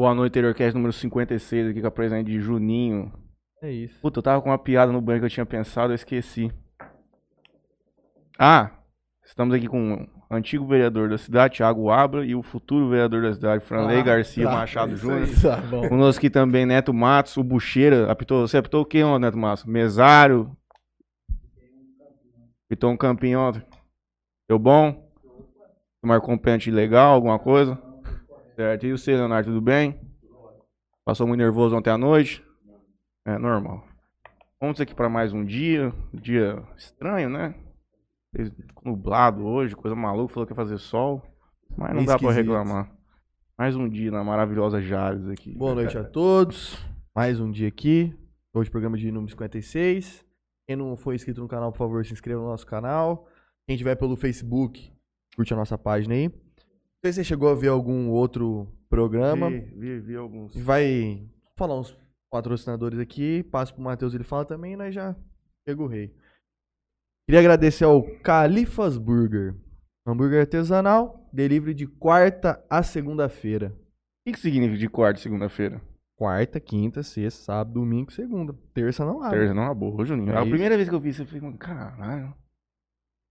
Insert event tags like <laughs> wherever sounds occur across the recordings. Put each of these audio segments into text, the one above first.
Boa noite, Interiorcast número 56, aqui com a presença de Juninho. É isso. Puta, eu tava com uma piada no banho que eu tinha pensado, eu esqueci. Ah, estamos aqui com o antigo vereador da cidade, Thiago Abra, e o futuro vereador da cidade, Franley Ah, Garcia tá, Machado é Júnior. Tá bom. Conosco aqui também Neto Matos, o Bucheira, apitou, você apitou o ontem, Neto Matos? Mesário. Apitou um campinho ontem. Deu bom? Marcou um pênalti legal, alguma coisa? Certo. E você, Leonardo, tudo bem? Passou muito nervoso ontem à noite? É normal. Vamos aqui para mais um dia. Um dia estranho, né? Nublado hoje, coisa maluca, falou que ia fazer sol. Mas não dá pra esquisito. reclamar. Mais um dia na maravilhosa Jales aqui. Boa noite a todos. Mais um dia aqui. Hoje programa de número 56. Quem não for inscrito no canal, por favor, se inscreva no nosso canal. Quem tiver pelo Facebook, curte a nossa página aí. Não sei se você chegou a ver algum outro programa. Vi, vi, vi alguns. Vai falar uns patrocinadores aqui. Passa pro Matheus, ele fala também, e nós já chega o rei. Queria agradecer ao Califas Burger. Hambúrguer artesanal, delivery de quarta a segunda-feira. O que, que significa de quarta e segunda-feira? Quarta, quinta, sexta, sábado, domingo, segunda. Terça não abre. Terça não aborro, Juninho. É a isso. primeira vez que eu vi isso, eu falei, caralho.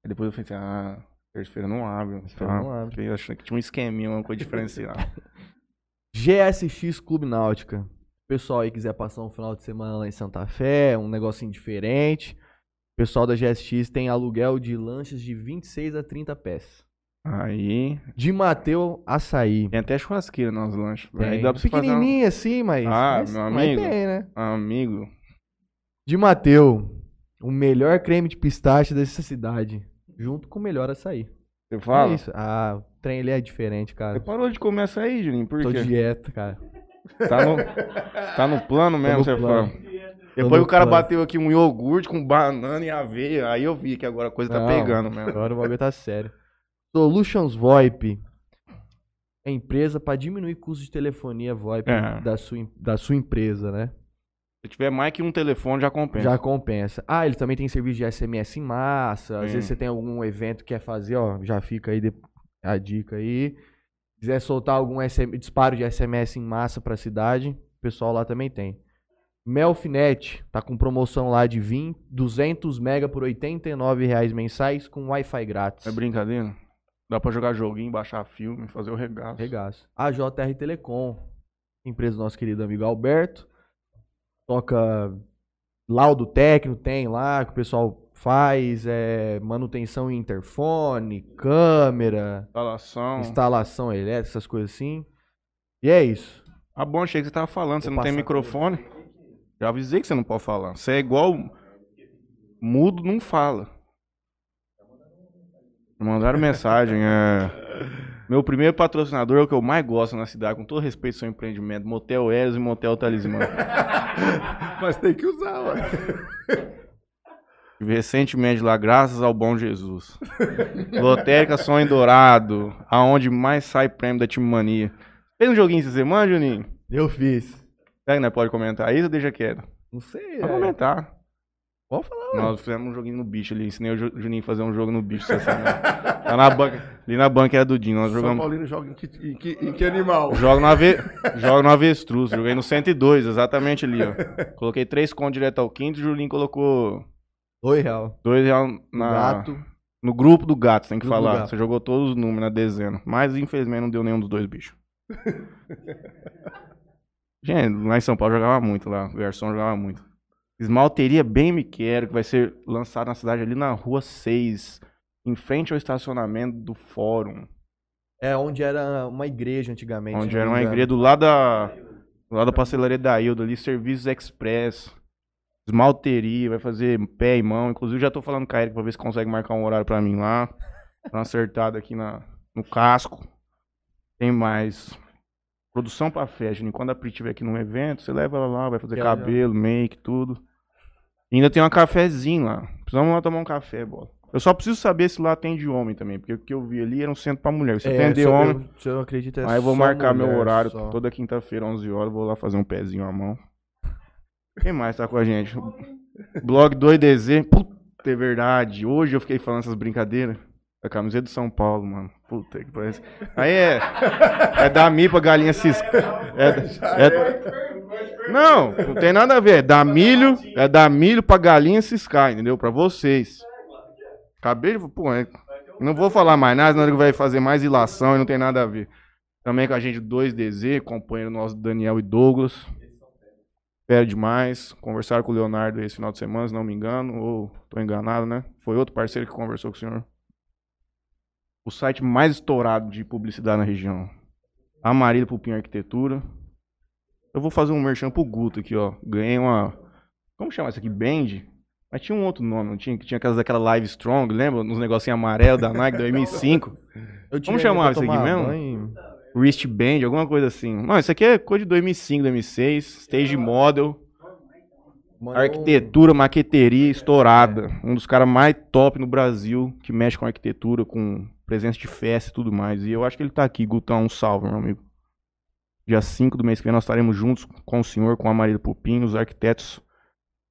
Aí depois eu falei assim, ah, terça-feira não abre. Terça-feira Tá? não abre. Fiquei achando que tinha um esqueminha, uma coisa diferenciada. <laughs> GSX Clube Náutica. Pessoal aí quiser passar um final de semana lá em Santa Fé, um negocinho diferente. O pessoal da GSX tem aluguel de lanchas de 26 a 30 pés. Aí, De Mateu Açaí. tem até churrasqueira nos lanches. Tem. Aí dá pra fazer um... Assim, mas. Ah, mas, meu mas amigo. tem, né? Amigo, De Mateu. O melhor creme de pistache dessa cidade. Junto com o melhor açaí. você fala? É isso. Ah, o trem ele é diferente, Você cara. parou de comer açaí, Juninho, por Tô quê? dieta, cara. Tá no, tá no plano mesmo, no você plano. fala. Depois o cara plano. bateu aqui um iogurte com banana e aveia, aí eu vi que agora a coisa tá Não, pegando mesmo. Agora o bagulho tá sério. Solutions VoIP. É empresa para diminuir custo de telefonia VoIP É. da, sua, da sua empresa, né? Se tiver mais que um telefone, já compensa. Já compensa. Ah, eles também têm serviço de SMS em massa. Às Sim. vezes você tem algum evento que quer fazer, ó, já fica aí a dica aí. Quiser soltar algum SM disparo de SMS em massa pra cidade, o pessoal lá também tem. Melfinet tá com promoção lá de 20, 200 mega por 89 reais mensais com Wi-Fi grátis. É brincadeira? Dá pra jogar joguinho, baixar filme, fazer o regaço. Regaço. A JR Telecom, empresa do nosso querido amigo Alberto. Toca laudo técnico, tem lá, que o pessoal faz, é, manutenção em interfone, câmera, Instalação. instalação elétrica, essas coisas assim. E é isso. Ah, bom, achei que você tava falando, você Vou não tem microfone. Já avisei que você não pode falar. Você é igual. Mudo não fala. Mandaram mensagem, é. Meu primeiro patrocinador é o que eu mais gosto na cidade, com todo respeito ao seu empreendimento. Motel Eros e Motel Talismã. <laughs> Mas tem que usar, ué. Tive <laughs> recentemente lá, graças ao bom Jesus. Lotérica Sonho Dourado, aonde mais sai prêmio da Time Mania. Fez um joguinho essa semana, Juninho? Eu fiz. Será que nós pode comentar isso ou deixa quieto? Não sei. Pode é. comentar. Pode falar, ué. Nós fizemos um joguinho no bicho ali. Ensinei o Ju- Juninho a fazer um jogo no bicho essa semana. Tá na banca. Ali na banca era do Dinho. Nós São jogamos. Paulino joga em que, em que, em que animal? Jogo no, ave... Jogo no avestruz. Joguei no 102, exatamente ali, ó. Coloquei três contos direto ao quinto. O Julinho colocou Dois real. dois reais na... Gato. no grupo do gato, tem que Grupo falar. Você jogou todos os números na dezena. Mas infelizmente não deu nenhum dos dois bichos. <laughs> Gente, lá em São Paulo jogava muito lá. O Garçom jogava muito. Esmalteria Bem Me Quero, que vai ser lançado na cidade ali na rua 6, em frente ao estacionamento do fórum. É onde era uma igreja antigamente. onde era uma igreja do lado da, do lado da pastelaria da Hilda ali, serviços express, esmalteria, vai fazer pé e mão. Inclusive já tô falando com a Erika pra ver se consegue marcar um horário pra mim lá. Dar uma acertada aqui na, no casco. Tem mais. Produção pra festa. né? Quando a Pri estiver aqui num evento, você leva ela lá, vai fazer Já, já. cabelo, make, tudo. E ainda tem uma cafezinho lá. Precisamos lá tomar um café, bola. Eu só preciso saber se lá tem de homem também, porque o que eu vi ali era um centro pra mulher. Se É, eu- homem, eu- se eu acredito é Aí eu vou marcar meu horário só. toda quinta-feira, 11 horas. Vou lá fazer um pezinho à mão. Quem mais tá com a gente? Blog 2DZ. Puta, é verdade. Hoje eu fiquei falando essas brincadeiras. A camiseta de São Paulo, mano. Puta que parece. Aí é. É da milho galinha ciscar. É, é- não, não tem nada a ver. É da milho, é da milho pra galinha ciscar, entendeu? Pra vocês. Acabei de. Pô, é- não vou falar mais nada, senão ele vai fazer mais ilação e não tem nada a ver. Também com a gente 2DZ, companheiro nosso Daniel e Douglas. Espero demais. Conversaram com o Leonardo esse final de semana, se não me engano. Ou tô enganado, né? Foi outro parceiro que conversou com o senhor. O site mais estourado de publicidade na região. Amarillo Pupim Arquitetura. Eu vou fazer um merchan pro Guto aqui, ó. Ganhei uma. Como chama isso aqui? Band? Mas tinha um outro nome, não tinha? Que tinha aquelas daquela Live Strong, lembra? Nos negocinhos amarelos da Nike <laughs> 2005. Eu Como chamava isso aqui mesmo? mesmo? Wristband, alguma coisa assim. Não, isso aqui é coisa de 2005, 2006. Stage Model. Arquitetura, maqueteria estourada. Um dos caras mais top no Brasil que mexe com arquitetura, com presença de festa e tudo mais. E eu acho que ele tá aqui, Gutão. Um salve, meu amigo. Dia 5 do mês que vem nós estaremos juntos com o senhor, com a Marília Pupim, os arquitetos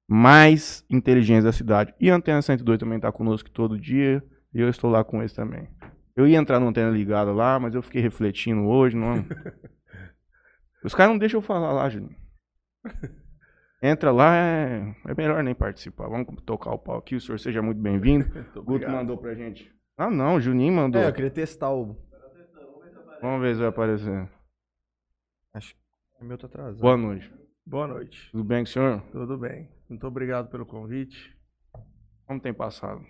mais inteligentes da cidade. E a Antena 102 também tá conosco todo dia. E eu estou lá com eles também. Eu ia entrar no Antena Ligada lá, mas eu fiquei refletindo hoje. Não... <laughs> Os caras não deixam eu falar lá, Juninho. Entra lá, é, é melhor nem participar. Vamos tocar o pau aqui. O senhor seja muito bem-vindo. <laughs> O Guto mandou pra gente. Ah, não, o Juninho mandou. É, eu queria testar o. Vamos ver se vai aparecer. Acho que o meu tá atrasado. Boa noite. Boa noite. Tudo bem com o senhor? Tudo bem. Muito obrigado pelo convite. Como tem passado?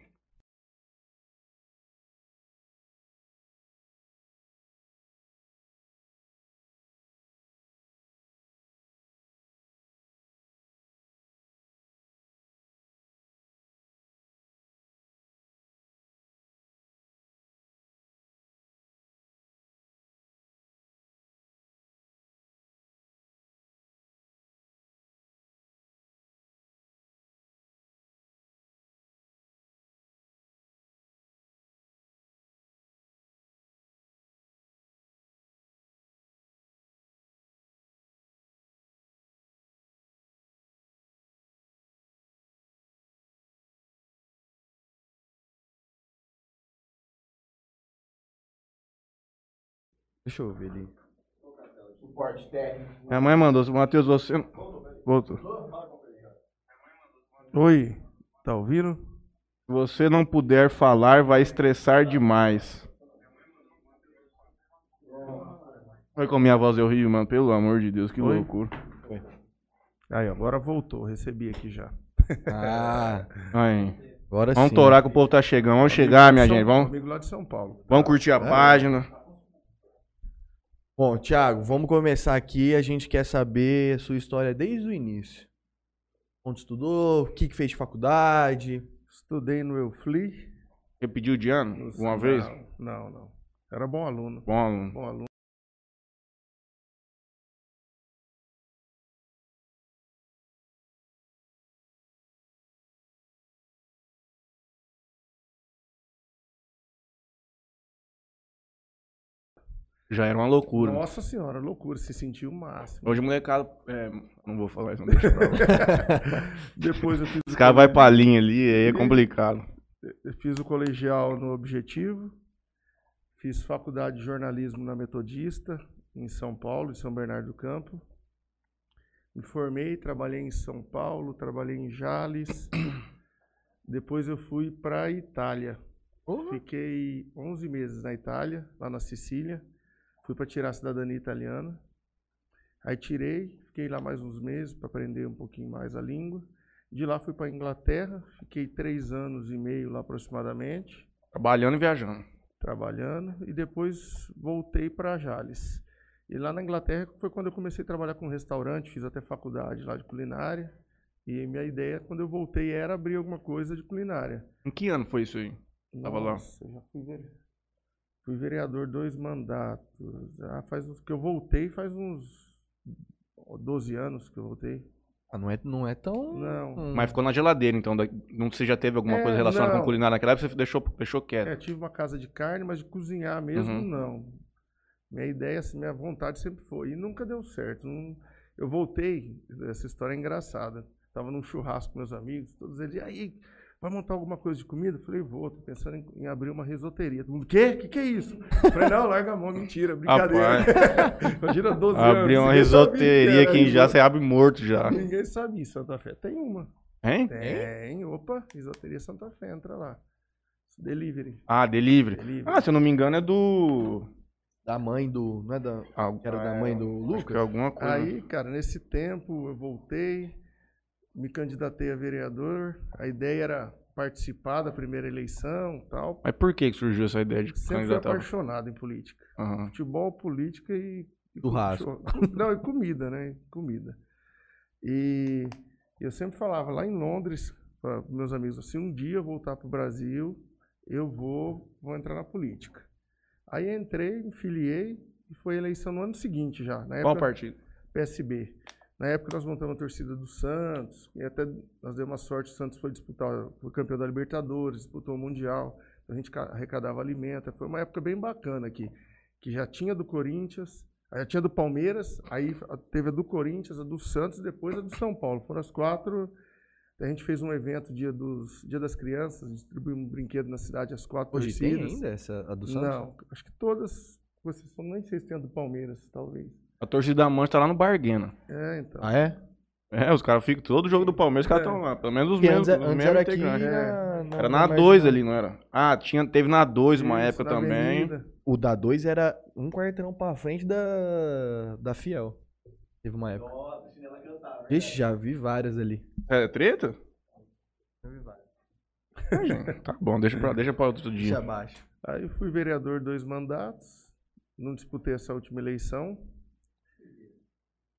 Deixa eu ver ali. Minha mãe mandou. Matheus, você. Voltou. Oi, tá ouvindo? Se você não puder falar, vai estressar demais. Olha como minha voz é horrível, mano. Pelo amor de Deus, que Oi? loucura. Aí, agora voltou. Recebi aqui já. Ah, <laughs> Aí. agora Vamos sim. torar que o povo tá chegando. Vamos chegar, minha São gente. Vamos, lá de São Paulo. vamos curtir a página. Bom, Thiago, vamos começar aqui. A gente quer saber a sua história desde o início. Onde estudou, o que, que fez de faculdade. Estudei no Eufli. Repediu de ano? Uma vez? Não, não. Era bom aluno. Bom aluno. Bom aluno. Já era uma loucura. Nossa senhora, loucura. Se sentiu o máximo. Hoje, molecada. é, não vou falar isso, não deixa pra lá. <laughs> Depois eu fiz, Os o caras vão pra linha ali, aí é complicado. eu fiz o colegial no Objetivo. Fiz faculdade de jornalismo na Metodista, em São Paulo, em São Bernardo do Campo. Me formei, trabalhei em São Paulo, trabalhei em Jales. <coughs> Depois eu fui para a Itália. Fiquei 11 meses na Itália, lá na Sicília. Fui para tirar a cidadania italiana. Aí tirei, fiquei lá mais uns meses para aprender um pouquinho mais a língua. De lá fui para a Inglaterra, fiquei três anos e meio lá aproximadamente, Trabalhando e viajando. trabalhando, e depois voltei para Jales. E lá na Inglaterra foi quando eu comecei a trabalhar com restaurante, fiz até faculdade lá de culinária. E minha ideia, quando eu voltei, era abrir alguma coisa de culinária. Em que ano foi isso aí? Tava lá. Nossa, já fui, vere- fui vereador dois mandatos. Ah, faz uns que eu voltei, faz uns 12 anos que eu voltei. Ah, não é, não é tão. Não. Hum. Mas ficou na geladeira, então. Não você já teve alguma É, coisa relacionada não. com culinária naquela época, você deixou, deixou É, quieto. tive uma casa de carne, mas de cozinhar mesmo, Uhum. não. Minha ideia, assim, minha vontade sempre foi. E nunca deu certo. Não- Eu voltei, essa história é engraçada. Tava num churrasco com meus amigos, todos eles, e aí, vai montar alguma coisa de comida? Eu falei, vou, tô pensando em, em abrir uma risoteria. Todo mundo, quê? O que, que é isso? Eu falei, não, larga a mão, mentira, brincadeira. <laughs> Imagina 12 anos. Abrir uma risoteria, era quem já se abre morto já. Ninguém sabia, Santa Fé tem uma. Hein? Tem, opa, risoteria Santa Fé, entra lá. Delivery. Ah, delivery. Delivery. Ah, se eu não me engano é do. Da mãe do. Não é da. Ah, Era da mãe do acho que Lucas? é alguma coisa. Aí, cara, nesse tempo eu voltei, me candidatei a vereador. A ideia era participar da primeira eleição tal. Mas por que surgiu essa ideia de Sempre fui candidatar? apaixonado em política. Aham. Futebol, política e. Churrasco. cu- Não, e comida, né? Comida. E eu sempre falava lá em Londres para meus amigos assim, um dia eu voltar para o Brasil, eu vou, vou entrar na política. Aí entrei, me filiei e foi eleição no ano seguinte já. Na Qual época, partido? PSB. Na época nós montamos a torcida do Santos, e até nós demos uma sorte, o Santos foi disputar, foi campeão da Libertadores, disputou o Mundial, a gente ca- arrecadava alimento, foi uma época bem bacana aqui, que já tinha do Corinthians, já tinha do Palmeiras, aí teve a do Corinthians, a do Santos, depois a do São Paulo, foram as quatro, a gente fez um evento dia, dos, dia das crianças, distribuímos um brinquedo na cidade, as quatro Hoje tem torcidas. ainda essa, a do Santos? Não, acho que todas, exceção, nem sei se tem a do Palmeiras, talvez. A torcida da Mancha tá lá no Barguena. É, então. Ah, é? É, os caras ficam. Todo jogo do Palmeiras, os caras É. estão lá. Pelo menos os Porque mesmos. antes, os antes mesmos era aqui integrantes. na, na- Era na na 2 marginal. ali, não era? Ah, tinha, teve na 2 uma época também. Avenida. O da 2 era um quarteirão pra frente da, da Fiel. Teve uma época. Vixe, já vi várias ali. É treta? Ah, gente, tá bom, deixa pra, deixa pra outro dia. Deixa abaixo. Aí eu fui vereador dois mandatos, não disputei essa última eleição.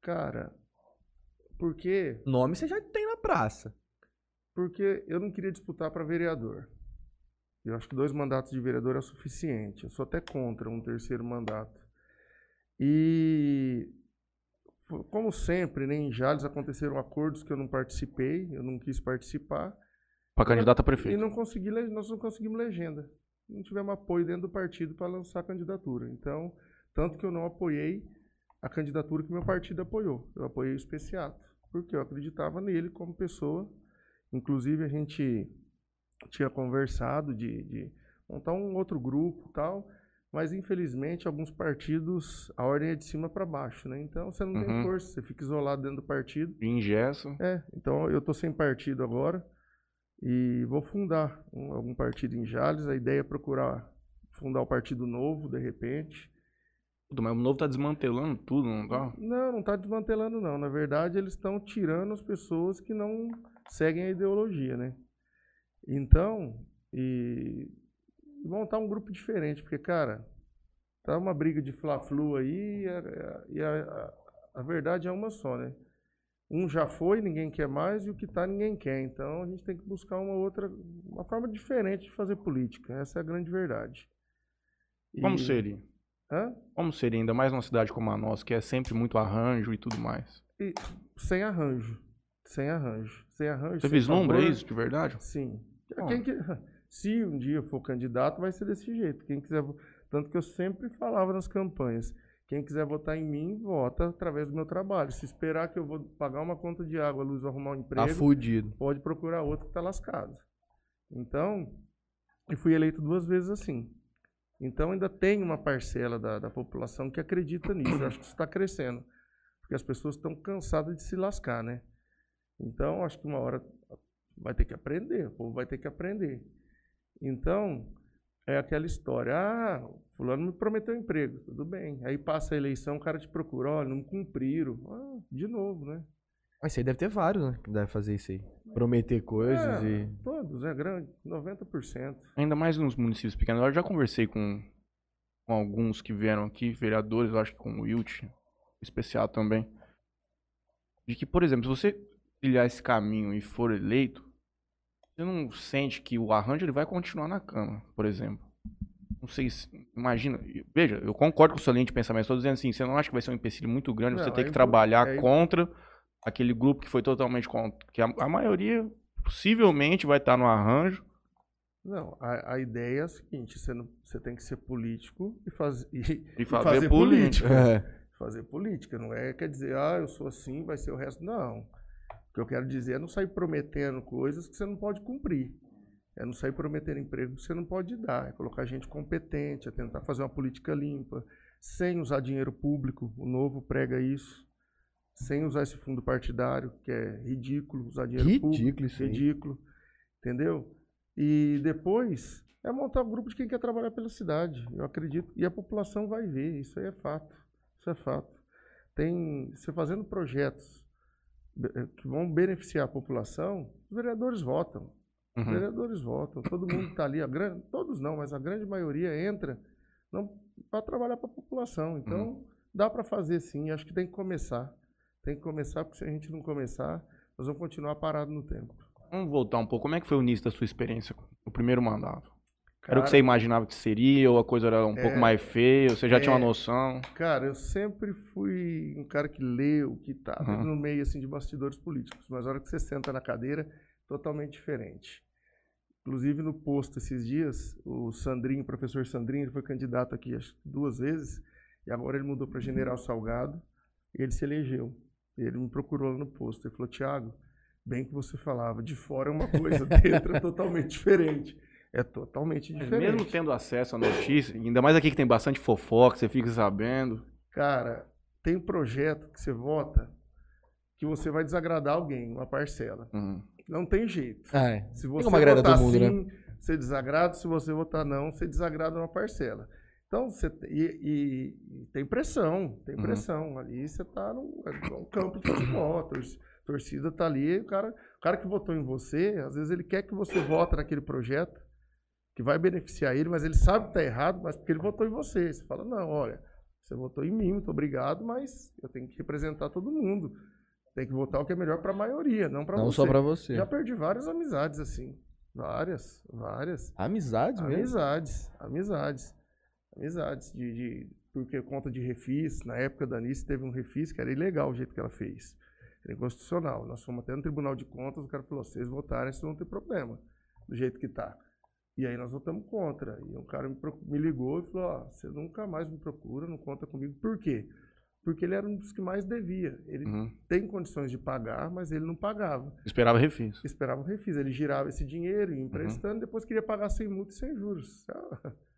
Cara, por quê? Nome você já tem na praça. Porque eu não queria disputar para vereador. Eu acho que dois mandatos de vereador é o suficiente. Eu sou até contra um terceiro mandato. E, como sempre, né, em Jales aconteceram acordos que eu não participei, eu não quis participar. Pra candidato a E prefeito. não consegui, nós não conseguimos legenda. Não tivemos apoio dentro do partido para lançar a candidatura. Então, tanto que eu não apoiei a candidatura que meu partido apoiou. Eu apoiei o Especiato, porque eu acreditava nele como pessoa. Inclusive, a gente tinha conversado de, de montar um outro grupo tal, mas infelizmente alguns partidos, a ordem é de cima para baixo, né? Então, você não tem Uhum. força, você fica isolado dentro do partido. Ingessa. É, então eu tô sem partido agora e vou fundar um- algum partido em Jales. A ideia é procurar fundar o partido novo, de repente. Tudo, mas o novo tá desmantelando tudo, não tá? Não, não está desmantelando não. Na verdade, eles estão tirando as pessoas que não seguem a ideologia, né? Então, e e montar um grupo diferente, porque, cara, tá uma briga de fla-flu aí e, a, e a- a- a verdade é uma só, né? Um já foi, ninguém quer mais, e o que tá, ninguém quer. Então, a gente tem que buscar uma outra, uma forma diferente de fazer política. Essa é a grande verdade. E- Como seria? Hã? Como seria, ainda mais numa cidade como a nossa, que é sempre muito arranjo e tudo mais? E sem arranjo. Sem arranjo. Sem arranjo. Você sem vislumbra favor. isso de verdade? Sim. Bom. Quem que- <laughs> se um dia for candidato, vai ser desse jeito. Quem quiser, tanto que eu sempre falava nas campanhas, quem quiser votar em mim, vota através do meu trabalho. Se esperar que eu vou pagar uma conta de água, luz, arrumar um Tá emprego, fudido. pode procurar outro que está lascado. Então, eu fui eleito duas vezes assim. Então, ainda tem uma parcela da, da população que acredita nisso. Eu acho que isso está crescendo. Porque as pessoas estão cansadas de se lascar, né? Então, acho que uma hora vai ter que aprender. O povo vai ter que aprender. Então, é aquela história. Ah, fulano me prometeu emprego. Tudo bem. Aí passa a eleição, o cara te procura. Olha, não cumpriram. Ah, de novo, né? Mas isso aí deve ter vários, né? Que deve fazer isso aí. Prometer coisas É, e. Todos, é grande. 90%. Ainda mais nos municípios pequenos. Eu já conversei com, com alguns que vieram aqui, vereadores, eu acho que com o Wilt, especial também. De que, por exemplo, se você trilhar esse caminho e for eleito, você não sente que o arranjo ele vai continuar na Câmara, por exemplo. Não sei se. Imagina. Veja, eu concordo com o seu linha de pensamento. Estou dizendo assim, você não acha que vai ser um empecilho muito grande você Não, ter é que trabalhar é contra aquele grupo que foi totalmente contra. Que a, a maioria possivelmente vai estar no arranjo. Não, a, a ideia é a seguinte: você, não, você tem que ser político e, faz, <laughs> e, E e fazer política. É. Fazer política. Não é quer dizer, ah, eu sou assim, vai ser o resto. Não. O que eu quero dizer é não sair prometendo coisas que você não pode cumprir. É não sair prometendo emprego que você não pode dar. É colocar gente competente, é tentar fazer uma política limpa, sem usar dinheiro público. O novo prega isso. Sem usar esse fundo partidário, que é ridículo, usar dinheiro Ridículo público. isso. Ridículo. Entendeu? E depois é montar um grupo de quem quer trabalhar pela cidade. Eu acredito. E a população vai ver. Isso aí é fato. Isso é fato. Tem. Você fazendo projetos eh, que vão beneficiar a população, os vereadores votam. Os Uhum. vereadores votam. Todo mundo está ali, a grande, todos não, mas a grande maioria entra para trabalhar para a população. Então, dá para fazer sim. Acho que tem que começar. Tem que começar, porque se a gente não começar, nós vamos continuar parados no tempo. Vamos voltar um pouco. Como é que foi o início da sua experiência o primeiro mandato? Era o Cara, que você imaginava que seria, ou a coisa era um pouco mais feia, ou você já tinha uma é. noção? Cara, eu sempre fui um cara que leu, que tá Uhum. no meio assim de bastidores políticos, mas a hora que você senta na cadeira, totalmente diferente. Inclusive no posto esses dias, o Sandrinho, o professor Sandrinho, ele foi candidato aqui acho, duas vezes, e agora ele mudou para General Salgado, e ele se elegeu. Ele me procurou lá no posto, ele falou, Tiago, bem que você falava, de fora é uma coisa, dentro é <laughs> totalmente diferente. É totalmente diferente. Mesmo tendo acesso à notícia, ainda mais aqui que tem bastante fofoca, você fica sabendo. Cara, tem um projeto que você vota que você vai desagradar alguém, uma parcela. Uhum. Não tem jeito. Ah, é. Se você votar todo mundo, né? sim, você desagrada. Se você votar não, você desagrada uma parcela. Então, você, e, e- tem pressão, tem Uhum. pressão. Ali você está num, é um campo de futebol, a tor- torcida está ali, o cara, o cara que votou em você, às vezes ele quer que você vote naquele projeto, que vai beneficiar ele, mas ele sabe que está errado, mas porque ele votou em você. Você fala, não, olha, você votou em mim, muito obrigado, mas eu tenho que representar todo mundo. Tem que votar o que é melhor para a maioria, não para você. Não só pra você. Já perdi várias amizades assim. Várias, várias. Amizades mesmo. Amizades, amizades. Amizades. De, de, porque conta de refis, na época da Anice teve um refis que era ilegal o jeito que ela fez. Era inconstitucional. Nós fomos até no Tribunal de Contas, o cara falou, vocês votarem, vocês vão ter problema, do jeito que tá. E aí nós votamos contra. E um cara me, me ligou e falou, ó, você nunca mais me procura, não conta comigo. Por quê? Porque ele era um dos que mais devia. Ele Uhum. tem condições de pagar, mas ele não pagava Esperava refis. esperava refis. Ele girava esse dinheiro, ia emprestando, depois queria pagar sem multa e sem juros.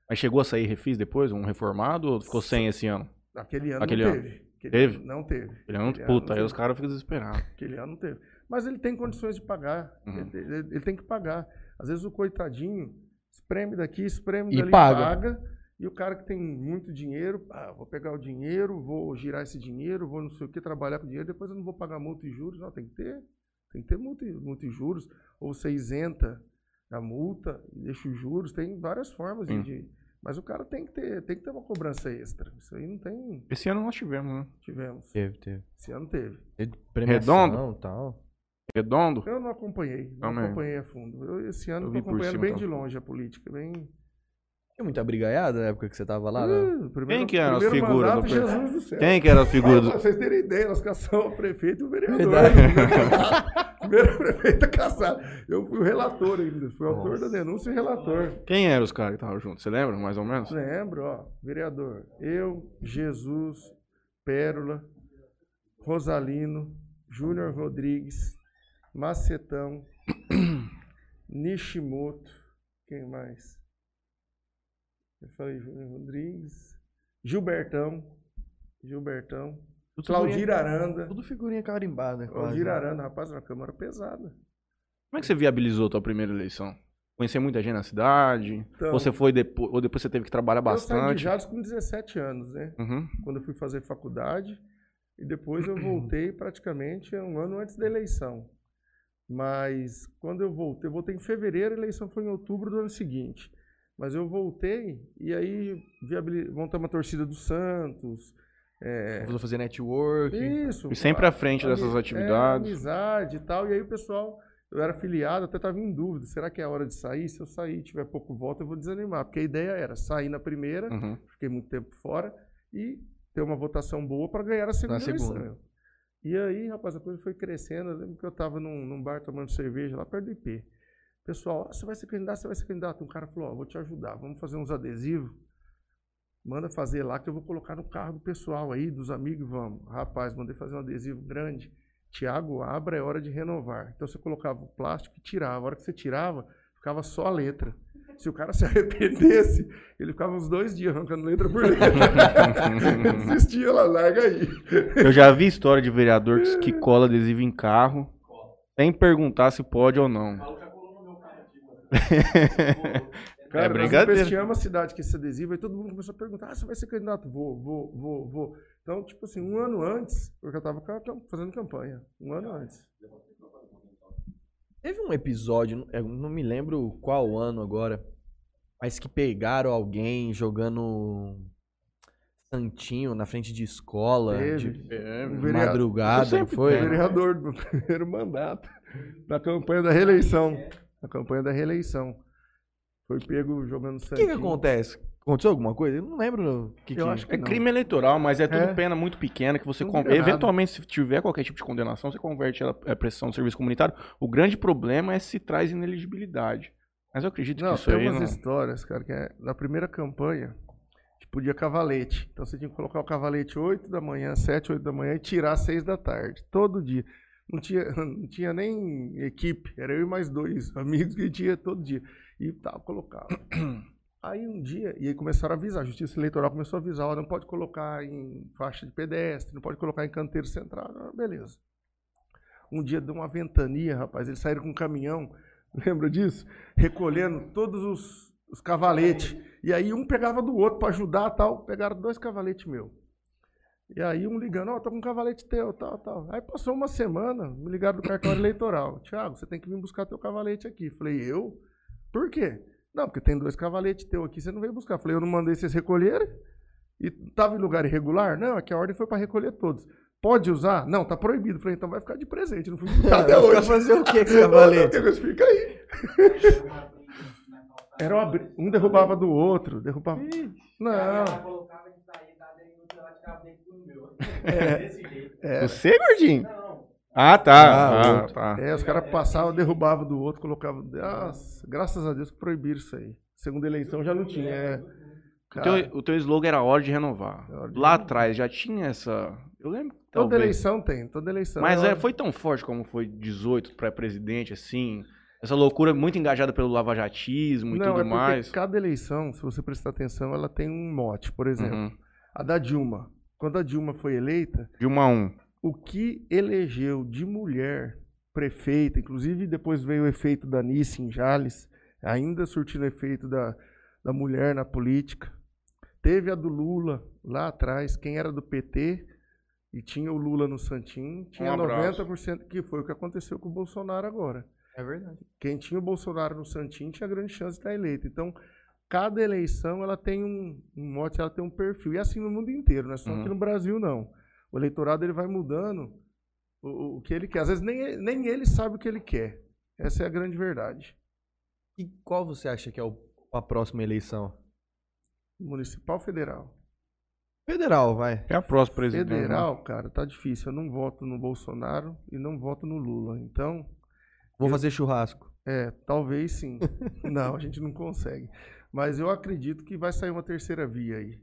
Mas chegou a sair refis depois, um reformado, ou ficou sem esse ano? Aquele ano Aquele não ano. teve. Aquele Teve? ano não teve. Aquele ano puta, não aí os caras ficam desesperados. Aquele ano não teve. Mas ele tem condições de pagar. Uhum. Ele, ele- ele tem que pagar. Às vezes o coitadinho espreme daqui, espreme E dali, paga. paga. E o cara que tem muito dinheiro, ah, vou pegar o dinheiro, vou girar esse dinheiro, vou não sei o que, trabalhar com dinheiro, depois eu não vou pagar multa e juros. Não, tem que ter. Tem que ter multa, multa e juros. Ou você isenta a multa e deixa os juros. Tem várias formas de- Sim. de. Mas o cara tem que ter, tem que ter uma cobrança extra. Isso aí não tem. Esse ano nós tivemos, né? Tivemos. Teve, teve. Esse ano teve. Redondo? tal. Redondo? Eu não acompanhei, não Também. acompanhei a fundo. Eu, esse ano Eu tô acompanhando cima, bem tá. de longe a política, bem. Tinha muita brigaiada na época que você tava lá, né? Primeiro, Quem que eram as figuras mandato, do pre- Jesus do céu. Quem que era a figura Ah, do... pra vocês terem ideia, nós caçamos o prefeito e o vereador. Verdade. <laughs> Primeiro <laughs> prefeito caçar. Eu fui o relator ainda, fui o autor da denúncia e relator. Quem eram os caras que estavam juntos? Você lembra, mais ou menos? Lembro, ó, vereador. Eu, Jesus, Pérola, Rosalino, Júnior Rodrigues, Macetão, <coughs> Nishimoto, quem mais? Eu falei Júnior Rodrigues, Gilbertão, Gilbertão, Tudo Claudir Aranda. Tudo figurinha carimbada. quase, Claudir né? Aranda, rapaz, uma câmara pesada. Como é que você viabilizou a tua primeira eleição? Conhecer muita gente na cidade? Então, ou você foi depois, ou depois você teve que trabalhar Eu saí de bastante? Jales com 17 anos, né? Uhum. quando eu fui fazer faculdade e depois eu <clears throat> voltei praticamente um ano antes da eleição. Mas quando eu voltei, eu voltei em fevereiro, a eleição foi em outubro do ano seguinte. Mas eu voltei e aí viabili- montamos a torcida do Santos. É, a fazer network. isso. E sempre à frente dessas é, atividades. amizade e tal. E aí o pessoal, eu era filiado, até estava em dúvida. Será que é a hora de sair? Se eu sair e tiver pouco voto, eu vou desanimar. Porque a ideia era sair na primeira, Uhum. fiquei muito tempo fora, e ter uma votação boa para ganhar a segunda, Na segunda. eleição. E aí, rapaz, a coisa foi crescendo. Eu lembro que eu estava num, num bar tomando cerveja lá perto do IP. Pessoal, "Ah, você vai ser candidato, você vai ser candidato. Um cara falou, ó, vou te ajudar, vamos fazer uns adesivos. Manda fazer lá que eu vou colocar no carro do pessoal aí, dos amigos, vamos. Rapaz, mandei fazer um adesivo grande. Tiago, abra, é hora de renovar. Então você colocava o plástico e tirava. A hora que você tirava, ficava só a letra. Se o cara se <laughs> arrependesse, ele ficava uns dois dias arrancando letra por letra. <laughs> Desistia lá, larga aí. Eu já vi história de vereador que, que cola adesivo em carro sem perguntar se pode ou não. Cara, é nós brincadeira. investigamos a cidade com esse adesivo, aí todo mundo começou a perguntar: ah, você vai ser candidato? Vou, vou, vou, vou. Então, tipo assim, um ano antes, porque eu tava cam- fazendo campanha. Um ano antes. Teve um episódio, eu não me lembro qual ano agora, mas que pegaram alguém jogando santinho na frente de escola, Teve. de Um de vereador, madrugada, não foi? vereador do <laughs> primeiro mandato, na campanha da reeleição. Na campanha da reeleição. Foi pego jogando O que, santinho. que acontece? Aconteceu alguma coisa? Eu não lembro o que, Eu que... acho que É não. crime eleitoral, mas é tudo É. pena muito pequena que você con- eventualmente se tiver qualquer tipo de condenação, você converte ela a prestação do serviço comunitário. O grande problema é se traz ineligibilidade. Mas eu acredito Não, que isso tem aí umas não... histórias, cara, que é, na primeira campanha, a gente podia cavalete. Então você tinha que colocar o cavalete 8 da manhã, 7, 8 da manhã e tirar às 6 da tarde. Todo dia. Não tinha, <laughs> não tinha nem equipe, era eu e mais dois <laughs> amigos que a gente ia todo dia. E tal, colocava. <clears throat> Aí um dia, e aí começaram a avisar, a Justiça Eleitoral começou a avisar, ó, não pode colocar em faixa de pedestre, não pode colocar em canteiro central. Ah, beleza. Um dia deu uma ventania, rapaz, eles saíram com um caminhão, <laughs> lembra disso? Recolhendo todos os, os cavaletes. E aí um pegava do outro para ajudar tal, pegaram dois cavaletes meu. E aí um ligando, ó, tô com um cavalete teu, tal, tal. Aí passou uma semana, me ligaram do cartório eleitoral. Tiago, você tem que vir buscar teu cavalete aqui. Falei, eu? Por quê? Não, porque tem dois cavaletes teu aqui, você não veio buscar. Falei, eu não mandei vocês recolherem? E tava em lugar irregular? Não, é que a ordem foi para recolher todos. Pode usar? Não, tá proibido. Falei, então vai ficar de presente. Não fui <laughs> buscar até Vai hoje. fazer o quê com esse <laughs> cavalete? Fica aí. <laughs> Era uma um derrubava do outro, derrubava. Não. É. Desse jeito. é, Você, gordinho? Não, Ah, Ah, tá. Ah, outro. tá. é, os caras passavam, derrubavam do outro, colocavam. Nossa, graças a Deus que proibiram isso aí. Segunda eleição já não tinha. É, O teu, o teu slogan era hora de renovar. É hora de Lá renovar. atrás já tinha essa. Eu lembro. que toda talvez. eleição tem, toda eleição. Mas é é, hora- foi tão forte como foi 18 pré-presidente, assim. Essa loucura muito engajada pelo lavajatismo e Não, tudo é porque mais. cada eleição, se você prestar atenção, ela tem um mote. Por exemplo, Uhum. a da Dilma. Quando a Dilma foi eleita, Dilma 1. O que elegeu de mulher prefeita, inclusive depois veio o efeito da Nice em Jales, ainda surtindo efeito da, da mulher na política. Teve a do Lula lá atrás, quem era do PT e tinha o Lula no Santinho, tinha Um abraço. 90%, que foi o que aconteceu com o Bolsonaro agora. É verdade. Quem tinha o Bolsonaro no Santinho tinha grande chance de estar eleito. Então, cada eleição ela tem um, um mote, ela tem um perfil. E assim no mundo inteiro, não é só Uhum. aqui no Brasil, não. O eleitorado ele vai mudando o, o que ele quer. Às vezes nem, ele- nem ele sabe o que ele quer. Essa é a grande verdade. E qual você acha que é o- a próxima eleição? Municipal federal. Federal, vai. É a próxima presidente. né? Federal, cara, tá difícil. Eu não voto no Bolsonaro e não voto no Lula. Então, Vou Eu- fazer churrasco. É, talvez sim. <laughs> não, a gente não consegue. Mas eu acredito que vai sair uma terceira via aí.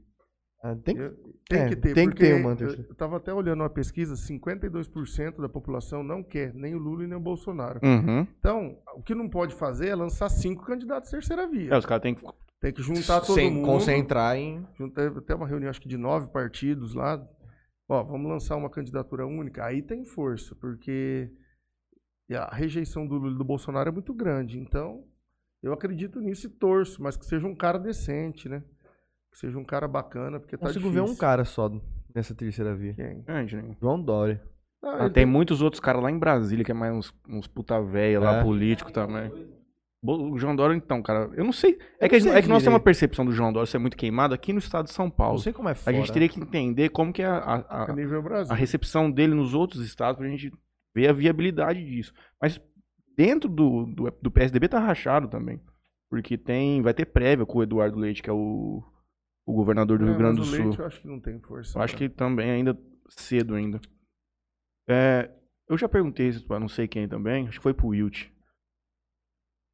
Ah, tem que... Eu- tem é, que ter, tem que porque ter uma eu- estava até olhando uma pesquisa, 52% da população não quer nem o Lula e nem o Bolsonaro. Uhum. Então, o que não pode fazer é lançar cinco candidatos à terceira via. É, os caras têm que. Tem que juntar todo Sem mundo. concentrar em... Juntar até uma reunião, acho que de nove partidos lá. Ó, vamos lançar uma candidatura única. Aí tem força, porque a rejeição do Lula e do Bolsonaro é muito grande. Então, eu acredito nisso e torço, mas que seja um cara decente, né? Que seja um cara bacana, porque tá Consigo difícil. ver um cara só nessa terceira via. Quem? Né? João Dória. Não, Ah, ele tem muitos outros caras lá em Brasília que é mais uns, uns puta véia lá, É. político também. O João Dória, então, cara, eu não sei. É Eu que, não sei é que nós temos uma percepção do João Dória ser muito queimado aqui no estado de São Não Paulo. sei como é A fora. gente teria que entender como que é a, a- a a recepção dele nos outros estados pra gente ver a viabilidade disso. Mas dentro do, do, do PSDB tá rachado também. Porque tem, vai ter prévia com o Eduardo Leite, que é o, o governador do É, Rio Grande do Sul. Leite eu acho que não tem força. Eu acho cara. que também ainda cedo ainda. É, eu já perguntei isso pra não sei quem também, acho que foi pro Wilt.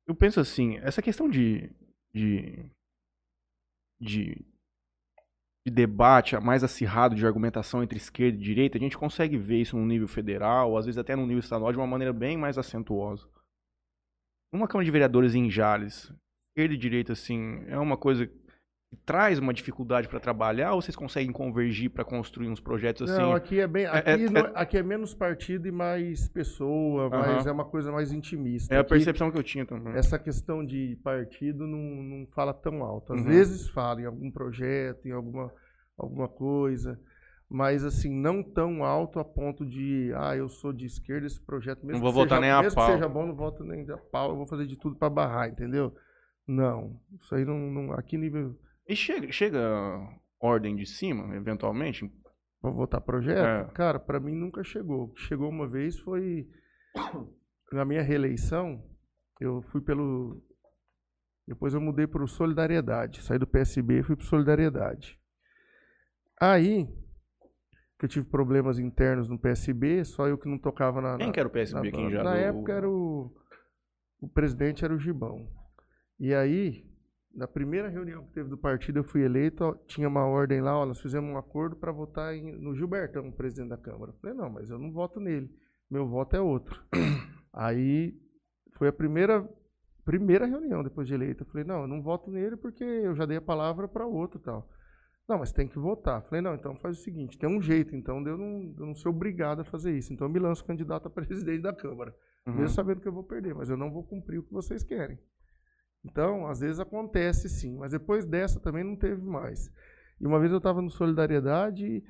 Eu penso assim, essa questão de, de, de, de debate mais acirrado de argumentação entre esquerda e direita, a gente consegue ver isso no nível federal, às vezes até no nível estadual, de uma maneira bem mais acentuosa. uma Câmara de Vereadores em Jales, esquerda e direita, assim, é uma coisa traz uma dificuldade para trabalhar ou vocês conseguem convergir para construir uns projetos assim? Não, aqui é bem. é- Aqui, é- não- aqui é menos partido e mais pessoa, mas Aham. é uma coisa mais intimista. É a Aqui, percepção que eu tinha também. Essa questão de partido não, não fala tão alto. Às Uhum. vezes fala em algum projeto, em alguma, alguma coisa, mas assim, não tão alto a ponto de, ah, eu sou de esquerda, esse projeto mesmo Não vou votar seja, nem a mesmo pau. que seja bom, não voto nem a pau, eu vou fazer de tudo para barrar, entendeu? Não, isso aí não, não aqui nível E chega, chega ordem de cima, eventualmente? Pra votar projeto? É. Cara, pra mim nunca chegou. O Chegou uma vez foi <coughs> na minha reeleição, eu fui pelo depois eu mudei pro Solidariedade, saí do PSB e fui pro Solidariedade. Aí que eu tive problemas internos no PSB, só eu que não tocava na Quem na- que era o PSB na, aqui em na época era o o presidente era o Gibão. E aí, na primeira reunião que teve do partido, eu fui eleito, ó, tinha uma ordem lá, ó, nós fizemos um acordo para votar em- no Gilbertão, presidente da Câmara. Eu falei, não, mas eu não voto nele. Meu voto é outro. <coughs> aí foi a primeira primeira reunião depois de eleito. Eu falei, não, eu não voto nele porque eu já dei a palavra para outro e tal. Não, mas tem que votar. Eu falei, não, então faz o seguinte, tem um jeito, então de eu não, de eu não ser obrigado a fazer isso. Então eu me lanço candidato a <laughs> presidente da Câmara Uhum. mesmo sabendo que eu vou perder, mas eu não vou cumprir o que vocês querem. Então, às vezes acontece sim, mas depois dessa também não teve mais. E uma vez eu estava no Solidariedade e,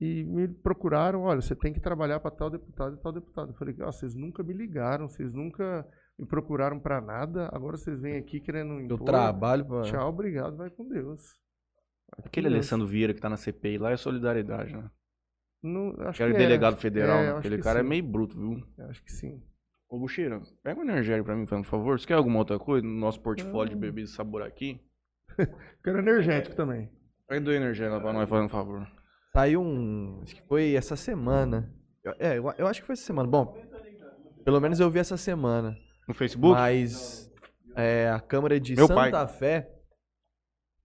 e me procuraram, olha, você tem que trabalhar para tal deputado e tal deputado. Eu falei, ah, vocês nunca me ligaram, vocês nunca me procuraram para nada, agora vocês vêm aqui querendo Eu impor. trabalho pra... Tchau, obrigado, vai com Deus. Vai com Aquele Deus. Alessandro Vieira que tá na CPI lá é solidariedade, né? Não, acho Aquele que é, delegado federal, é, né? Aquele que cara é sim, meio bruto, viu? Acho que sim. Ô, Buxeira, pega um energético pra mim, por favor. Você quer alguma outra coisa no nosso portfólio de Não. bebidas sabor aqui? <laughs> Quero energético também. Pega do energético lá pra nós, fazendo um favor. Saiu um. Acho que foi essa semana. Eu- É, eu, eu acho que foi essa semana. Bom, pelo menos eu vi essa semana. No Facebook? Mas é, a Câmara de Meu Santa pai. Fé,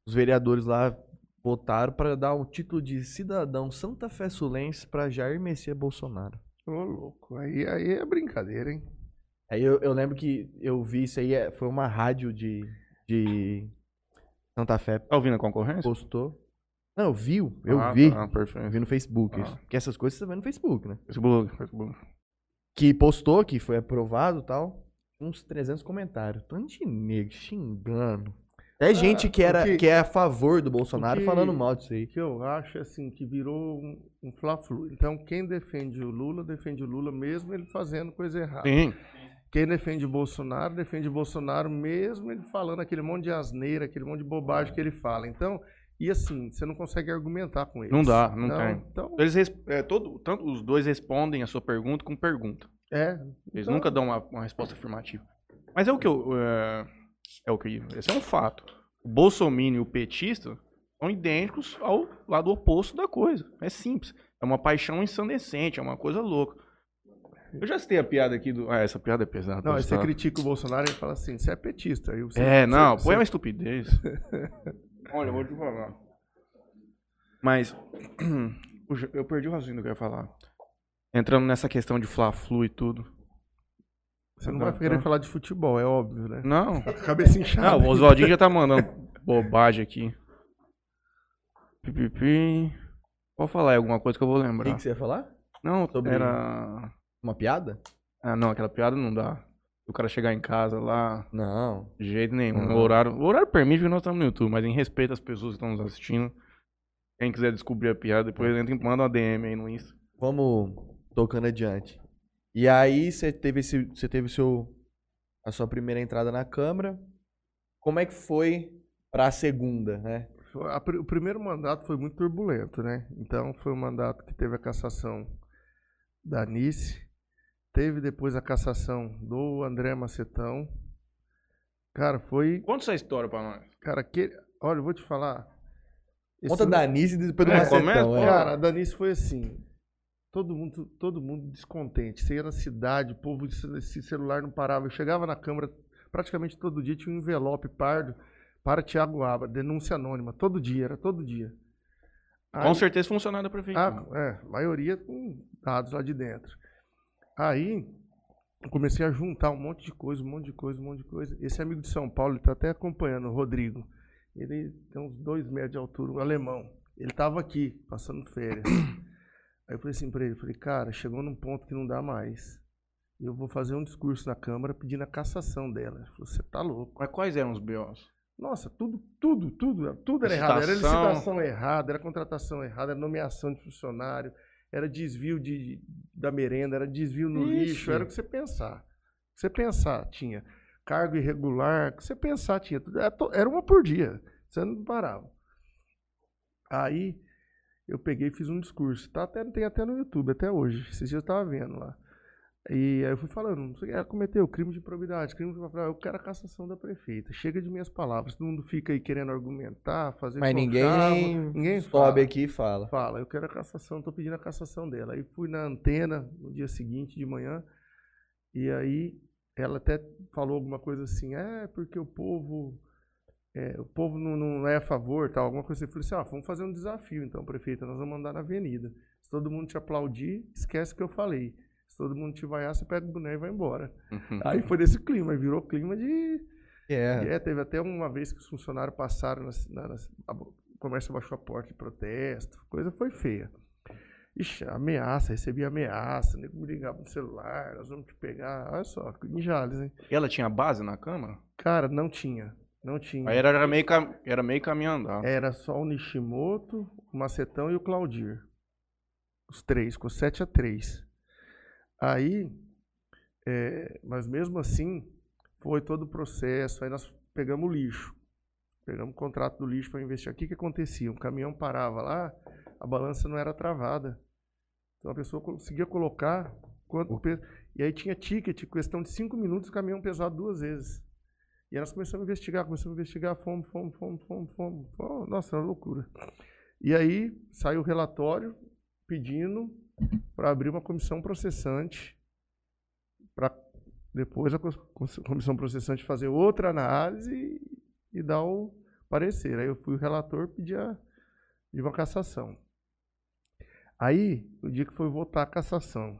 os vereadores lá votaram para dar o título de cidadão Santa Fé Sulense para Jair Messias Bolsonaro. Ô, louco, aí, aí é brincadeira, hein? Aí eu, eu lembro que eu vi isso aí, é, foi uma rádio de, de Santa Fé Tá ouvindo a concorrência? postou. Não, eu vi, eu Ah, vi. tá, Eu perfeito. vi no Facebook. Ah. Porque essas coisas você vê no Facebook, né? Facebook, Facebook. Que postou, que foi aprovado e tal. Uns 300 comentários. Tanto de negro xingando. É gente que, era, que- que é a favor do Bolsonaro que- falando mal disso aí. O que eu acho é assim, que virou um, um fla-flu. Então, quem defende o Lula, defende o Lula mesmo ele fazendo coisa errada. Sim. Quem defende o Bolsonaro, defende o Bolsonaro mesmo ele falando aquele monte de asneira, aquele monte de bobagem que ele fala. Então, e assim, você não consegue argumentar com eles. Não dá, não tem. Então, Eles res- é, todo, tanto os dois respondem a sua pergunta com pergunta. é. Eles então, nunca dão uma, uma resposta afirmativa. Mas é o que eu. É, é o que. Esse é um fato. O Bolsonaro e o petista são idênticos ao lado oposto da coisa. É simples. É uma paixão ensandecente, é uma coisa louca. Eu já citei a piada aqui do. Ah, essa piada é pesada. Não, aí você tá? critica o Bolsonaro e fala assim, você é petista. Você, É, não, você- pô, é uma estupidez. <laughs> Olha, eu vou te falar. Mas, <clears throat> eu perdi o raciocínio que eu ia falar. Entrando nessa questão de Fla-Flu e tudo. Você não vai querer falar de futebol, é óbvio, né? Não, Cabeça inchada. não, o Oswaldinho já tá mandando bobagem aqui. Pipipi. Pode falar aí alguma coisa que eu vou O que, lembrar. que você ia falar? Não, Sobre- era... Uma piada? Ah, não, aquela piada não dá. O cara chegar em casa lá, Não. de jeito nenhum. Uhum. O, horário, o horário permite que nós estamos no YouTube, mas em respeito às pessoas que estão nos assistindo. Quem quiser descobrir a piada, depois entra e manda uma DM aí no Insta. Vamos tocando adiante. E aí você teve esse, você teve seu a sua primeira entrada na Câmara. Como é que foi pra segunda, né? A o primeiro mandato foi muito turbulento, né? Então foi um mandato que teve a cassação da Nice, teve depois a cassação do André Macetão. Cara, foi. Conta essa história pra nós. Cara, que, olha, eu vou te falar. Conta no- da Anice e depois do É, Macetão. começa, é. Cara, a Danice foi assim. Todo mundo, todo mundo descontente. Você ia na cidade, o povo esse celular não parava. Eu chegava na Câmara, praticamente todo dia tinha um envelope pardo para Tiago Abra, denúncia anônima. Todo dia, era todo dia. Com Aí- certeza funcionário da prefeitura. ah, é, maioria com dados lá de dentro. Aí, eu comecei a juntar um monte de coisa, um monte de coisa, um monte de coisa. Esse amigo de São Paulo, ele tá até acompanhando, o Rodrigo. Ele tem uns dois metros de altura, um alemão. Ele tava aqui, passando férias. <coughs> Aí eu falei assim pra ele, falei, cara, chegou num ponto que não dá mais. Eu vou fazer um discurso na Câmara pedindo a cassação dela. Ele falou, você tá louco. Mas quais eram os BOs? Nossa, tudo, tudo, tudo, tudo era errado. Era Licitação. licitação errada, era contratação errada, era nomeação de funcionário, era desvio de, da merenda, era desvio no Ixi. lixo, era o que você pensar. O que você pensar tinha. Cargo irregular, o que você pensar tinha. To- era uma por dia, você não parava. Aí eu peguei e fiz um discurso. Tá até, tem até no YouTube, até hoje. Esses dias eu tava vendo lá. E aí eu fui falando, não sei o que, ela cometeu crime de improbidade, crime de. Eu quero a cassação da prefeita. Chega de minhas palavras. Todo mundo fica aí querendo argumentar, fazer Mas ninguém, ninguém sobe fala. aqui e fala. Fala, eu quero a cassação, tô pedindo a cassação dela. Aí fui na antena no dia seguinte de manhã, e aí ela até falou alguma coisa assim, é porque o povo. É, o povo não, não é a favor, tal, alguma coisa assim. Eu falei assim, ah, vamos fazer um desafio então, prefeita, nós vamos andar na avenida. Se todo mundo te aplaudir, esquece o que eu falei. Se todo mundo te vaiar, você pega o boneco e vai embora. <laughs> Aí foi desse clima, virou clima de, É. é, teve até uma vez que os funcionários passaram, nas, na- nas- a- o comércio baixou a porta de protesto, coisa foi feia. Ixi, ameaça, recebi ameaça, nego me ligava no celular, nós vamos te pegar, olha só, em Jales, hein? Ela tinha base na Câmara? Cara, não tinha, não tinha. Aí era, era meio, cam... era meio caminho andar. Era só o Nishimoto, o Macetão e o Claudir. Os três, com 7 a 3. Aí, é, mas mesmo assim, foi todo o processo. Aí nós pegamos o lixo. Pegamos o contrato do lixo para investigar. O que, que acontecia? Um caminhão parava lá, a balança não era travada. Então a pessoa conseguia colocar quanto peso. E aí tinha ticket, questão de cinco minutos, o caminhão pesado duas vezes. E nós começamos a investigar, começamos a investigar, fomos, fomos, fomos, fomos, fomos. fomos. Nossa, era loucura. E aí saiu o relatório pedindo para abrir uma comissão processante para depois a comissão processante fazer outra análise e, dar o parecer. Aí eu fui o relator pedir a, pedir uma cassação. Aí, o dia que foi votar a cassação,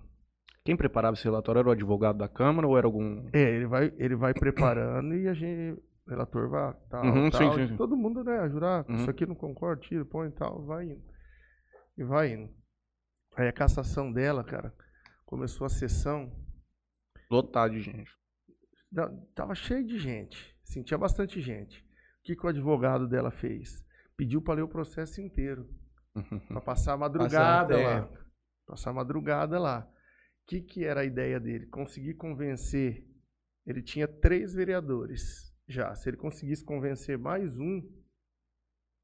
Quem preparava esse relatório era o advogado da Câmara ou era algum. É, ele vai, ele vai preparando e a gente, o relator vai, tal, Uhum, sim, tal, sim, sim. todo mundo, né, ajudar, Uhum. isso aqui não concorda, tira, põe e tal, vai indo. E vai indo. Aí a cassação dela, cara, começou a sessão, Lotado de gente. tava cheio de gente, sim, tinha bastante gente. O que, que o advogado dela fez? Pediu para ler o processo inteiro, <laughs> para passar a madrugada lá. Passar a madrugada lá. O que, que era a ideia dele? Conseguir convencer. Ele tinha três vereadores já. Se ele conseguisse convencer mais um,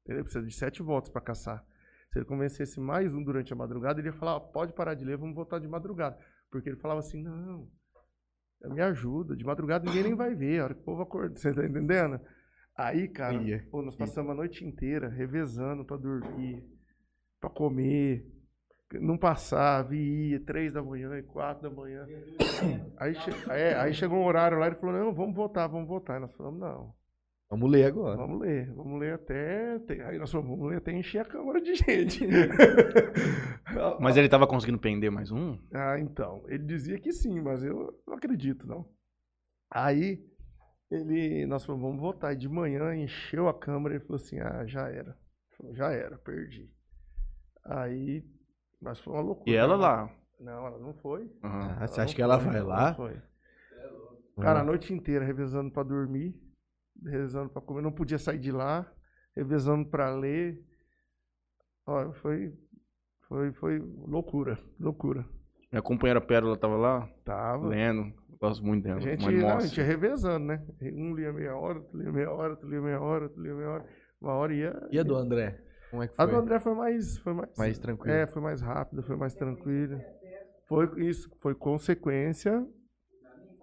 ele precisa de sete votos para caçar. Se ele convencesse mais um durante a madrugada, ele ia falar: "Ó, pode parar de ler, vamos votar de madrugada. Porque ele falava assim: não, me ajuda, de madrugada ninguém nem vai ver, a hora que o povo acorda. <laughs> Você tá entendendo? Aí, cara, pô, nós passamos a noite inteira revezando para dormir, para comer. Não passava, e ia, três da manhã, e quatro da manhã. <coughs> Aí, che- é, aí chegou um horário lá, ele falou, não, vamos votar, vamos votar. E nós falamos, não, Vamos ler agora. vamos ler, vamos ler até. Aí nós falamos, vamos ler até encher a câmara de gente. <laughs> Mas ele tava conseguindo prender mais um? Ah, então. Ele dizia que sim, mas eu não acredito, não. Aí, ele, nós falamos, vamos votar. E de manhã encheu a câmara e falou assim: ah, já era. Falou, já era, perdi. Aí, mas foi uma loucura. E ela né? lá. Não, ela não foi. Ah, você acha que ela foi, vai não lá? foi. Cara, a noite inteira revezando pra dormir, revezando pra comer, não podia sair de lá, revezando pra ler. Olha, foi, foi, foi loucura, loucura. Minha companheira Pérola tava lá, Tava. lendo. Gosto muito dela. A gente, não, a gente ia revezando, né? Um lia meia hora, outro lia meia hora, outro lia meia hora, outro lia meia hora. Uma hora ia. E a do André? Como é que A foi? do André foi mais. Foi mais, Mais tranquilo. É, foi mais rápida, foi mais tranquila. Foi isso, foi consequência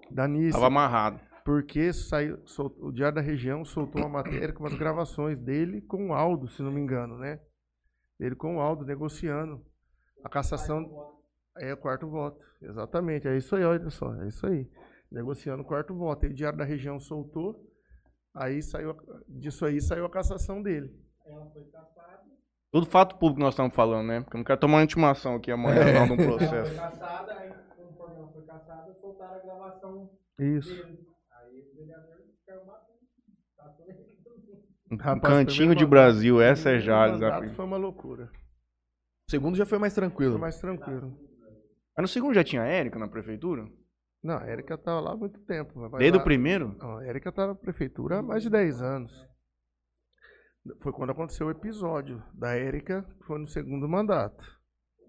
da Nice. Tava amarrado. Porque saiu, sol- o Diário da Região soltou uma matéria com as gravações dele com o Aldo, se não me engano, né? Ele com o Aldo negociando. A cassação. É o quarto voto. Exatamente. É isso aí, olha só. É isso aí. Negociando o quarto voto. Aí o Diário da Região soltou. Aí saiu. a- Disso aí saiu a cassação dele. Tudo fato público que nós estamos falando, né? Porque eu não quero tomar uma intimação aqui amanhã não de um Ela foi processo. caçada, aí conforme ela foi caçada, soltaram a gravação Isso. dele. Aí o vereador caiu batendo. Passou nele também. Um Rapaz, cantinho de Brasil, essa é Jales. Foi uma loucura. O segundo já foi mais tranquilo. Foi mais tranquilo. Mas no segundo já tinha Érica na prefeitura? Não, a Érica tava lá há muito tempo. Desde lá- o primeiro? Não, a Érica tá na prefeitura há mais de 10 anos. Foi quando aconteceu o episódio da Érica, que foi no segundo mandato.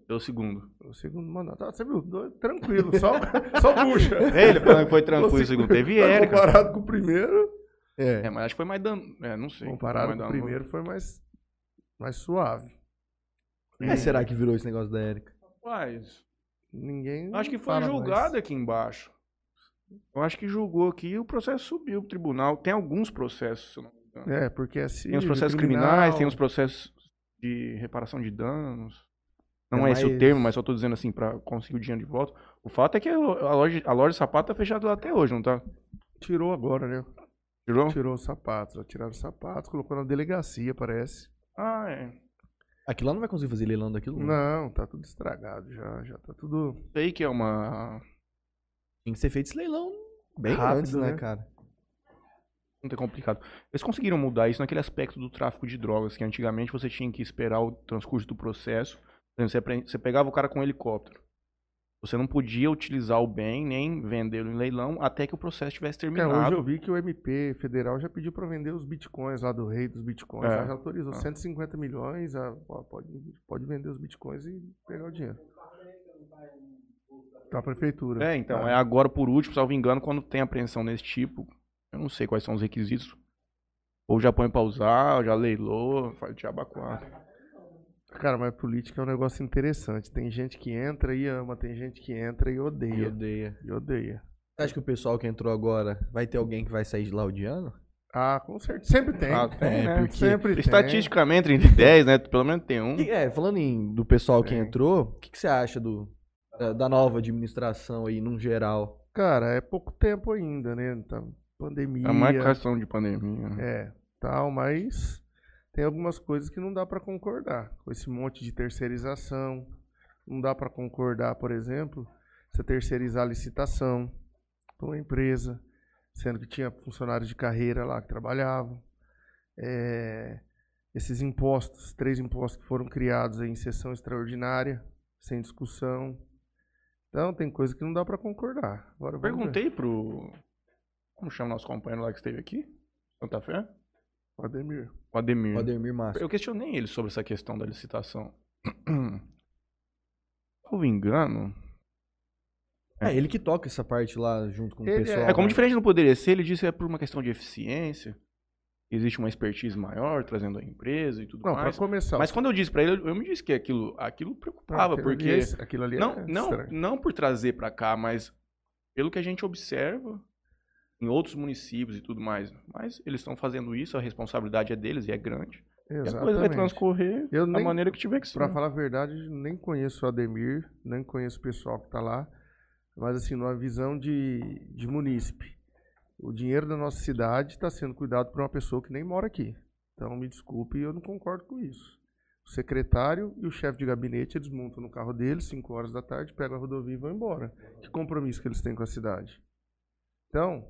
Deu o segundo. O segundo mandato. Ah, você viu? Tranquilo, só, <laughs> só puxa. Ele falando que foi tranquilo o segundo. Teve Mas Érica. Comparado com o primeiro, É, mas acho que foi mais dano. É, não sei. comparado com o primeiro, foi mais, mais suave. Por que será que virou esse negócio da Erika? Rapaz, Ninguém. acho que foi julgado mais. aqui embaixo. Eu acho que julgou aqui e o processo subiu pro tribunal. Tem alguns processos, se eu não me engano. É, porque é Tem os processos criminal. criminais, tem os processos de reparação de danos. Não É é, esse o mais- termo, mas só tô dizendo assim, pra conseguir o dinheiro de volta. O fato é que a loja, a loja de sapato tá fechada até hoje, não tá? Tirou agora, né? Tirou? Tirou os sapatos. Tiraram os sapatos, colocou na delegacia, parece. Ah, é. Aquilo lá não vai conseguir fazer leilão daquilo? não. Não, tá tudo estragado já. Já tá tudo. Sei que é uma. Tem que ser feito esse leilão bem Rápido, antes, né, né? cara? Muito complicado. Eles conseguiram mudar isso naquele aspecto do tráfico de drogas, que antigamente você tinha que esperar o transcurso do processo. Você, você pegava o cara com um helicóptero. Você não podia utilizar o bem nem vendê-lo em leilão até que o processo tivesse É, terminado. hoje eu vi que o MP federal já pediu pra vender os bitcoins lá do rei dos bitcoins. É. já autorizou Ah. 150 milhões. ah, ó, pode, pode vender os bitcoins e pegar o dinheiro. Tá a prefeitura. É, então, Ah. é agora por último, salvo engano, quando tem apreensão desse tipo, eu não sei quais são os requisitos. Ou já põe pra usar, ou já leilou, faz diabo a quatro. Cara, mas política é um negócio interessante. Tem gente que entra e ama, tem gente que entra e E odeia. odeia. E odeia. Você acha que o pessoal que entrou agora vai ter alguém que vai sair de lá odiando? Ah, com certeza. Sempre tem. Ah, tem, né? porque Sempre tem. Estatisticamente, entre 10, né? Pelo menos tem um. Que- é, falando em, do pessoal que Tem. entrou, o que, que você acha do, da, da nova administração aí, num geral? Cara, é pouco tempo ainda, né? Tá pandemia. É mais questão de pandemia. né? É, tal, mas tem algumas coisas que não dá pra concordar. Com esse monte de terceirização, não dá pra concordar, por exemplo, você terceirizar a licitação para uma empresa, sendo que tinha funcionários de carreira lá que trabalhavam. É, esses impostos, três impostos que foram criados em sessão extraordinária, sem discussão. Então, tem coisa que não dá pra concordar. Agora, ver. perguntei pro. Como chama nosso companheiro lá que esteve aqui? Santa Fé? Ademir. O Ademir. O Ademir Massa. Eu questionei ele sobre essa questão da licitação. Salvo engano. É, ele que toca essa parte lá junto com o Ele é- pessoal. É como né? diferente não poderia ser, ele disse que é por uma questão de eficiência. Existe uma expertise maior trazendo a empresa e tudo Não, para mais. começar. Mas quando eu disse pra ele, eu me disse que aquilo, aquilo preocupava, aquilo ali porque é- aquilo ali é não, não, não por trazer pra cá, mas pelo que a gente observa em outros municípios e tudo mais. Mas eles estão fazendo isso, a responsabilidade é deles e é grande. E a coisa vai Exatamente. transcorrer Eu da nem- maneira que tiver que ser. Pra falar a verdade, nem conheço o Ademir, nem conheço o pessoal que tá lá, mas assim, numa visão de, de munícipe, o dinheiro da nossa cidade está sendo cuidado por uma pessoa que nem mora aqui. Então, me desculpe, eu não concordo com isso. O secretário e o chefe de gabinete, eles montam no carro deles, 5 horas da tarde, pegam a rodovia e vão embora. Que compromisso que eles têm com a cidade? Então,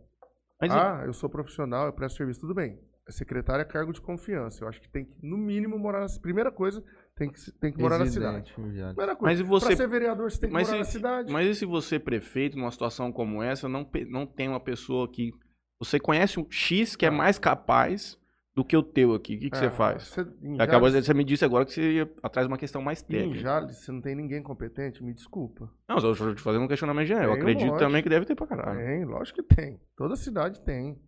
Mas ah, eu sou profissional, eu presto serviço, tudo bem. A secretária é cargo de confiança. Eu acho que tem que, no mínimo, morar na Primeira coisa, tem que, tem que morar na Residente, cidade. viado. Primeira coisa. Mas e você- Pra ser vereador, você tem que mas morar na se- cidade. Mas e se você, prefeito, numa situação como essa, não, pe- não tem uma pessoa que. Você conhece um X que é mais capaz do que o teu aqui. O que, que você Ah, faz? Você, em Acabou, Jales, você me disse agora que você ia atrás de uma questão mais em técnica. Jales, você não tem ninguém competente? Me desculpa. Não, só estou te fazendo um questionamento geral. Eu acredito monte. também que deve ter pra caralho. Tem, lógico que tem. Toda cidade tem.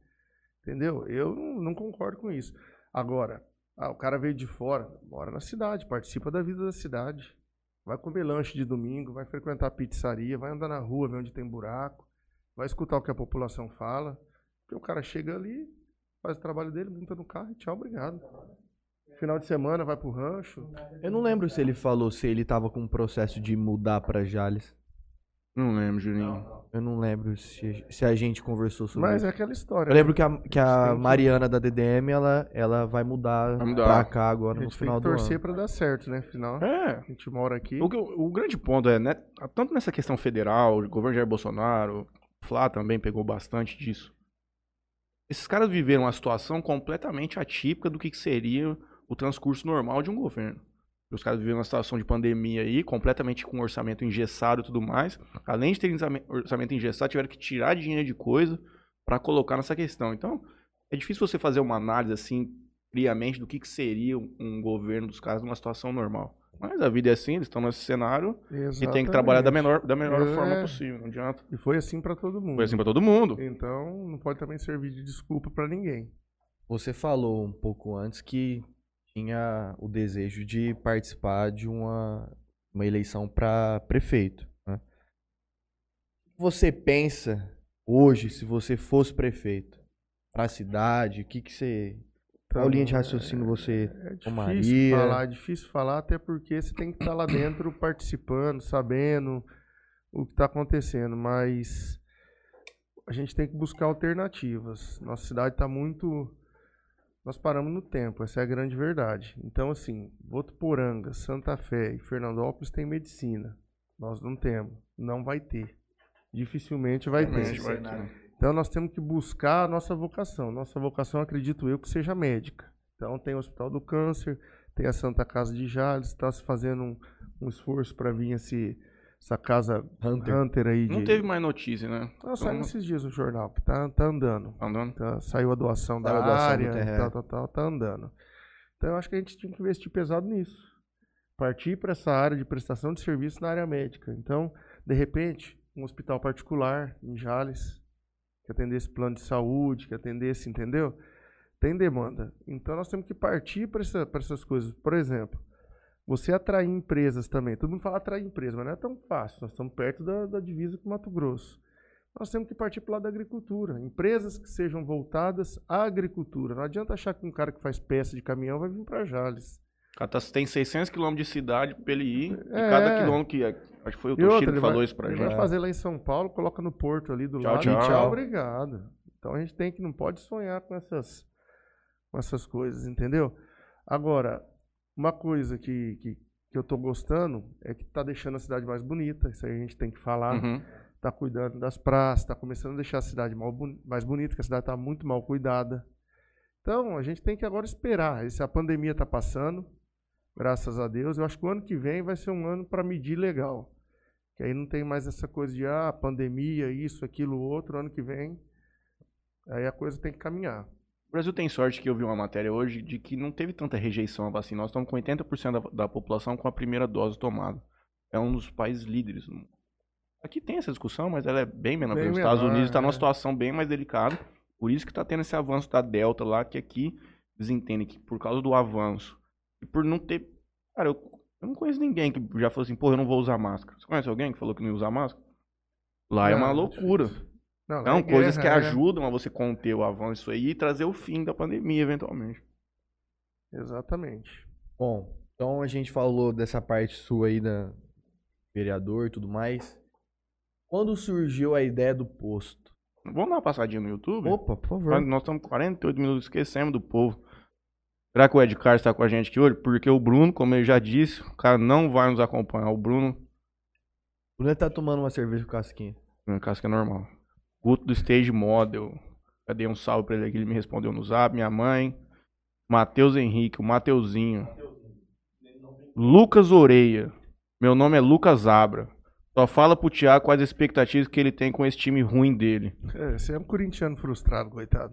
Entendeu? Eu não, concordo com isso. Agora, ah, o cara veio de fora, mora na cidade, participa da vida da cidade. Vai comer lanche de domingo, vai frequentar pizzaria, vai andar na rua, ver onde tem buraco, vai escutar o que a população fala. Porque o cara chega ali, faz o trabalho dele, monta no carro e tchau, obrigado. Final de semana vai pro rancho. Eu não lembro se ele falou se ele tava com um processo de mudar pra Jales. Não lembro, Juninho. Eu não lembro se, se a gente conversou sobre Mas isso. é aquela história. Eu lembro né? que a, que A a tem que- Mariana da DDM, ela, ela vai mudar, Vai mudar. pra cá agora a no gente tem final que do torcer ano. pra dar certo, né? Afinal, É. a gente mora aqui. O, o grande ponto é, né, tanto nessa questão federal, o governo Jair Bolsonaro, o Flá também pegou bastante disso. Esses caras viveram uma situação completamente atípica do que que seria o transcurso normal de um governo. Os caras viveram uma situação de pandemia aí, completamente com orçamento engessado e tudo mais. Além de ter orçame- orçamento engessado, tiveram que tirar dinheiro de coisa para colocar nessa questão. Então, é difícil você fazer uma análise assim, friamente, do que, que seria um governo dos caras numa situação normal. Mas a vida é assim, eles estão nesse cenário e tem que trabalhar da, menor, da melhor É. forma possível, não adianta. E foi assim pra todo mundo. Foi assim pra todo mundo. Então, não pode também servir de desculpa pra ninguém. Você falou um pouco antes que tinha o desejo de participar de uma, uma eleição para prefeito. né? O que você pensa hoje, se você fosse prefeito, para a cidade? O que, que você. Qual Então, linha de raciocínio você É difícil tomaria? falar, é difícil falar, até porque você tem que estar lá dentro participando, sabendo o que está acontecendo, mas a gente tem que buscar alternativas. Nossa cidade está muito. Nós paramos no tempo, essa é a grande verdade. Então, assim, Votuporanga, Santa Fé e Fernandópolis tem medicina. Nós não temos. Não vai ter. Dificilmente vai ter. Vai ter. Então nós temos que buscar a nossa vocação. Nossa vocação, acredito eu, que seja médica. Então tem o Hospital do Câncer, tem a Santa Casa de Jales, está se fazendo um, um esforço para vir esse, essa casa Hunter. Hunter, aí. De... Não teve mais notícia, né? Ah, saiu Então, esses dias no jornal, que tá, tá andando. tá andando? Tá- saiu a doação da Saiu a doação do área, tal, tal, tal, tá andando. Então eu acho que a gente tinha que investir pesado nisso. Partir para essa área de prestação de serviço na área médica. Então, de repente, um hospital particular em Jales, que atendesse plano de saúde, que atendesse, entendeu? Tem demanda. Então nós temos que partir para essa, essas coisas. Por exemplo, você atrair empresas também. Todo mundo fala atrair empresas, mas não é tão fácil. Nós estamos perto da, da divisa com Mato Grosso nós temos que partir para o lado da agricultura. Empresas que sejam voltadas à agricultura. Não adianta achar que um cara que faz peça de caminhão vai vir para Jales. Cara tá- tem 600 quilômetros de cidade pra ele ir. E É. cada quilômetro que. Acho que foi o E Toshiro que falou vai, isso pra ele gente. vai fazer lá em São Paulo, coloca no porto ali do Tchau, lado. tchau. e Tchau. Obrigado. Então a gente tem que, não pode sonhar com essas, com essas coisas, entendeu? Agora, uma coisa que, que, que eu tô gostando é que tá deixando a cidade mais bonita. Isso aí a gente tem que falar. Uhum. tá cuidando das praças, tá começando a deixar a cidade mais bonita, que a cidade tá muito mal cuidada. Então, a gente tem que agora esperar. E a pandemia tá passando, graças a Deus, eu acho que o ano que vem vai ser um ano para medir legal. Que aí não tem mais essa coisa de ah, pandemia, isso, aquilo, outro, ano que vem. Aí a coisa tem que caminhar. O Brasil tem sorte que eu vi uma matéria hoje de que não teve tanta rejeição à vacina. Nós estamos com 80% da, da população com a primeira dose tomada. É um dos países líderes. Aqui tem essa discussão, mas ela é bem menor. Bem Os Estados menor, Unidos está numa é. situação bem mais delicada. Por isso que está tendo esse avanço da Delta lá, que aqui eles entendem que por causa do avanço e por não ter. Cara, eu, eu não conheço ninguém que já falou assim, porra, eu não vou usar máscara. Você conhece alguém que falou que não ia usar máscara? Lá é uma Não, loucura. difícil. Não, Não, é coisas que guerra, é. ajudam a você conter o avanço aí e trazer o fim da pandemia, eventualmente. Exatamente. Bom, então a gente falou dessa parte sua aí da vereador e tudo mais. Quando surgiu a ideia do posto? Vamos dar uma passadinha no YouTube? Opa, por favor. Nós estamos 48 minutos, esquecemos do povo. Será que o Ed Carlos está com a gente aqui hoje? Porque o Bruno, como ele já disse, o cara não vai nos acompanhar. O Bruno, O Bruno tá tomando uma cerveja com casquinha. caso que é normal. Guto do Stage Model. Eu dei um salve pra ele aqui, ele me respondeu no zap. Minha mãe. Matheus Henrique, o Mateuzinho. Lucas Oreia. Meu nome é Lucas Abra. Só fala pro Thiago quais as expectativas que ele tem com esse time ruim dele. É, você é um corintiano frustrado, coitado.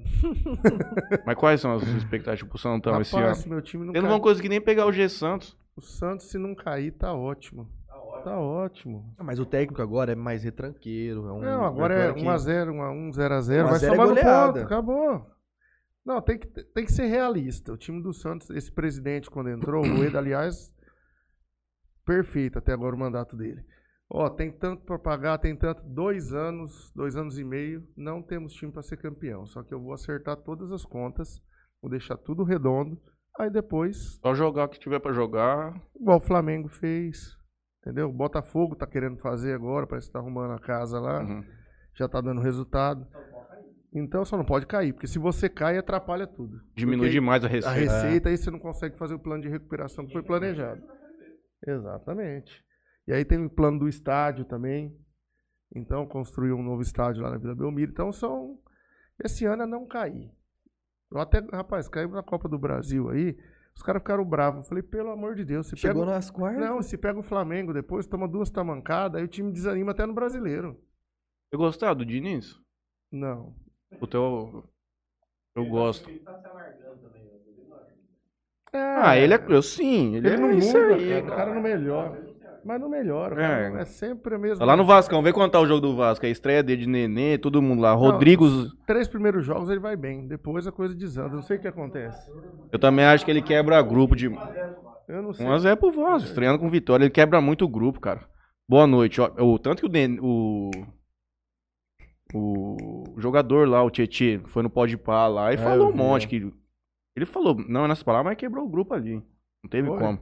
<laughs> Mas quais são as expectativas pro Santão esse ano? Rapaz, meu time não Eles não vão conseguir nem pegar o G Santos. O Santos, se não cair, tá ótimo. Tá ótimo. Ah, Mas o técnico agora é mais retranqueiro. É um Não, agora é que- 1x0, 1x0, 1 a vai 0 é no ponto, acabou. Não, tem que, tem que ser realista. O time do Santos, esse presidente, quando entrou, o Rueda, aliás, perfeito até agora o mandato dele. Ó, tem tanto para pagar, tem tanto. Dois anos, dois anos e meio, não temos time para ser campeão. Só que eu vou acertar todas as contas, vou deixar tudo redondo. Aí depois, Só jogar o que tiver pra jogar. igual o Flamengo fez. Entendeu? O Botafogo tá querendo fazer agora, parece que tá arrumando a casa lá, Uhum. já tá dando resultado. Então só não pode cair, porque se você cai, atrapalha tudo. Diminui Porque demais a a receita. receita, aí você não consegue fazer o plano de recuperação que foi planejado. Exatamente. E aí tem o plano do estádio também. Então, construir um novo estádio lá na Vila Belmiro. Então, são. Esse ano é não cair. Eu até, rapaz, caiu na Copa do Brasil aí. Os caras ficaram bravos. Eu falei, pelo amor de Deus, se Chegou pega. nas quartas. Não, se pega o Flamengo depois, toma duas tamancadas, aí o time desanima até no brasileiro. Você gostava do Diniz? Não. O teu. Eu gosto. É, Ah, ele é. Eu sim, ele, Ele é não muda, aí, cara. O cara. cara não melhora. Mas não melhora. É. cara. É, sempre a mesma. Tá lá no Vascão, vem contar o jogo do Vasco. A estreia dele de Nenê, todo mundo lá. Rodrigo. três primeiros jogos ele vai bem, depois a coisa desanda. Não sei o que acontece. Eu também acho que ele quebra grupo de. Eu não sei. 1x0 pro Vasco, estreando com vitória. Ele quebra muito o grupo, cara. Boa noite. O, tanto que o, Den- o. O jogador lá, o Tietê, foi no Pode Pá lá e É, falou um monte. é. Que, ele falou, não é nessas palavras, mas quebrou o grupo ali. Não teve Foi. como.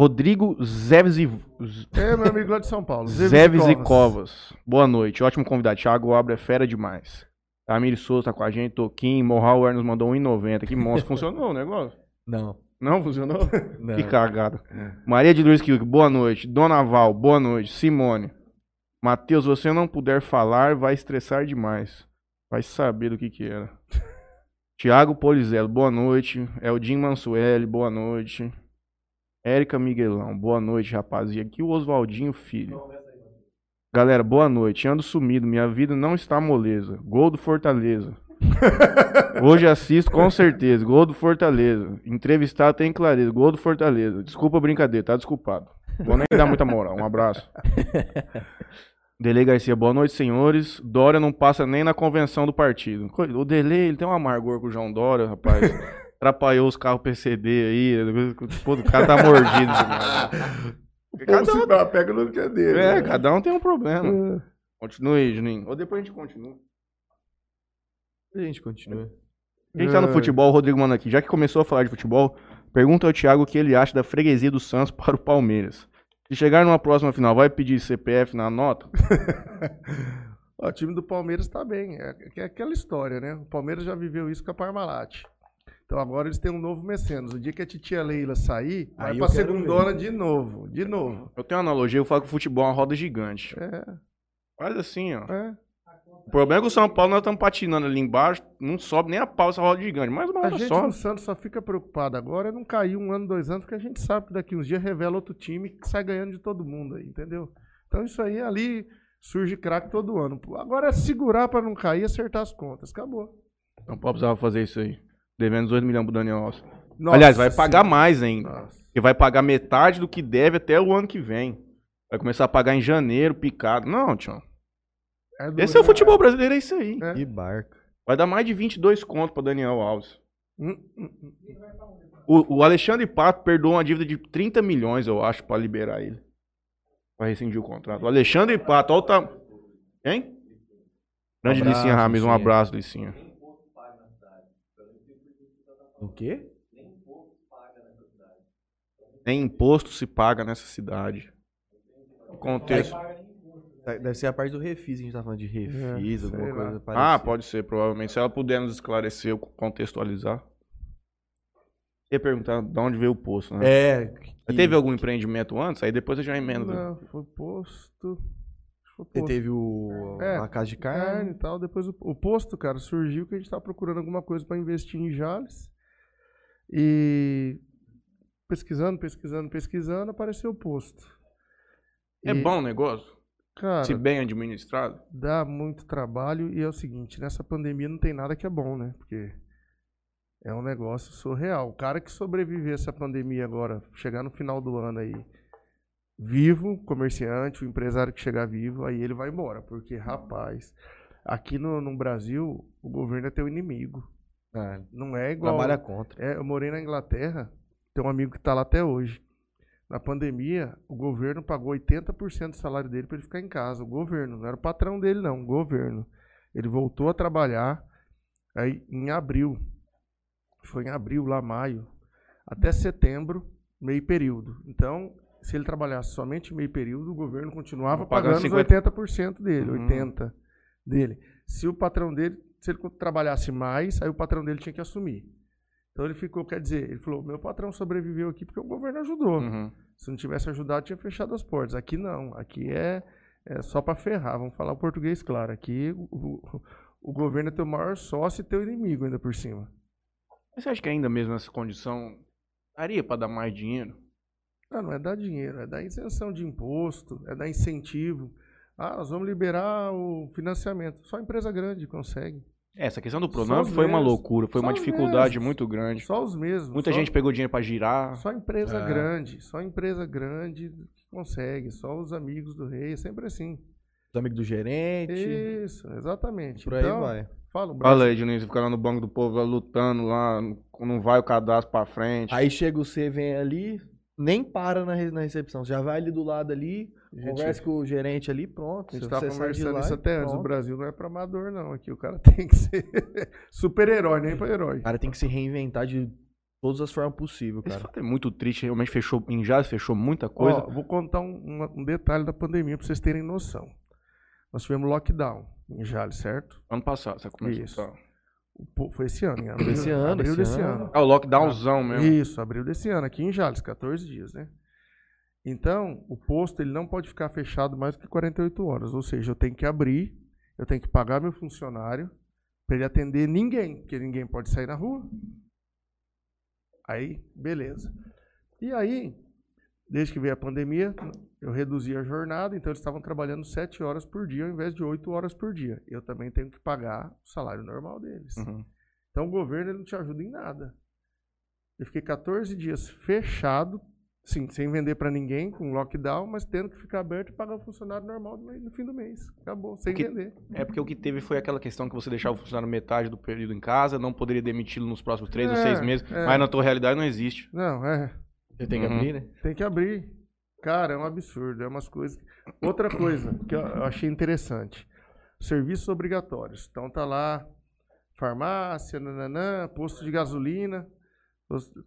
Rodrigo Zeves e, É, meu amigo lá de São Paulo. Zeves e Covas. Boa noite. Ótimo convidado. Thiago Abra é fera demais. Tamir Souza tá com a gente. Toquinho. Morral nos mandou 1,90. Que monstro. <laughs> Funcionou o negócio? Não. Não funcionou? não. Que cagada. Maria de Luiz Kiuk, boa noite. Dona Val, boa noite. Simone. Matheus, você não puder falar, vai estressar demais. Vai saber do que que era. <laughs> Tiago Polizelo, boa noite. Eldin Mansueli, boa noite. Érica Miguelão, boa noite, rapaziada. Aqui o Oswaldinho Filho. Galera, boa noite. Ando sumido, minha vida não está moleza. Gol do Fortaleza. <laughs> Hoje assisto com certeza. Gol do Fortaleza. Entrevistado tem clareza. Gol do Fortaleza. Desculpa a brincadeira, tá desculpado. Vou nem dar muita moral. Um abraço. <laughs> Dele Garcia, boa noite, senhores. Dória não passa nem na convenção do partido. O Dele, ele tem um amargor com o João Dória, rapaz. Atrapalhou os carros PCD aí. Pô, o cara tá mordido. demais. Cada um, pega no que é dele. é, né? cada um tem um problema. É. Continue, Juninho. Ou depois a gente continua. A gente continua. Quem tá no É. futebol, o Rodrigo manda aqui. Já que começou a falar de futebol, pergunta ao Thiago o que ele acha da freguesia do Santos <laughs> para o Palmeiras. Se chegar numa próxima final, vai pedir CPF na nota? <laughs> Ó, o time do Palmeiras tá bem. É, é aquela história, né? O Palmeiras já viveu isso com a Parmalat. Então agora eles têm um novo mecenas. O dia que a titia Leila sair, vai Aí pra eu quero segundona de novo. De novo. Eu tenho uma analogia, eu falo que o futebol é uma roda gigante. É, Faz assim, ó. é. O problema é que o São Paulo nós estamos patinando ali embaixo, não sobe nem a pau essa roda gigante. Mas uma A gente só. no Santos só fica preocupado agora é não cair um ano, dois anos, porque a gente sabe que daqui uns dias revela outro time que sai ganhando de todo mundo aí, entendeu? Então isso aí ali surge craque todo ano. Agora é segurar pra não cair e acertar as contas. Acabou. São Paulo precisava fazer isso aí. Devendo 18 milhões pro Daniel Alves. Nossa Aliás, vai pagar Senhora. mais ainda. Nossa. Porque vai pagar metade do que deve até o ano que vem. Vai começar a pagar em janeiro, picado. Não, tio. É Esse é o futebol brasileiro, é isso aí. É. Que barca. Vai dar mais de 22 conto pra Daniel Alves. Hum, hum, hum. O, o Alexandre Pato perdoou uma dívida de 30 milhões, eu acho, pra liberar ele. Pra rescindir o contrato. O Alexandre Pato, olha o tam... Hein? Grande Um abraço, Licinha Rames, um abraço, Licinha. O quê? Nem imposto se paga nessa cidade. Contexto. Deve ser a parte do refis, a gente tá falando de refis, É, alguma coisa lá. Ah, parecida. pode ser, provavelmente. Se ela puder nos esclarecer, contextualizar. Ia perguntar de onde veio o poço, né? É. Mas Teve algum empreendimento antes? Aí depois eu já emendo. Não, foi posto. Foi posto. teve o. É, a casa de carne carne. e tal. Depois o, o posto, cara, surgiu que a gente tava procurando alguma coisa pra investir em Jales. E pesquisando, pesquisando, pesquisando, apareceu o posto. É E, bom o negócio? Cara, Se bem administrado? dá muito trabalho e é o seguinte, nessa pandemia não tem nada que é bom, né? Porque é um negócio surreal. O cara que sobreviver essa pandemia agora, chegar no final do ano aí, vivo, comerciante, o empresário que chegar vivo, aí ele vai embora. Porque, rapaz, aqui no, no Brasil, o governo é teu inimigo. Ah, Não é igual. trabalha contra. É, eu morei na Inglaterra, tem um amigo que está lá até hoje. Na pandemia, o governo pagou 80% do salário dele para ele ficar em casa. O governo, não era o patrão dele, não, o governo. Ele voltou a trabalhar aí em abril. Foi em abril, lá maio, até setembro, meio período. Então, se ele trabalhasse somente meio período, o governo continuava Pagando pagando, 50. os 80% dele, Uhum. 80% dele. Se o patrão dele, se ele trabalhasse mais, aí o patrão dele tinha que assumir. Então ele ficou, quer dizer, ele falou, meu patrão sobreviveu aqui porque o governo ajudou. Uhum. Se não tivesse ajudado, tinha fechado as portas. Aqui não, aqui é, é só para ferrar, vamos falar o português claro. Aqui o, o, o governo é teu maior sócio e teu inimigo ainda por cima. Mas você acha que ainda mesmo nessa condição daria pra dar mais dinheiro? Ah, não é dar dinheiro, é dar isenção de imposto, é dar incentivo. Ah, nós vamos liberar o financiamento. Só empresa grande consegue. É, Essa questão do Pronamp foi uma mesmos. loucura, foi Só uma dificuldade mesmos. muito grande. Só os mesmos. Muita só- gente pegou dinheiro pra girar. Só empresa É. grande, só empresa grande que consegue, só os amigos do rei, é sempre assim. Os amigos do gerente. Isso, exatamente. Por aí então, vai. Fala, o Brasil. Fala aí, Juninho, você fica lá no banco do povo lá lutando lá, não vai o cadastro pra frente. Aí chega o C, vem ali, nem para na, na recepção. Já vai ali do lado ali, gente- conversa com o gerente ali, pronto. A gente Você tava sai de conversando isso até antes. O. Brasil não é pra amador, não. Aqui o cara <laughs> tem que ser super-herói, nem pra herói. O cara tem que se reinventar de todas as formas possíveis, Esse cara. fato é muito triste, realmente fechou, em Jazz fechou muita coisa. Ó, vou contar um, um detalhe da pandemia pra vocês terem noção. Nós tivemos lockdown em Jales, certo? Ano passado, você começou. Isso. Tá. Foi esse ano, em abril, Esse ano, abril esse desse ano. ano. Ah, o lockdownzão mesmo. Isso, abril desse ano, aqui em Jales, 14 dias, né? Então, o posto ele não pode ficar fechado mais do que 48 horas. Ou seja, eu tenho que abrir, eu tenho que pagar meu funcionário para ele atender ninguém, porque ninguém pode sair na rua. Aí, beleza. E aí, desde que veio a pandemia, eu reduzi a jornada, então eles estavam trabalhando 7 horas por dia ao invés de 8 horas por dia. Eu também tenho que pagar o salário normal deles. Uhum. Então o governo não te ajuda em nada. Eu fiquei 14 dias fechado, sim, sem vender para ninguém, com lockdown, mas tendo que ficar aberto e pagar o funcionário normal no fim do mês. Acabou, sem Porque- vender. É porque o que teve foi aquela questão que você deixava o funcionário metade do período em casa, não poderia demiti-lo nos próximos três ou É, seis meses, é. mas na tua realidade não existe. Não, é, Você tem que Uhum. abrir, né? tem que abrir. Cara, é um absurdo, é umas coisas. Outra coisa que eu achei interessante. Serviços obrigatórios. Então tá lá farmácia, nananã, posto de gasolina,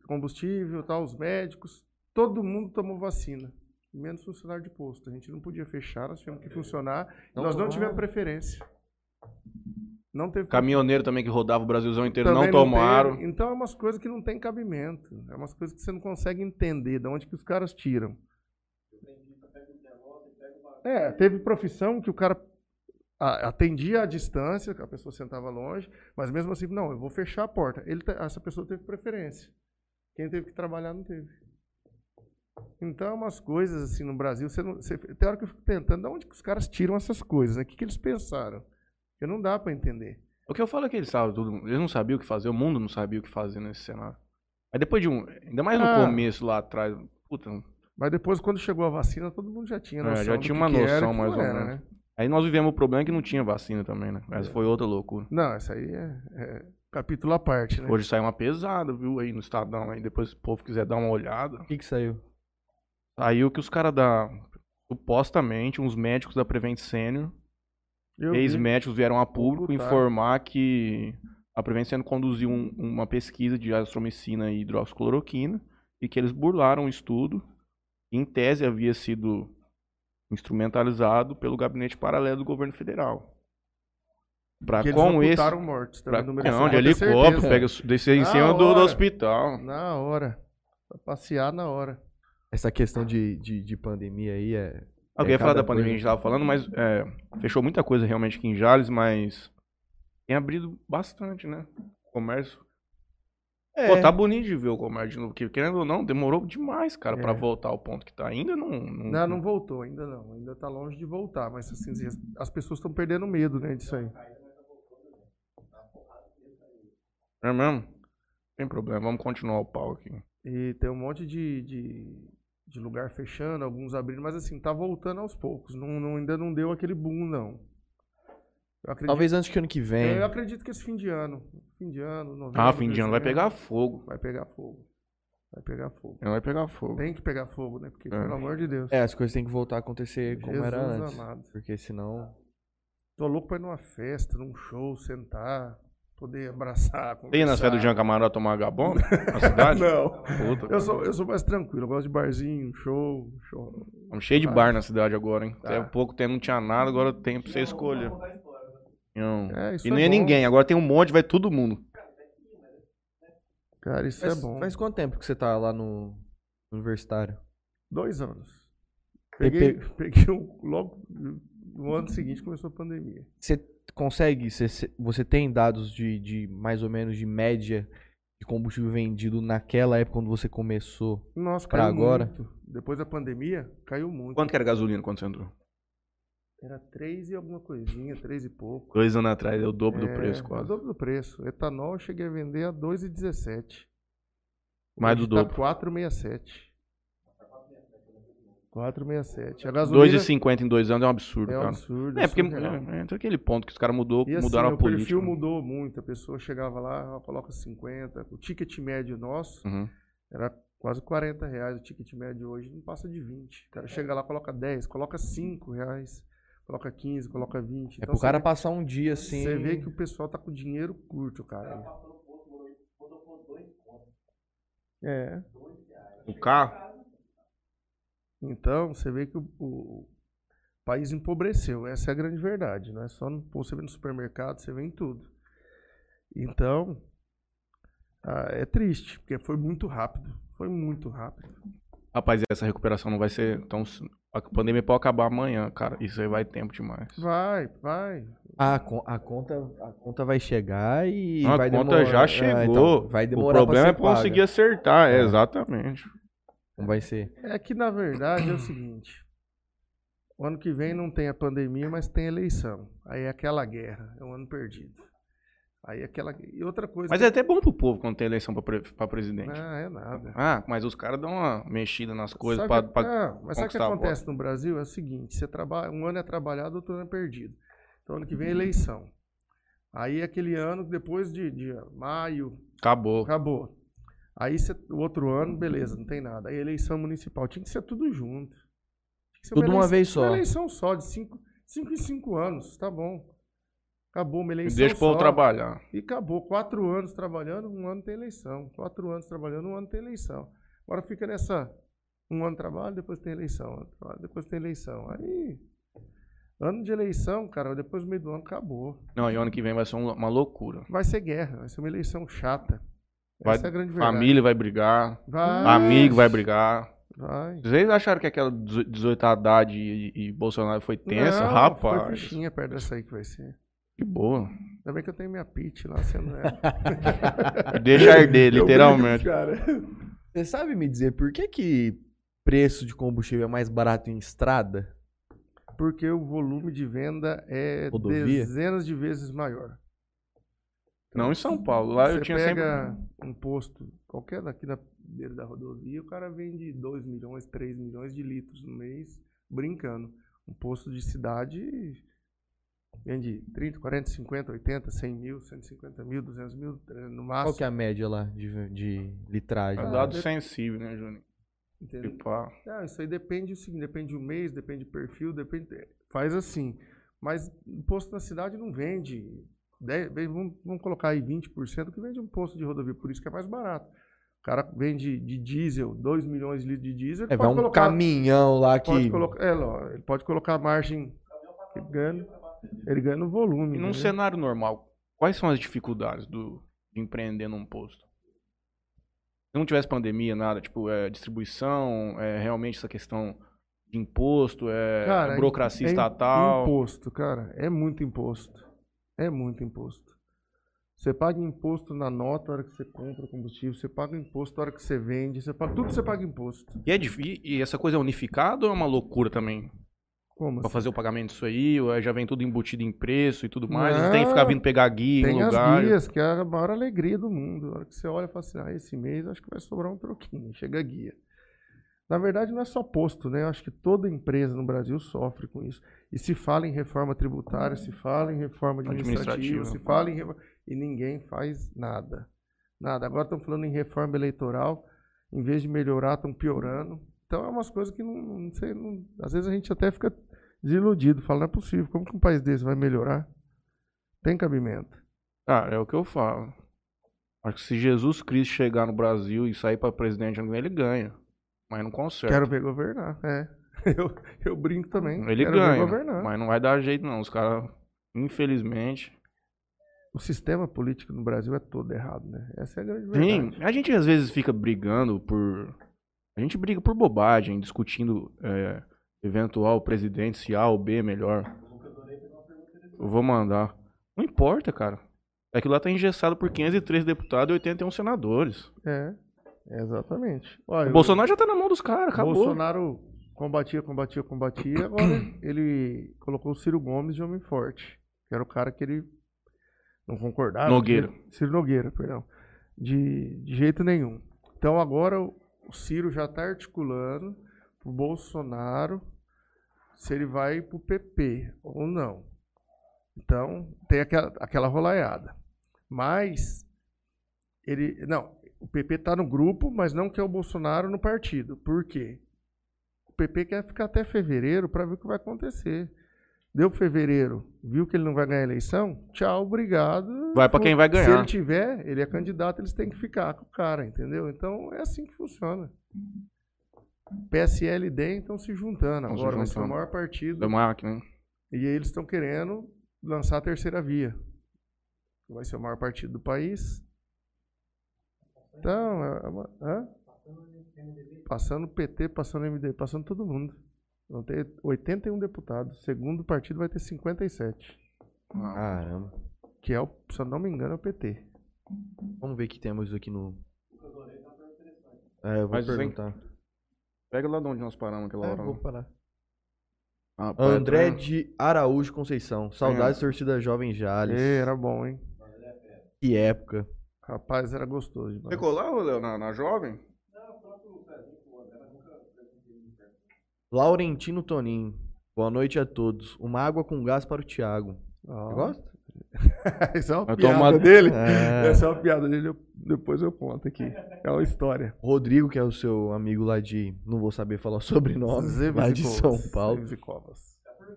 combustível, tal, os médicos, todo mundo tomou vacina, menos funcionário de posto. A gente não podia fechar, nós tivemos que funcionar. e Não nós não tivemos preferência. Não teve Caminhoneiro também que rodava o Brasilzão inteiro também não tomaram. teve. Então é umas coisas que não tem cabimento. É umas coisas que você não consegue entender de onde que os caras tiram. É, teve profissão que o cara atendia à distância, que a pessoa sentava longe, mas mesmo assim, não, eu vou fechar a porta. Ele, essa pessoa teve preferência. Quem teve que trabalhar não teve. Então, é umas coisas assim no Brasil, você não, você, tem hora que eu fico tentando, de onde que os caras tiram essas coisas? né? O que, que eles pensaram? Porque não dá para entender. O que eu falo é que eles estavam tudo. Eles não sabiam o que fazer, o mundo não sabia o que fazer nesse cenário. Aí depois de um. Ainda mais no Ah. começo lá atrás. Puta. Mas depois, quando chegou a vacina, todo mundo já tinha É, noção. já do tinha uma que e noção, que mais ou era, menos. né? Aí nós vivemos o problema que não tinha vacina também, né? Essa foi outra loucura. Não, essa aí é, é capítulo à parte, né? Hoje saiu uma pesada, viu, aí no Estadão. Aí depois se o povo quiser dar uma olhada. O que que saiu? Saiu que os caras da. Supostamente, uns médicos da Prevent Senior, ex-médicos vieram a público informar que a Prevent Senior conduziu um- uma pesquisa de azitromicina e hidroxicloroquina e que eles burlaram o estudo. que, Em tese havia sido instrumentalizado pelo gabinete paralelo do governo federal. Pra que eles com esse. ocultaram mortes. Pra, não, de helicóptero, pega, descer em cima do, do hospital. Na hora. Pra passear na hora. Essa questão de, de, de pandemia aí é. Eu É, ia falar da pandemia que a gente tava falando, mas é, fechou muita coisa realmente aqui em Jales, mas tem abrido bastante, né? Comércio. É, Pô, tá bonito de ver o comércio de novo, porque querendo ou não, demorou demais, cara, pra É. voltar ao ponto que tá. Ainda não. não, Não, não voltou, ainda não. Ainda tá longe de voltar. Mas assim, as, as pessoas estão perdendo medo, né, disso aí. É mesmo? Tem problema, vamos continuar o pau aqui. E tem um monte de, de, de lugar fechando, alguns abrindo, mas assim, tá voltando aos poucos. Não, não- ainda não deu aquele boom, não. Eu acredito, Talvez antes que ano que vem. eu acredito que esse fim de ano, fim de ano, novembro, Ah, fim de ano vai pegar fogo. Vai pegar fogo. Vai pegar fogo. Vai pegar fogo. Tem que pegar fogo, né? Porque, É. pelo amor de Deus. É, as coisas têm que voltar a acontecer como Jesus era antes. amado. Porque senão. Tô louco pra ir numa festa, num show, sentar. Poder abraçar. <laughs> Tem nas conversar. festas do Jean Camarão tomar gabão <laughs> na cidade? Não. Puta, Eu sou, eu sou mais tranquilo, eu gosto de barzinho, show, show. Estamos cheio de bar na cidade agora, hein? Tá. Até pouco tempo não tinha nada, agora tem pra você escolher. Não. É, isso E é não é bom. ninguém, agora tem um monte, vai todo mundo. Cara, isso Faz, é bom. faz quanto tempo que você tá lá no universitário? Dois anos. Peguei, <laughs> peguei o- logo no ano seguinte começou a pandemia. Você consegue, você, você tem dados de, de mais ou menos de média de combustível vendido naquela época quando você começou? Nossa, Pra caiu agora? muito. Depois da pandemia, caiu muito. Quanto que era a gasolina quando você entrou? Era três e alguma coisinha, três e pouco. Dois anos atrás, é o dobro do É, preço é O quase. dobro do preço. Etanol eu cheguei a vender a 2,17. Mais do tá dobro. 4,67. 4,67. A gasolina 2,50 em dois anos é um absurdo, é um cara. absurdo. É, porque surreal. é, entra aquele ponto que os caras mudou, E assim, mudaram a o política. perfil mudou muito. A pessoa chegava lá, ó, coloca 50. O ticket médio nosso Uhum. era quase 40 reais. O ticket médio hoje não passa de 20. O cara chega lá, coloca 10, coloca 5 reais, coloca 15, coloca 20. É Então, pro cara vê- passar um dia assim. Você vê que o pessoal tá com dinheiro curto, cara. É. O carro? Então, você vê que o, o país empobreceu. Essa é a grande verdade. Não é só no, você vê no supermercado, você vê em tudo. Então, ah, é triste, porque foi muito rápido. Foi muito rápido. Rapaz, essa recuperação não vai ser. Então, a pandemia pode acabar amanhã, cara. Isso aí vai tempo demais. Vai, vai. A, con- a conta, a conta vai chegar e a vai conta demorar. já Ah, chegou. então, vai demorar o problema pra é paga. conseguir acertar, É. exatamente. Não vai ser. É que, na verdade, é o seguinte. O ano que vem não tem a pandemia, mas tem eleição. Aí é aquela guerra. É um ano perdido. Aí é aquela... E outra coisa... Mas que- é até bom pro povo quando tem eleição pra, pre- pra presidente. Ah, é nada. Ah, mas os caras dão uma mexida nas coisas Sabe pra, que- pra- não, mas sabe o que acontece no Brasil? É o seguinte, você trabalha, um ano é trabalhado, outro ano é perdido. Então ano que vem é eleição. Aí aquele ano, depois de, de maio, Acabou. acabou. Aí você- o outro ano, beleza, não tem nada. Aí eleição municipal. Tinha que ser tudo junto. Ser Tudo uma eleição- vez só. Uma eleição só, de cinco, cinco em cinco anos, tá bom. Acabou uma eleição Deixa o povo trabalhar. E acabou. Quatro anos trabalhando, um ano tem eleição. Quatro anos trabalhando, um ano tem eleição. Agora fica nessa. Um ano trabalho, depois tem eleição. depois tem eleição. Aí. Ano de eleição, cara, depois do meio do ano acabou. Não, e ano que vem vai ser um- uma loucura. Vai ser guerra, vai ser uma eleição chata. Vai- Essa é a grande verdade. Família vai brigar, Vai. amigo vai brigar. Vai. Vocês acharam que aquela 18 Haddad e, e Bolsonaro foi tensa? Não, Foi Rapaz, fichinha perto dessa aí que vai ser. que boa. Ainda bem que eu tenho minha pitch lá sendo ela. <laughs> Deixa arder, <laughs> literalmente. brinco. Você sabe me dizer por que que preço de combustível é mais barato em estrada? Porque o volume de venda é Rodovia? dezenas de vezes maior. Não em São Paulo. Lá Você eu tinha pega sempre. um posto, qualquer daqui na beira da rodovia, o cara vende 2 milhões, 3 milhões de litros no mês, brincando. Um posto de cidade vende 30, 40, 50, 80, 100 mil, 150 mil, 200 mil, no máximo. Qual que é a média lá de, de litragem? É Ah, dado de- sensível, né, Júnior? entendeu? Tipo, ah, isso aí depende, assim, depende do mês, depende do perfil, depende. Faz assim. Mas o posto na cidade não vende. 10, vem- vamos, vamos colocar aí 20% que vende um posto de rodovia, por isso que é mais barato. O cara vende de diesel, 2 milhões de litros de diesel. É, vai um colocar, caminhão lá que. pode colocar, é, ó, ele pode colocar a margem que ele ganha, ele ganha no volume. E num né? cenário normal, quais são as dificuldades do, de empreender num posto? Se não tivesse pandemia, nada, tipo, é, distribuição, é realmente essa questão de imposto, é, Cara, burocracia é estatal. Imposto, cara, é muito imposto. É muito imposto. Você paga imposto na nota na hora que você compra o combustível, você paga imposto na hora que você vende, você paga, tudo você paga imposto. E, é e essa coisa é unificada ou é uma loucura também? Como Pra assim? fazer o pagamento disso aí, ou é- já vem tudo embutido em preço e tudo mais? Não, Você tem que ficar vindo pegar guia Tem em as lugar. guias, que é a maior alegria do mundo. Na hora que você olha e fala assim, ah, esse mês acho que vai sobrar um troquinho, chega guia. Na verdade, não é só posto, né? Eu acho que toda empresa no Brasil sofre com isso. E se fala em reforma tributária, se fala em reforma administrativa, Administrativa. se fala em. refor- E ninguém faz nada. Nada. Agora estão falando em reforma eleitoral, em vez de melhorar, estão piorando. Então é umas coisas que não, não sei. não- às vezes a gente até fica desiludido, fala, não é possível, como que um país desse vai melhorar? Tem cabimento. Cara, é o que eu falo. Acho que se Jesus Cristo chegar no Brasil e sair pra presidente, ele ganha. Mas não consegue. Quero ver governar, é. <laughs> Eu, eu brinco também. Ele Quero ganha. ver governar. Mas não vai dar jeito, não. Os caras, infelizmente. O sistema político no Brasil é todo errado, né? Essa é a grande verdade. Sim, a gente às vezes fica brigando por. A gente briga por bobagem, discutindo é, eventual presidente, se A ou B é melhor. Eu vou mandar. Não importa, cara. Aquilo lá tá engessado por 503 deputados e 81 senadores. É, exatamente. Olha, O Bolsonaro já tá na mão dos caras, acabou. Bolsonaro combatia, combatia, combatia. Agora ele colocou o Ciro Gomes de homem forte. Que era o cara que ele não concordava. Nogueira. de- Ciro Nogueira, perdão. De, de jeito nenhum. Então agora o Ciro já está articulando pro Bolsonaro se ele vai pro PP ou não. Então tem aquela, aquela rolaiada. Mas ele. Não, o PP está no grupo, mas não quer o Bolsonaro no partido. Por quê? O PP quer ficar até fevereiro para ver o que vai acontecer. Deu fevereiro, viu que ele não vai ganhar a eleição? Tchau, obrigado. Vai pra quem vai Se ganhar. ele tiver, ele é candidato, eles têm que ficar com o cara, entendeu? Então é assim que funciona. PSL e DEM estão se juntando. Se Agora vai ser o maior partido. Da máquina. E eles estão querendo lançar a terceira via. Vai ser o maior partido do país. Então, é uma- hã? passando PT, passando MD, passando todo mundo. Vão ter 81 deputados. Segundo partido vai ter 57. Caramba. Que é, o, se eu não me engano, é o PT. Vamos ver o que temos aqui no. É, eu vou Mas vem- perguntar. Pega lá de onde nós paramos aquela É, hora. vou parar. Ah, André tá- de Araújo Conceição. Saudades, torcida Jovem Jales. Ê, era bom, hein? Que época. Rapaz, era gostoso demais. colava, Léo, na, na jovem? Laurentino Toninho. Boa noite a todos. Uma água com gás para o Thiago. Ó. Você gosta? <laughs> Essa é uma Vai piada tomar- dele. É. Essa é uma piada dele. eu- depois eu conto aqui. É uma história. Rodrigo, que é o seu amigo lá de. Não vou saber falar o sobrenome. Lá de. São Paulo.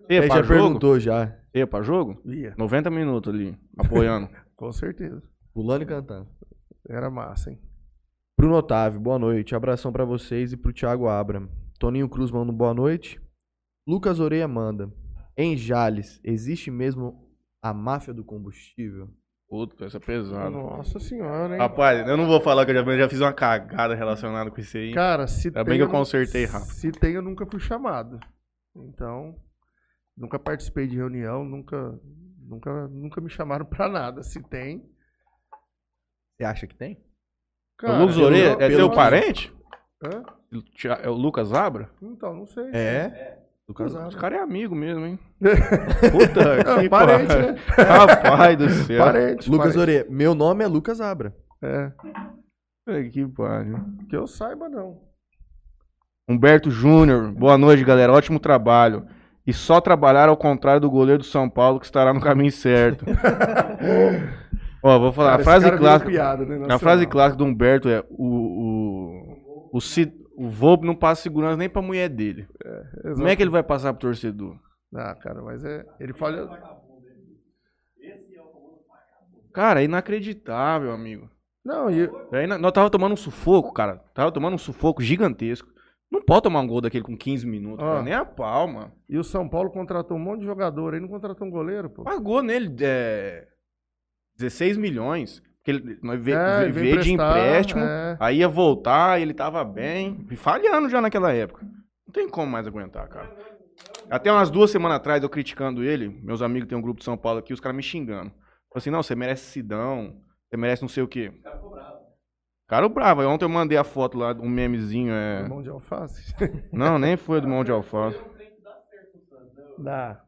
E Ele já jogo? perguntou já. Ia pra jogo? Ia, 90 minutos ali, apoiando. <laughs> com certeza. Pulando e cantando. Era massa, hein? Bruno Otávio, boa noite. Abração pra vocês e pro Thiago Abra. Toninho Cruz manda um boa noite. Lucas Oreia manda. Em Jales, existe mesmo a máfia do combustível? Puta, essa é pesada. Nossa senhora, hein? Rapaz, eu não vou falar que eu já, eu já fiz uma cagada relacionada com isso aí. Cara, se Ainda tem. bem que eu consertei rápido. Se tem, eu nunca fui chamado. Então, nunca participei de reunião, nunca, nunca, nunca me chamaram pra nada. Se tem. Você acha que tem? o Lucas Oreia é eu teu parente? Hã? É o Lucas Abra? Então, não sei. É. Lucas Exato. Esse cara é amigo mesmo, hein? <laughs> Puta Ah, que parente, né? Rapaz do céu. Parente. Lucas parente. Oreia, meu nome é Lucas Abra. É. Puta Que pariu. Que eu saiba, não. Humberto Júnior, boa noite, galera. Ótimo trabalho. E só trabalhar ao contrário do goleiro do São Paulo que estará no caminho certo. <laughs> Ó, vou falar. Cara, a frase clássica. Piada, né, A frase clássica do Humberto é: o, o, o, o Volpe não passa segurança nem pra mulher dele. Como é que ele vai passar pro torcedor? Ah, cara, mas é. Ele falha. Cara, é inacreditável, amigo. Não, e, É ina- Nós tava tomando um sufoco, cara. Tava tomando um sufoco gigantesco. Não pode tomar um gol daquele com 15 minutos, Ó. cara. Nem a pau, mano. e o São Paulo contratou um monte de jogador aí, não contratou um goleiro, pô. Pagou nele é, 16 milhões. Porque ele nós ve- É, ele veio de emprestar, empréstimo. é. Aí ia voltar, ele tava bem. e Falhando já naquela época. Não tem como mais aguentar, cara. Até umas duas semanas atrás, eu criticando ele, meus amigos têm um grupo de São Paulo aqui, os caras me xingando. Falei assim, não, você merece Sidão, você merece não sei o quê. Cara bravo. Aí ontem eu mandei a foto lá, um memezinho, é... Mão de alface. Não, nem foi do mão de alface. Dá.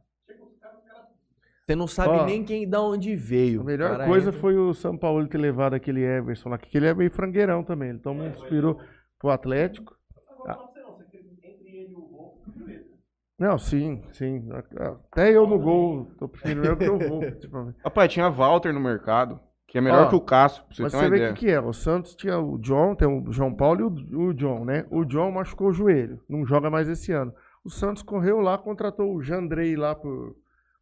Você não sabe Ó, nem quem da onde veio. A melhor Cara, coisa entra- foi o São Paulo ter levado aquele Everson lá, que ele é meio frangueirão também. Ele toma um inspirou pro Atlético. Não, sim, sim. Até eu no gol, tô preferindo eu que eu vou. <laughs> Tipo, Rapaz, tinha Walter no mercado, que é melhor Ó, que o Cássio, pra você mas ter você uma vê o ideia. que, que é. O Santos tinha o John, tem o João Paulo e o, o John, né? O John machucou o joelho, não joga mais esse ano. O Santos correu lá, contratou o Jandrei lá pro,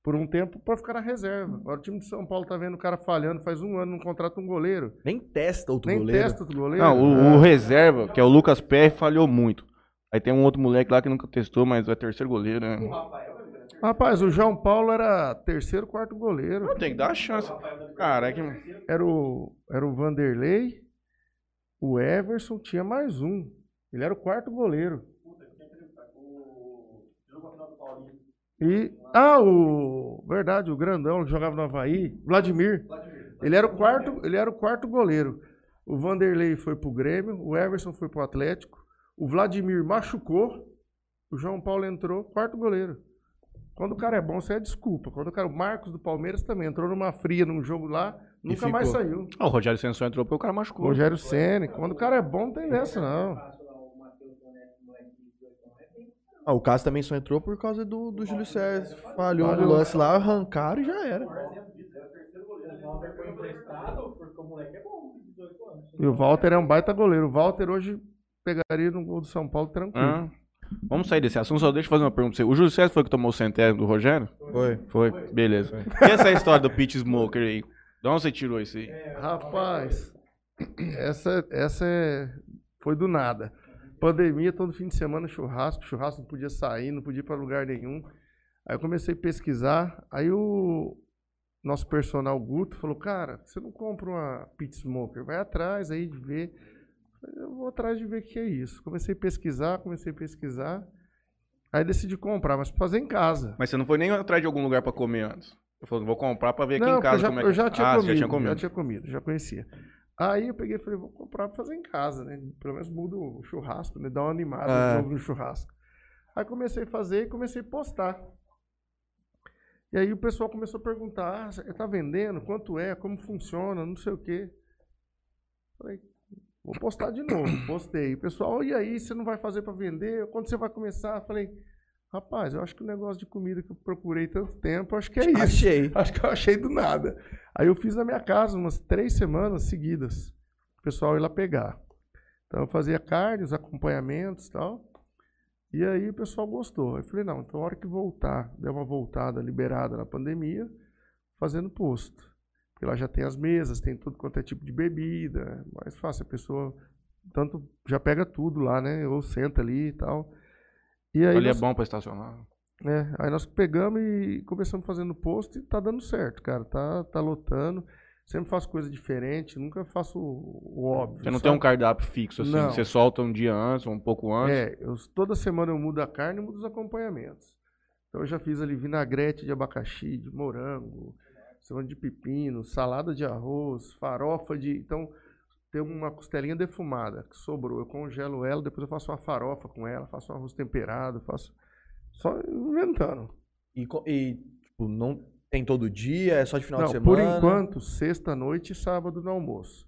por um tempo pra ficar na reserva. Agora o time de São Paulo tá vendo o cara falhando, faz um ano, não contrata um goleiro. Nem testa outro Nem goleiro. testa outro goleiro. Não, o, Ah. o reserva, que é o Lucas PR, falhou muito. Aí tem um outro moleque lá que nunca testou, mas é terceiro goleiro, né? Rapaz, o João Paulo era terceiro, quarto goleiro. Não, tem que dar a chance. Cara, é que. Era o, era o Vanderlei, o Everson, tinha mais um. Ele era o quarto goleiro. E, ah, o, verdade, o grandão que jogava no Havaí, Vladimir. Ele era o quarto, ele era o quarto goleiro. O Vanderlei foi pro Grêmio, o Everson foi pro Atlético, o Vladimir machucou, o João Paulo entrou, quarto goleiro. Quando o cara é bom, você é desculpa. Quando o cara, o Marcos do Palmeiras também entrou numa fria num jogo lá, nunca mais saiu. Ah, o Rogério Sensor entrou porque o cara machucou. Rogério Ceni, quando o cara é bom, não tem dessa não. Ah, o Cássio também só entrou por causa do, do Júlio César. Falhou no lance lá, arrancaram e já era. O Walter foi emprestado porque o moleque é bom, com 18 anos. E o Walter é um baita goleiro. O Walter hoje pegaria no gol do São Paulo tranquilo. Ah, vamos sair desse assunto, só deixa eu fazer uma pergunta pra você. O Júlio César foi que tomou o centésimo do Rogério? Foi. Foi, beleza. E essa história do Pit Smoker aí? De onde você tirou isso aí? Rapaz, essa, essa é- foi do nada. Pandemia, todo fim de semana churrasco, churrasco não podia sair, não podia ir para lugar nenhum. Aí eu comecei a pesquisar, aí o nosso personal Guto falou, cara, você não compra uma pit smoker, vai atrás aí de ver. Eu vou atrás de ver o que é isso. Comecei a pesquisar, comecei a pesquisar. Aí decidi comprar, mas pra fazer em casa. Mas você não foi nem atrás de algum lugar pra comer antes? Eu falei, vou comprar pra ver aqui Não, em casa já, como é que eu já tinha ah, comido, já tinha comido. já tinha comido, já conhecia. Aí eu peguei e falei, vou comprar pra fazer em casa, né? Pelo menos muda o churrasco, né? Dá uma animada É. de novo no churrasco. Aí comecei a fazer e comecei a postar. E aí o pessoal começou a perguntar, ah, tá vendendo? Quanto é? Como funciona? Não sei o quê. Falei, vou postar de novo. Postei. O pessoal, e aí, você não vai fazer pra vender? Quando você vai começar? Falei, rapaz, eu acho que o negócio de comida que eu procurei tanto tempo, acho que é <laughs> isso. Achei. Acho que eu achei do nada. Aí eu fiz na minha casa umas três semanas seguidas. O pessoal ia lá pegar. Então eu fazia carne, os acompanhamentos e tal. E aí o pessoal gostou. Eu falei, não, então a hora que voltar, der uma voltada liberada na pandemia, fazendo posto. Porque lá já tem as mesas, tem tudo quanto é tipo de bebida. É mais fácil, a pessoa tanto já pega tudo lá, né? Ou senta ali e tal. E aí Ali é nós- bom pra estacionar. é, aí nós pegamos e começamos fazendo post e tá dando certo, cara. Tá, tá lotando. Sempre faço coisa diferente, nunca faço o, óbvio. Você não só- tem um cardápio fixo, assim. Não. Você solta um dia antes, ou um pouco antes. É, eu, toda semana eu mudo a carne e mudo os acompanhamentos. Então eu já fiz ali vinagrete de abacaxi, de morango, semana de pepino, salada de arroz, farofa de. Então, tem uma costelinha defumada que sobrou. Eu congelo ela, depois eu faço uma farofa com ela, faço um arroz temperado, faço. Só inventando. E, e, tipo, não tem todo dia, é só de final Não, de semana. por enquanto, sexta-noite e sábado no almoço.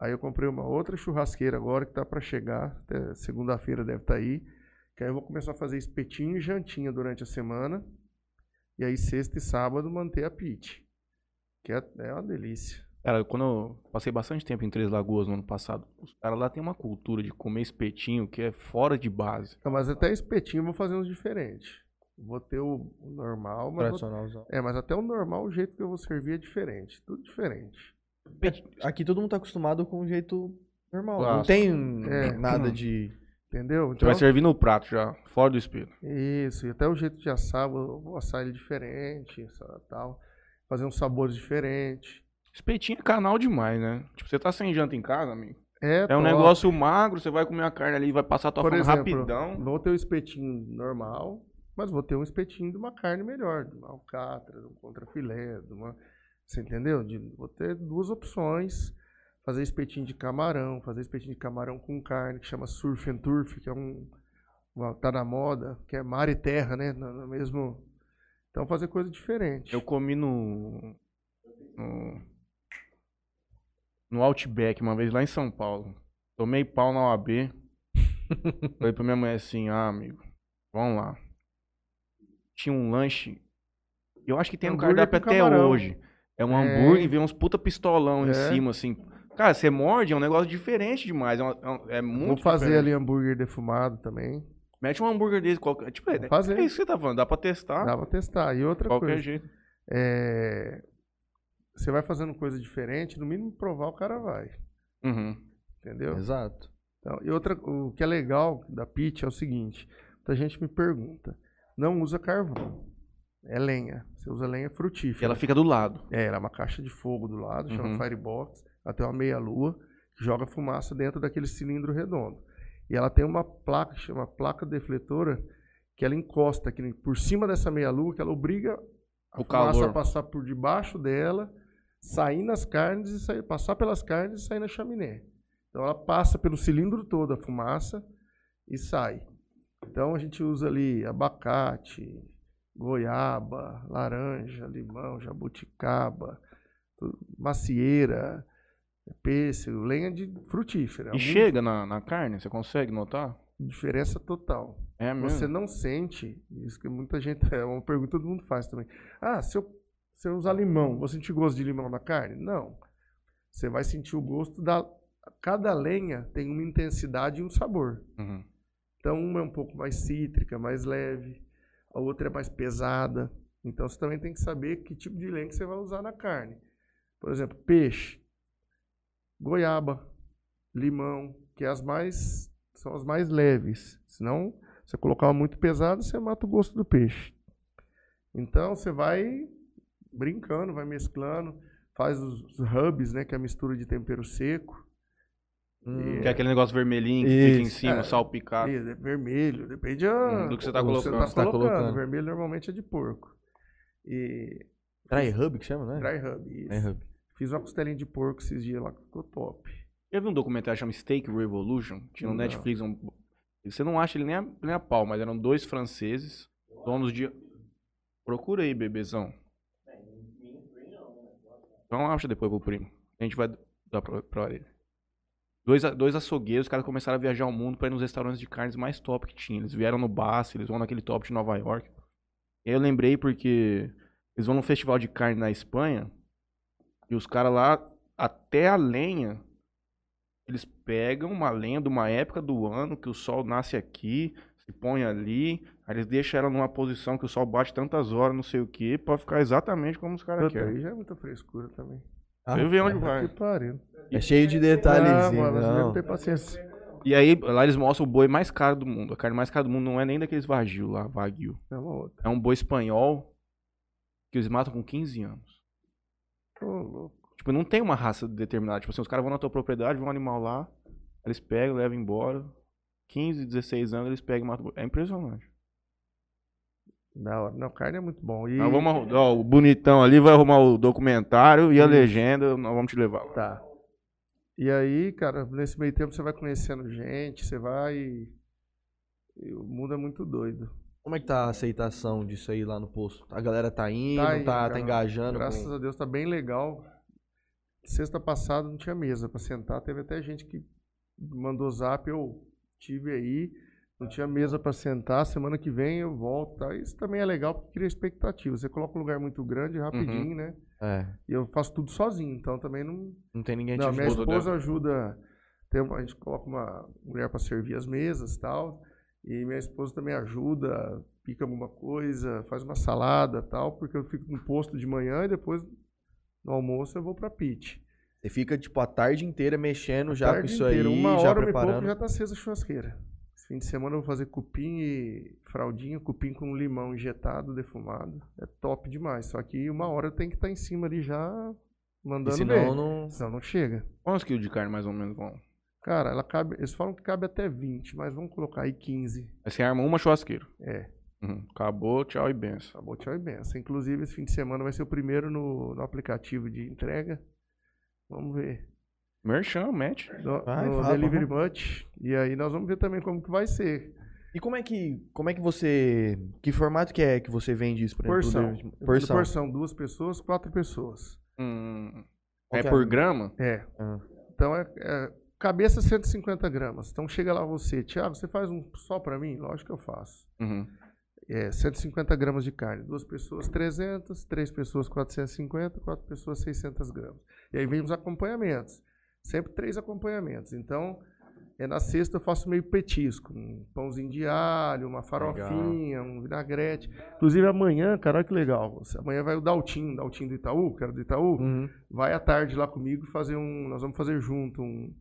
Aí eu comprei uma outra churrasqueira agora que tá para chegar, até segunda-feira deve estar aí. Que aí eu vou começar a fazer espetinho e jantinha durante a semana. E aí sexta e sábado manter a pit. Que é, é uma delícia. Cara, quando eu passei bastante tempo em Três Lagoas no ano passado, os caras lá tem uma cultura de comer espetinho que é fora de base. Não, mas até espetinho eu vou fazer uns diferentes. Vou ter o, normal, mas vou- Tradicionalzão. é, mas até o normal, o jeito que eu vou servir é diferente. Tudo diferente. Aqui todo mundo tá acostumado com o jeito normal. Não tem É. nada de. Entendeu? Você vai servir no prato já, fora do espelho. Isso, e até o jeito de assar, vou, vou assar ele diferente, tal. Fazer uns sabores diferentes. Espetinho é canal demais, né? Tipo, você tá sem janta em casa, amigo. É, É um top. negócio magro, você vai comer a carne ali, vai passar a tua Por fome exemplo, rapidão. Vou ter o espetinho normal, mas vou ter um espetinho de uma carne melhor, de uma alcatra, de um contrafilé, de uma. Você entendeu? De- vou ter duas opções. Fazer espetinho de camarão, fazer espetinho de camarão com carne, que chama surf and turf, que é um. tá na moda, que é mar e terra, né? No, no mesmo. Então fazer coisa diferente. Eu comi no, no. No Outback uma vez lá em São Paulo. Tomei pau na OAB. <laughs> Falei pra minha mãe assim: ah, amigo, vamos lá. Tinha um lanche. Eu acho que tem no Hambúrguer cardápio até camarão. hoje. É um É. hambúrguer e vem uns puta pistolão em É. cima, assim. Cara, você morde, é um negócio diferente demais. É, uma- é um- é muito Vou fazer diferente. ali hambúrguer defumado também. Mete um hambúrguer desse, qualquer. Tipo, é, Vou fazer. é isso que você tá falando, dá pra testar. Dá pra testar. E outra qualquer coisa. jeito. é, você vai fazendo coisa diferente, no mínimo provar o cara vai. Uhum. Entendeu? Exato. Então, e outra, o que é legal da pit é o seguinte: muita gente me pergunta, não usa carvão, é lenha. Você usa lenha E frutífera. ela fica do lado. É, ela é uma caixa de fogo do lado, chama Uhum. firebox. Tem uma meia-lua que joga fumaça dentro daquele cilindro redondo. E ela tem uma placa, chama placa defletora, que ela encosta aqui por cima dessa meia-lua, que ela obriga a O fumaça calor. a passar por debaixo dela, sair nas carnes e sair, passar pelas carnes e sair na chaminé. Então ela passa pelo cilindro todo a fumaça e sai. Então a gente usa ali abacate, goiaba, laranja, limão, jabuticaba, macieira, pêssego, lenha de frutífera. E Algum- chega na, na carne, você consegue notar? Diferença total. É mesmo. Você não sente, isso que muita gente, <laughs> é uma pergunta que todo mundo faz também. Ah, se eu, eu usar limão, vou sentir gosto de limão na carne? Não. Você vai sentir o gosto da. Cada lenha tem uma intensidade e um sabor. Uhum. Então, uma é um pouco mais cítrica, mais leve, a outra é mais pesada. Então, você também tem que saber que tipo de lenha que você vai usar na carne. Por exemplo, peixe, goiaba, limão, que é as mais são as mais leves. Senão, se você colocar uma muito pesada, você mata o gosto do peixe. Então, você vai brincando, vai mesclando, faz os, hubs, né, que é a mistura de tempero seco. Hum. Que é aquele negócio vermelhinho que fica em Isso, cima, é. salpicado. Isso, é vermelho, depende a- Hum, do que você tá o colocando. tá Você tá colocando. colocando. Vermelho normalmente é de porco. E Dry Hub que chama, né? dry rub, isso. Dry Hub. Fiz uma costelinha de porco esses dias lá que ficou top. Já viu um documentário chamado Steak Revolution? Tinha no Não. Netflix. Um... Você não acha ele nem a, nem a pau, mas eram dois franceses, donos de. Procura aí, bebezão. Então acha depois pro primo. A gente vai dar pra, pra ele. Dois, dois açougueiros, os caras começaram a viajar o mundo pra ir nos restaurantes de carnes mais top que tinha. Eles vieram no Bass, eles vão naquele top de Nova York. E aí eu lembrei porque eles vão num festival de carne na Espanha e os caras lá, até a lenha, eles pegam uma lenha de uma época do ano que o sol nasce aqui, se põe ali, aí eles deixam ela numa posição que o sol bate tantas horas, não sei o que, pra ficar exatamente como os caras querem. aí já é muita frescura também. Ah, Eu vi onde vai. Que pariu. É cheio de Ah, detalhezinho, mano, você não. tem paciência. E aí, lá eles mostram o boi mais caro do mundo. A carne mais cara do mundo não é nem daqueles Wagyu lá, Wagyu. É uma outra. É um boi espanhol que eles matam com 15 anos. Ô, louco. Tipo, não tem uma raça determinada. Tipo assim, os caras vão na tua propriedade, vão um animal lá, eles pegam, levam embora. 15, 16 anos, eles pegam e matam o boi. É impressionante. Da hora. Não, carne é muito bom. E... Nós vamos arru- ó, o bonitão ali vai arrumar o documentário e a Isso. legenda, nós vamos te levar lá. Tá. E aí, cara, nesse meio tempo você vai conhecendo gente, você vai. e o mundo é muito doido. Como é que tá a aceitação disso aí lá no posto? A galera tá indo, Tá tá, indo, tá, cara. engajando? Graças com- a Deus tá bem legal. Sexta passada não tinha mesa pra sentar. Teve até gente que mandou zap, eu tive aí. Não tinha mesa pra sentar. Semana que vem eu volto. Tá? Isso também é legal porque cria expectativa. Você coloca um lugar muito grande rapidinho, né? É, E eu faço tudo sozinho. Então também não, não tem ninguém Não, te minha ajuda. esposa esposa ajuda. Tem, a gente coloca uma mulher para servir as mesas e tal. E minha esposa também ajuda, pica alguma coisa, faz uma salada tal, porque eu fico no posto de manhã e depois no almoço eu vou pra pit. Você fica, tipo, a tarde inteira mexendo já com isso inteira, aí, uma já hora e pouco preparando. já tá acesa a churrasqueira. Fim de semana eu vou fazer cupim e fraldinha, cupim com limão injetado, defumado. É top demais. Só que uma hora eu tenho que estar em cima ali já E mandando senão ver. não... Senão não chega. Quantos quilos de carne mais ou menos vão? Cara, ela cabe. Eles falam que cabe até 20, mas vamos colocar aí 15. Aí você arma uma churrasqueira. É, Uhum. Acabou, tchau e benção. acabou, tchau e benção. Inclusive, esse fim de semana vai ser o primeiro no, no aplicativo de entrega. Vamos ver. Merchan, match. No, Vai, no fala, Delivery Much. E aí nós vamos ver também como que vai ser. E como é que, como é que você... Que formato que é que você vende isso, por exemplo? Porção. vendo Porção. porção. Duas pessoas, quatro pessoas. Hum, é é? por grama? É. Ah. Então, é, é cabeça 150 gramas. Então, chega lá você. Tiago, você faz um só pra mim? Lógico que eu faço. Uhum. É, 150 gramas de carne. Duas pessoas, 300. Três pessoas, 450. Quatro pessoas, 600 gramas. E aí vem os acompanhamentos. Sempre três acompanhamentos. Então, é na sexta eu faço meio petisco. Um pãozinho de alho, uma farofinha, um vinagrete. Inclusive amanhã, cara, olha que legal. Amanhã vai o Daltinho, Daltinho do Itaú, que era do Itaú. Uhum. Vai à tarde lá comigo fazer um. Nós vamos fazer junto um,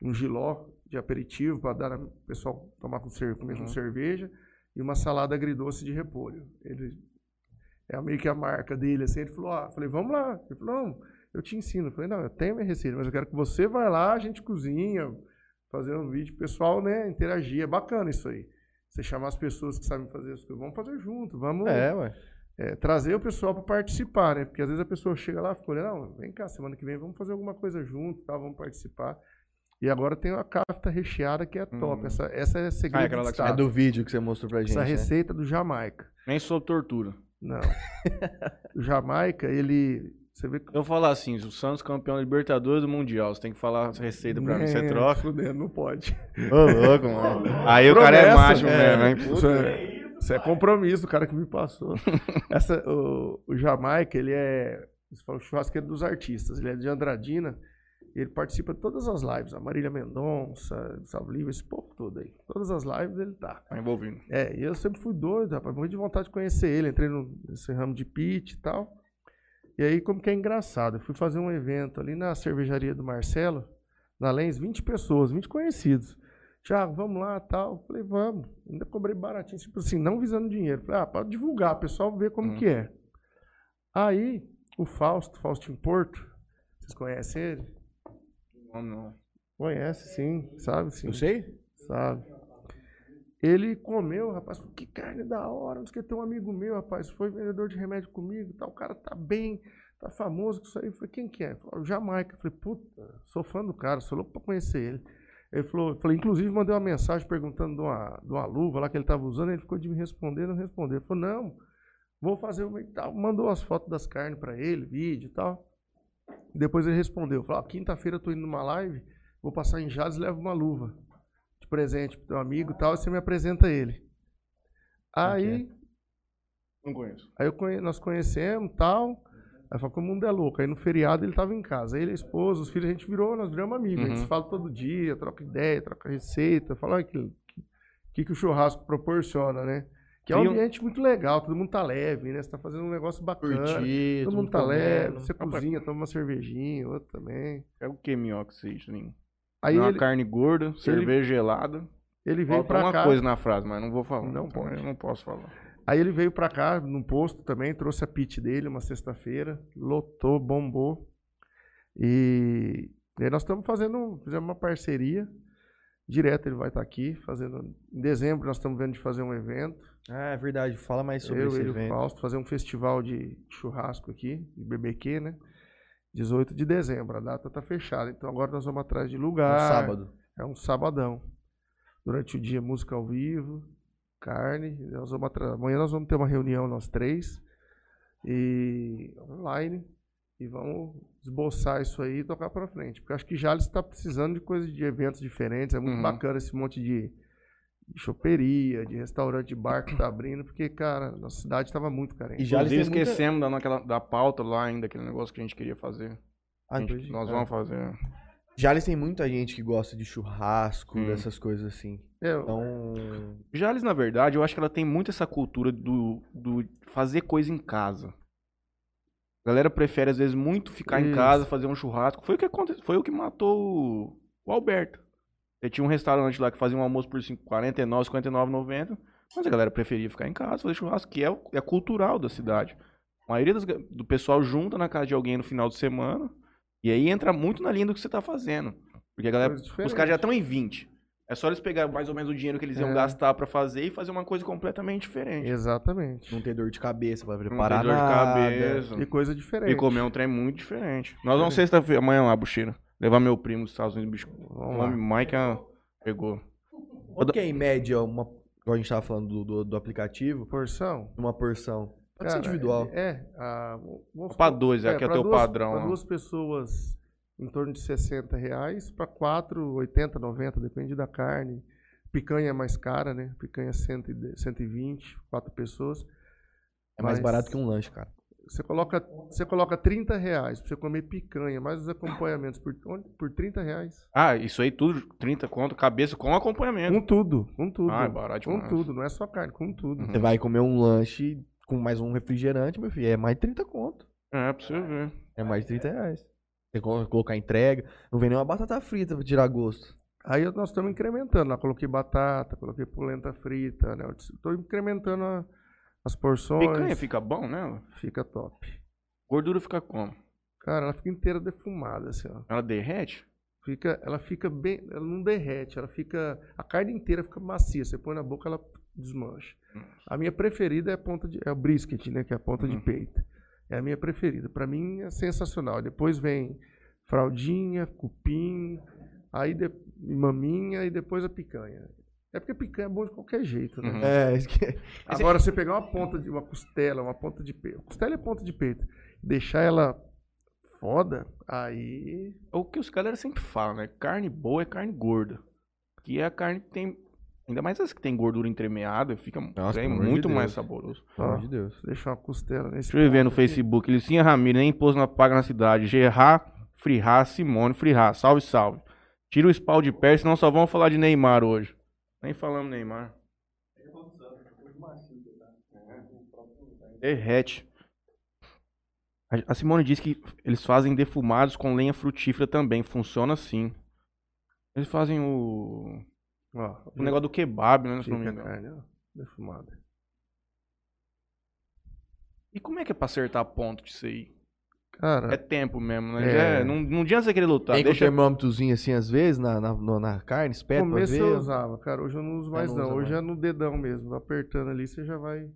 um giló de aperitivo para dar o pessoal tomar com, cer comer com Uhum. cerveja e uma salada agridoce de repolho. Ele é meio que a marca dele, assim. Ele falou: ah, falei, vamos lá. Ele falou: não, eu te ensino. Eu falei: não, eu tenho minha receita, mas eu quero que você vá lá, a gente cozinha, fazer um vídeo, pessoal, né, interagir. É bacana isso aí. Você chamar as pessoas que sabem fazer as coisas, vamos fazer junto, vamos É, ué. é, trazer o pessoal para participar, né? Porque às vezes a pessoa chega lá e fica olhando, não, vem cá, semana que vem vamos fazer alguma coisa junto, tá? vamos participar. E agora tem uma kafta recheada que é top. Hum. Essa, essa é segredo Ah, aquela que você É do vídeo que você mostrou pra gente. Essa né? receita do Jamaica. Nem sob tortura. Não. <laughs> o Jamaica, ele... Você vê. Eu falar assim, o Santos campeão da Libertadores do Mundial, você tem que falar essa receita pra mim, você É, troca. fudendo, Não pode. Ô, louco, mano. <laughs> Aí o cara é macho é. mesmo, hein? Isso é, isso é compromisso do cara que me passou. <laughs> Essa, o, o Jamaica, ele é. Você fala o churrasqueiro dos artistas. Ele é de Andradina. Ele participa de todas as lives. A Marília Mendonça, Gustavo Lima, esse povo todo aí. Todas as lives ele tá. Tá envolvido. É, e eu sempre fui doido, rapaz. Morri de vontade de conhecer ele. Entrei no, nesse ramo de pit e tal. E aí, como que é engraçado, eu fui fazer um evento ali na cervejaria do Marcelo, na Lens, 20 pessoas, 20 conhecidos. Tiago, vamos lá tal. Eu Falei, vamos. Ainda cobrei baratinho, tipo assim, não visando dinheiro. Falei, ah, para divulgar, o pessoal ver como Hum. que é. Aí, o Fausto, Faustinho Porto, vocês conhecem ele? Não, não. Conhece, sim, sabe sim Eu sei? sabe? Ele comeu, rapaz, que carne da hora, não o que, tem um amigo meu, rapaz, foi vendedor de remédio comigo, tal, o cara tá bem, tá famoso isso aí. Eu falei, quem que é? Jamaica. Eu falei, puta, sou fã do cara, sou louco pra conhecer ele. Ele falou, falei, inclusive mandei uma mensagem perguntando de uma, de uma luva lá que ele tava usando, ele ficou de me responder, não respondeu. Ele falou, não, vou fazer e tal. Mandou as fotos das carnes pra ele, vídeo e tal. Depois ele respondeu, falou, ó, quinta-feira eu tô indo numa live, vou passar em Jales e levo uma luva de presente pro teu amigo e tal, e você me apresenta ele. Aí, Não conheço. aí eu conhe- nós conhecemos e tal. Aí falou que o mundo é louco. Aí no feriado ele tava em casa. Aí ele, a esposa, os filhos, a gente virou, nós viramos amigos. A gente Uhum. se fala todo dia, troca ideia, troca receita, fala o que, que, que o churrasco proporciona, né? Que é um um- ambiente muito legal, todo mundo tá leve, né? Você tá fazendo um negócio bacana. Curtir, todo mundo tá comendo. leve, você cozinha, toma uma cervejinha, outro também. É o que, minhoca, você isso, Ninho? Aí Uma ele, carne gorda, cerveja gelada. ele veio Falta pra uma cá. coisa na frase, mas não vou falar. Não Então, pode. Eu não posso falar. Aí ele veio pra cá, num posto também, trouxe a pit dele uma sexta-feira, lotou, bombou. E, e aí nós estamos fazendo, fizemos uma parceria. Direto ele vai estar aqui, fazendo. Em dezembro nós estamos vendo de fazer um evento. Ah, é verdade. Fala mais sobre eu, esse ele e o evento. Fausto, fazer um festival de churrasco aqui, de BBQ, né? 18 de dezembro, a data tá fechada. Então agora nós vamos atrás de lugar. sábado. É um sabadão. Durante o dia, música ao vivo, carne. Nós vamos atra- Amanhã nós vamos ter uma reunião, nós três. E online. E vamos esboçar isso aí e tocar pra frente. Porque acho que Jales está precisando de coisas de eventos diferentes. É muito Uhum. bacana esse monte de, de choperia, de restaurante, de bar que tá abrindo. Porque, cara, nossa cidade estava muito carente. E já Inclusive, tem muita- esquecemos da, naquela, da pauta lá ainda, aquele negócio que a gente queria fazer. Ah, A gente- entendi. nós É. vamos fazer. Jales tem muita gente que gosta de churrasco, Hum. dessas coisas assim. É, Então, Jales, na verdade, eu acho que ela tem muito essa cultura do, do fazer coisa em casa. A galera prefere, às vezes, muito ficar em Isso. casa, fazer um churrasco. Foi o que aconteceu, foi o que matou o, o Alberto. Ele tinha um restaurante lá que fazia um almoço por 5, 49, 59,90. Mas a galera preferia ficar em casa, fazer churrasco, que é, é cultural da cidade. A maioria das do pessoal junta na casa de alguém no final de semana. E aí entra muito na linha do que você tá fazendo. Porque a galera, Coisa os caras já estão em 20. É só eles pegar mais ou menos o dinheiro que eles iam É. gastar pra fazer e fazer uma coisa completamente diferente. Exatamente. não ter dor de cabeça pra Não preparar ter dor de nada. cabeça. E coisa diferente. E comer um trem muito diferente. Nós vamos sexta-feira, amanhã lá, Buxira. Levar meu primo dos Estados Unidos, bicho. Vamos O lá. nome Mike ah, pegou. Quanto que é em média uma... Igual a gente tava falando do, do, do aplicativo, Porção? uma porção. Pode ser Cara, individual. É, a, vamos Pra supor- dois, aqui é pra teu duas- padrão, Para duas pessoas, em torno de 60 reais. Para quatro, 80, 90, depende da carne. Picanha é mais cara, né? Picanha 100, e de- 120, quatro pessoas. É mais Mas- barato que um lanche, cara. Você coloca, você coloca 30 reais pra você comer picanha, mais os acompanhamentos por, por 30 reais. Ah, isso aí tudo, 30 conto, cabeça com acompanhamento. Com tudo, com tudo. Ah, é barato com demais. tudo, não é só carne, com tudo. Você vai comer um lanche com mais um refrigerante, meu filho, é mais de 30 conto. É, pra você ver. É mais de 30 reais. Você co- colocar entrega, não vem nem uma batata frita pra tirar gosto. Aí nós estamos incrementando. Lá coloquei batata, coloquei polenta frita, né? Estou incrementando a- as porções. Picanha fica bom, né? Fica top. Gordura fica como? Cara, ela fica inteira defumada, assim, ó. Ela derrete? Fica, ela fica bem, ela não derrete, ela fica, a carne inteira fica macia. Você põe na boca, ela desmancha. A minha preferida é a ponta de, é o brisket, né, que é a ponta de Uhum. peito. É a minha preferida. Pra mim é sensacional. Depois vem fraldinha, cupim, aí de, maminha e depois a picanha. É porque picanha é bom de qualquer jeito, né? Uhum. É, isso que... <laughs> Agora, você pegar uma ponta de uma costela, uma ponta de peito. Costela é ponta de peito. Deixar ela foda, aí. É o que os galera sempre falam, né? Carne boa é carne gorda. Que é a carne que tem. Ainda mais as que tem gordura entremeada, fica Nossa, é de muito Deus. mais saboroso. Pelo amor de Deus. deixar uma costela nesse. Deixa eu ver no. Facebook. Licinha Ramírez, nem pôs na paga na cidade. Gerard, Frihá, Simone, Frihá. Salve, salve. Tira o spawn de perto, senão só vamos falar de Neymar hoje. Nem falamos Neymar. Derrete. A- Simone disse que eles fazem defumados com lenha frutífera também. Funciona assim. Eles fazem o, Ó, o negócio do kebab, né? Se não me engano. defumada. E como é que é pra acertar ponto disso aí? Cara, É tempo mesmo, né? É. É- não, não adianta você querer lutar. Tem com o Deixa... termômetrozinho assim, às vezes, na, na, na carne, espeta no começo eu usava, cara. Hoje eu não uso mais, não não. usa Hoje mais. é no dedão mesmo. Apertando ali, você já vai.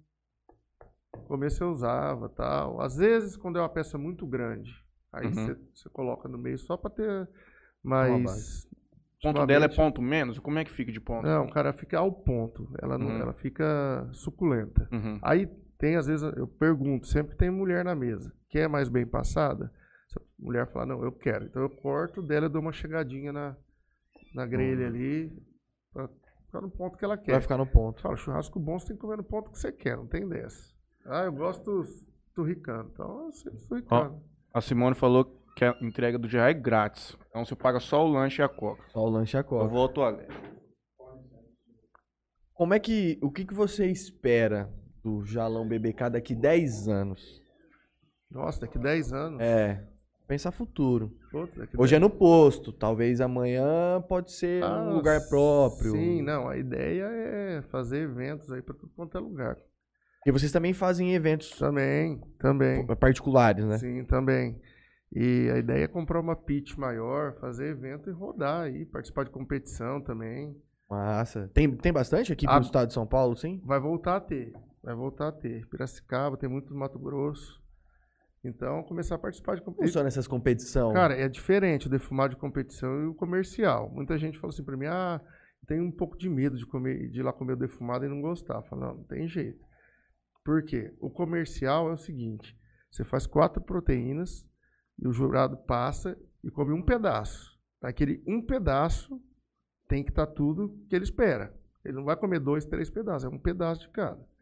No começo eu usava tal. Às vezes, quando é uma peça muito grande, aí Uhum. você você coloca no meio só pra ter mais. O ponto dela é ponto menos? Como é que fica de ponto? Não, cara, fica ao ponto. Ela, não, Uhum. ela fica suculenta. Uhum. Aí tem, às vezes, eu pergunto, sempre tem mulher na mesa. Quer mais bem passada? Se a mulher falar, não, eu quero. Então eu corto dela e dou uma chegadinha na, na grelha ali, pra ficar no ponto que ela quer. Vai ficar no ponto. Fala, churrasco bom você tem que comer no ponto que você quer, não tem dessa. Ah, eu gosto turricano. Então eu sempre turricano. A Simone falou que a entrega do GA é grátis. Então você paga só o lanche e a coca. Só o lanche e a Eu coca. vou ao toalete. Como é que. O que, que você espera do Jalão BBK daqui 10 anos? Nossa, daqui 10 anos. É. Pensar futuro. Daqui Hoje é no posto, talvez amanhã pode ser Ah, um lugar próprio. Sim, não. A ideia é fazer eventos aí pra tudo quanto é lugar. E vocês também fazem eventos Também, também. particulares, né? Sim, também. E a ideia é comprar uma pitch maior, fazer evento e rodar aí, participar de competição também. Massa. Tem, tem bastante aqui Ah, pro estado de São Paulo, sim? Vai voltar a ter, vai voltar a ter. Piracicaba, tem muito no Mato Grosso. Então, começar a participar de competição. funciona essas competições? Cara, é diferente o defumado de competição e o comercial. Muita gente fala assim pra mim, ah, tem um pouco de medo de, comer, de ir lá comer o defumado e não gostar. Fala, não, não tem jeito. Por quê? O comercial é o seguinte, você faz quatro proteínas e o jurado passa e come um pedaço. Aquele um pedaço tem que estar tudo que ele espera. Ele não vai comer dois, três pedaços, é um pedaço de cada.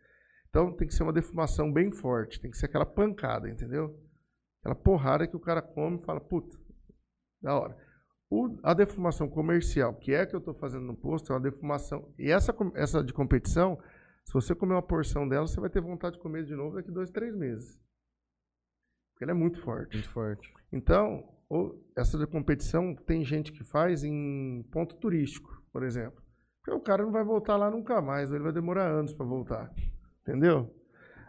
Então tem que ser uma defumação bem forte, tem que ser aquela pancada, entendeu? Aquela porrada que o cara come e fala, puta, da hora. O- a defumação comercial, que é a que eu estou fazendo no posto, é uma defumação. E essa, essa de competição, se você comer uma porção dela, você vai ter vontade de comer de novo daqui dois, três meses. Porque ela é muito forte. Muito forte. Então, essa de competição tem gente que faz em ponto turístico, por exemplo. Porque o cara não vai voltar lá nunca mais, ele vai demorar anos para voltar. Entendeu?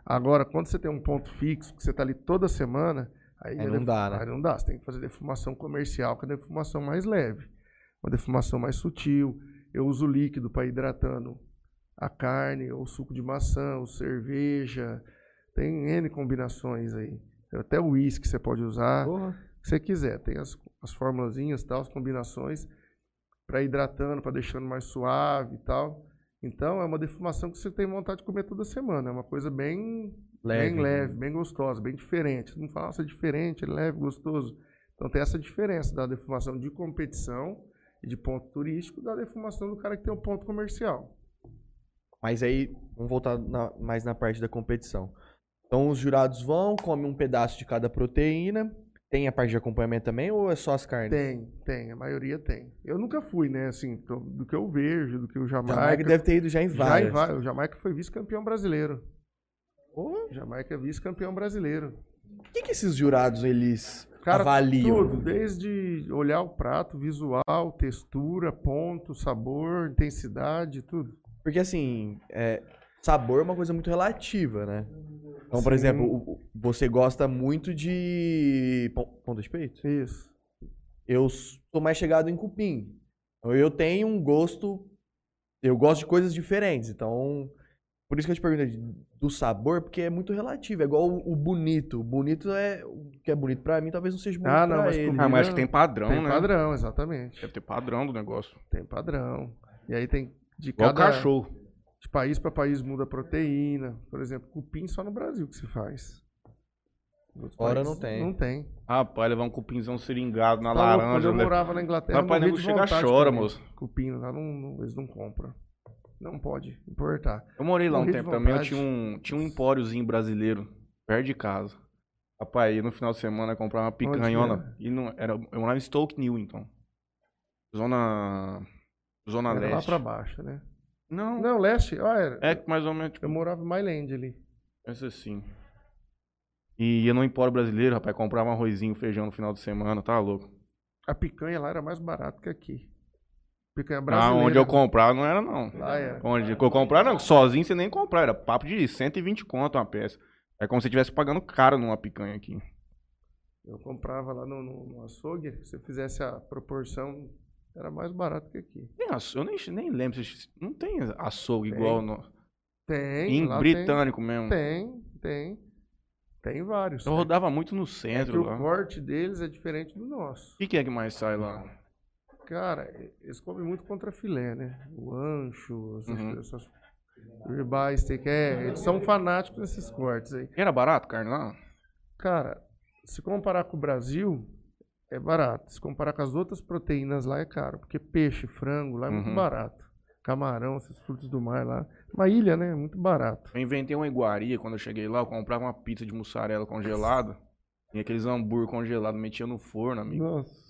Agora, quando você tem um ponto fixo, que você está ali toda semana, aí, Aí não def- dá, né? Aí não dá. Você tem que fazer defumação comercial, que é a defumação mais leve. Uma defumação mais sutil. Eu uso líquido para hidratando a carne, ou suco de maçã, ou cerveja. Tem N combinações aí. Até o uísque você pode usar Porra. que você quiser. Tem as, as formulazinhas, tal, as combinações para hidratando, para deixando mais suave e tal. Então é uma defumação que você tem vontade de comer toda semana. É uma coisa bem Leve. bem leve, bem gostosa, bem diferente. Não fala, nossa, é diferente, é leve, gostoso. Então tem essa diferença da defumação de competição e de ponto turístico da defumação do cara que tem o ponto comercial. Mas aí, vamos voltar na- mais na parte da competição. Então os jurados vão, comem um pedaço de cada proteína. Tem a parte de acompanhamento também ou é só as carnes? Tem, tem, a maioria tem. Eu nunca fui, né, assim, tô- do que eu vejo, do que o Jamaica... Jamaica deve ter ido já em Já em várias. o Jamaica foi vice-campeão brasileiro. Ô, O Jamaica é vice-campeão brasileiro. O que, que esses jurados eles Cara, avaliam? tudo, desde olhar o prato, visual, textura, ponto, sabor, intensidade, tudo. Porque assim, é, sabor é uma coisa muito relativa, né? Então, por Sim. exemplo, você gosta muito de pon- ponta de peito? Isso. Eu sou mais chegado em cupim. Então, Eu tenho um gosto. Eu gosto de coisas diferentes. Então, por isso que eu te perguntei do sabor, porque é muito relativo. É igual o, o bonito. O bonito é. O que é bonito pra mim, talvez não seja bonito Ah, não, pra mas ele. Ah, mas acho que tem padrão, tem né? padrão, exatamente. Deve ter padrão do negócio. Tem padrão. E aí tem de Igual cada cachorro. De país para país muda a proteína. Por exemplo, cupim só no Brasil que se faz. Fora não tem. Não tem. Rapaz, levar um cupinzão seringado na Tá louco, laranja. Quando eu né? morava na Inglaterra, Rapaz, morria nego chega, chora, moço. Cupim, lá não, não- eles não compram. Não pode importar. Eu morei lá um tempo também, eu tinha um, tinha um empóriozinho brasileiro, perto de casa. Rapaz, ia no final de semana comprar uma picanhona. E não, era, eu morava em Stoke Newington. Zona. Zona Era lá Leste. pra baixo, né? Não, Não, leste, ó, era. é mais ou menos, tipo, Eu morava em Myland ali. pensa assim. E ia no empório brasileiro, rapaz, comprava um arrozinho, feijão no final de semana, tá louco. A picanha lá era mais barata que aqui. Picanha Ah, brasileira. onde eu comprava não era não. Lá era. Onde eu comprava não, sozinho você nem comprar, era papo de 120 conto uma peça. É como se estivesse pagando caro numa picanha aqui. Eu comprava lá no, no, no açougue, se você fizesse a proporção, era mais barato que aqui. Tem açougue, eu nem, nem lembro, se- não tem açougue Tem. igual no, Tem, em britânico mesmo. Tem, tem. Tem vários. Eu né? rodava muito no É centro o lá. O corte deles é diferente do nosso. que, que é que mais sai lá? Cara, eles comem muito contra filé, né? O ancho, essas, Uhum. essas ribeye, steak, é, eles são fanáticos nesses cortes aí. Era barato carne lá? Cara, se comparar com o Brasil, é barato. Se comparar com as outras proteínas lá, é caro. Porque peixe, frango lá é muito Uhum. barato. Camarão, esses frutos do mar lá. Uma ilha, né? É muito barato. Eu inventei uma iguaria quando eu cheguei lá, eu comprava uma pizza de mussarela congelada. E aqueles hambúrguer congelados, metia no forno, amigo. Nossa.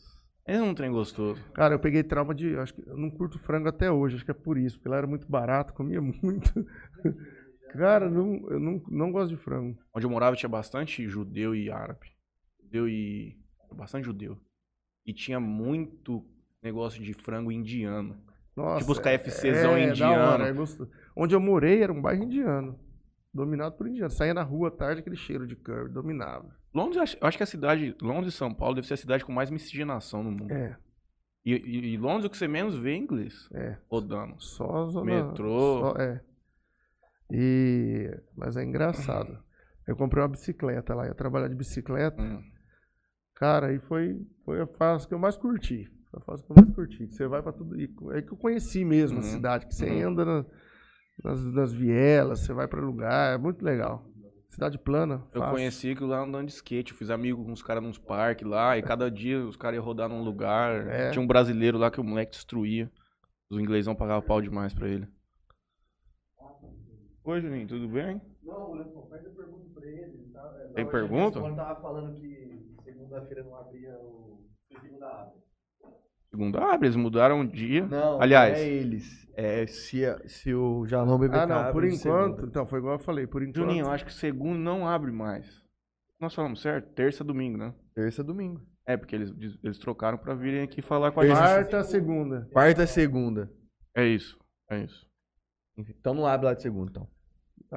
Esse não tem gostoso. Cara, eu peguei trauma de. Acho que eu não curto frango até hoje, acho que é por isso, porque lá era muito barato, comia muito. <laughs> Cara, não, eu não, não gosto de frango. Onde eu morava tinha bastante judeu e árabe. Judeu e. Bastante judeu. E tinha muito negócio de frango indiano. Nossa, Tipo os KFCzão é, indiano. hora, é gostoso. Onde eu morei era um bairro indiano. Dominado por indiano. Saía na rua à tarde, aquele cheiro de curry, dominava. Londres, eu acho- eu acho que a cidade. Londres e São Paulo deve ser a cidade com mais miscigenação no mundo. É, E, e- e Londres o que você menos vê é inglês. é. Rodando. Só zona. Metrô. só- é. E. Mas é engraçado. <clears throat> Eu comprei uma bicicleta lá, ia trabalhar de bicicleta. Hum. Cara, aí foi, foi a fase que eu mais curti. Foi a fase que eu mais curti. que Você vai pra tudo. e É que eu conheci mesmo a Uhum, cidade, que você uhum. anda na- nas, nas vielas, você vai pra lugar, é muito legal. Cidade plana. Eu fácil. conheci aquilo lá andando de skate. Eu fiz amigo com os caras nos parques lá. E cada dia os caras iam rodar num lugar. É. Tinha um brasileiro lá que o moleque destruía. Os inglesão pagavam pau demais pra ele. Oi, Juninho, tudo bem? Não, o Leandro, faz a pergunta pra ele. Tá? É, Tem pergunta? Quando tava falando que segunda-feira não abria o. Segunda abre. Segunda abre, eles mudaram um dia. Não, Aliás. não é eles. É se, se o Jalão BBK Ah, não, por enquanto. segunda. Então, foi igual eu falei, por enquanto. Juninho, eu acho que segundo não abre mais. Nós falamos certo? Terça, domingo, né? Terça, domingo. É, porque eles, eles trocaram pra virem aqui falar com a gente. Quarta, segunda. Quarta, segunda. É isso, é isso. Enfim, então não abre lá de segunda, então.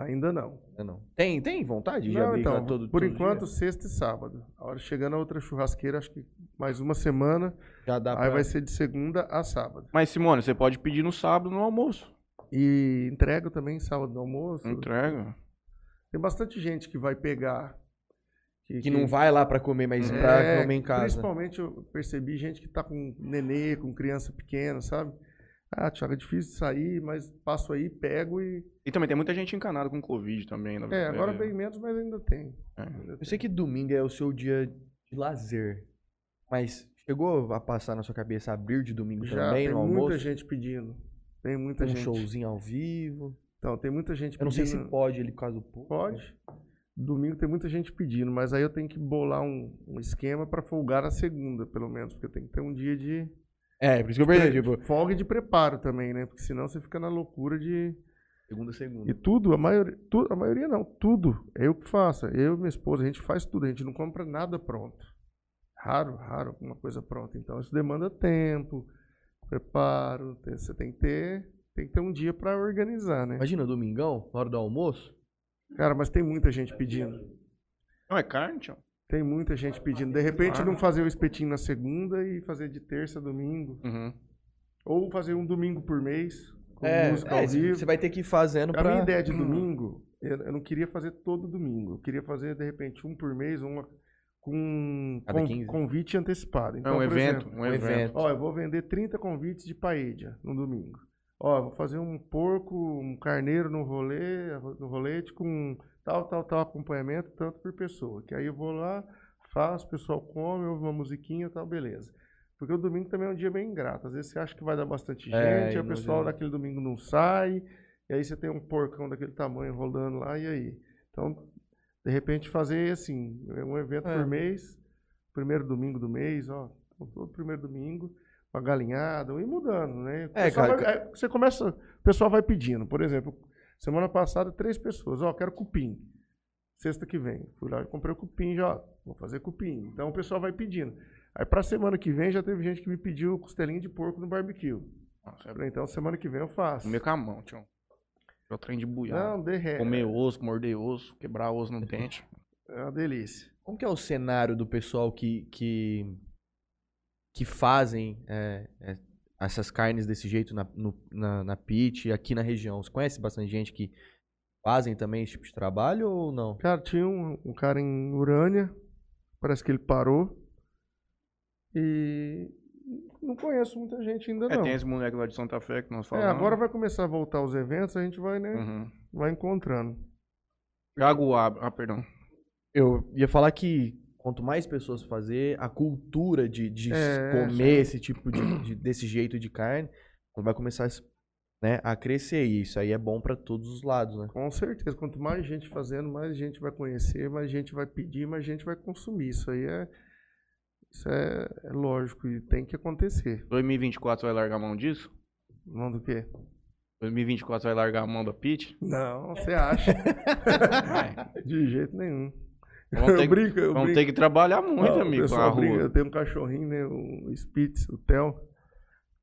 Ainda não. Ainda não. Tem, tem vontade de Não, abrir então, todo por todo enquanto, dia? sexta e sábado. A hora chegando a outra churrasqueira, acho que mais uma semana. Já dá Aí pra... vai ser de segunda a sábado. Mas, Simone, você pode pedir no sábado no almoço. E entrega também sábado no almoço. Entrega. Tem bastante gente que vai pegar. Que não vai lá pra comer, mas É, pra comer em casa. Principalmente eu percebi gente que tá com nenê, com criança pequena, sabe? Ah, Thiago, é difícil de sair, mas passo aí, pego e. E também tem muita gente encanada com Covid também. né? É, agora bem menos, mas ainda tem. É. Ainda Eu tem. sei que domingo é o seu dia de lazer. Mas chegou a passar na sua cabeça abrir de domingo Já também tem no muita almoço? gente pedindo. Tem muita um gente. showzinho ao vivo. Então, tem muita gente Eu não sei se pedindo. pode ele por causa do público. Pode. Domingo tem muita gente pedindo, mas aí eu tenho que bolar um, um esquema para folgar na segunda, pelo menos, porque tem que ter um dia de É, por isso que eu perguntei, tipo, folga de preparo também, né? Porque senão você fica na loucura de segunda, segunda. e tudo, a maioria, tu, a maioria não, tudo é eu que faço. Eu e minha esposa, a gente faz tudo, a gente não compra nada pronto. Raro, raro alguma coisa pronta. Então isso demanda tempo, preparo, tem- você tem que ter, tem que ter um dia para organizar, né? Imagina, domingão, na hora do almoço. Cara, mas tem muita gente pedindo. Não, é carne, tio. Tem muita gente pedindo. De repente não fazer o espetinho na segunda e fazer de terça a domingo. Uhum. Ou fazer um domingo por mês, com É, música é, ao vivo. você vai ter que ir fazendo A pra... minha ideia de <clears throat> domingo, eu, não queria fazer todo domingo. Eu queria fazer, de repente, um por mês, uma com Cada con- 15. convite antecipado. É Então, um por evento, exemplo, um evento. evento. ó, eu vou vender 30 convites de paella no domingo. Ó, eu vou fazer um porco, um carneiro no rolê, no rolete com tal, tal, tal acompanhamento, tanto por pessoa. Que aí eu vou lá, faço, o pessoal come, ouve uma musiquinha e tal, beleza. Porque o domingo também é um dia bem ingrato. Às vezes você acha que vai dar bastante É, gente, e aí o pessoal dá. daquele domingo não sai, e aí você tem um porcão daquele tamanho rolando lá, e aí? Então, de repente, fazer assim, um evento É. por mês, primeiro domingo do mês, ó, todo primeiro domingo, uma galinhada, ir mudando, né? É, cara, vai- é, você começa, o pessoal vai pedindo, por exemplo, semana passada, três pessoas, ó, quero cupim, sexta que vem, fui lá e comprei o cupim já, ó, vou fazer cupim, então o pessoal vai pedindo. Aí pra semana que vem já teve gente que me pediu costelinha de porco no barbecue. Nossa, é Falei, então semana que vem eu faço. comer com a mão, tio. É o trem de buiar. Não, derrete. Comer osso, morder osso, quebrar osso no dente. <laughs> É uma delícia. Como que é o cenário do pessoal que, que, que fazem é, é, essas carnes desse jeito na, no, na, na pit aqui na região? Você conhece bastante gente que fazem também esse tipo de trabalho ou não? Cara, tinha um, um cara em Urânia, parece que ele parou. E não conheço muita gente ainda É, não. tem esse moleque lá de Santa Fé que nós É, falamos. agora vai começar a voltar os eventos, a gente vai, né, Uhum. vai encontrando. Jaguaba. Ah, perdão. Eu ia falar que quanto mais pessoas fazer, a cultura de, de É, comer esse tipo de, de- desse jeito de carne vai começar né, a crescer. E isso aí é bom pra todos os lados, né? Com certeza, quanto mais gente fazendo, mais gente vai conhecer, mais gente vai pedir, mais gente vai consumir. Isso aí é, isso é, é lógico e tem que acontecer. 2024 você vai largar a mão disso? Não do quê? 2024 você vai largar a mão da Pit? Não, você acha? <laughs> De jeito nenhum. Vamos ter, eu brinco, eu vamos brinco. ter que trabalhar muito, Ah, o amigo, com a pessoal brinca, rua. Eu tenho um cachorrinho, né? Um Spitz, o Theo.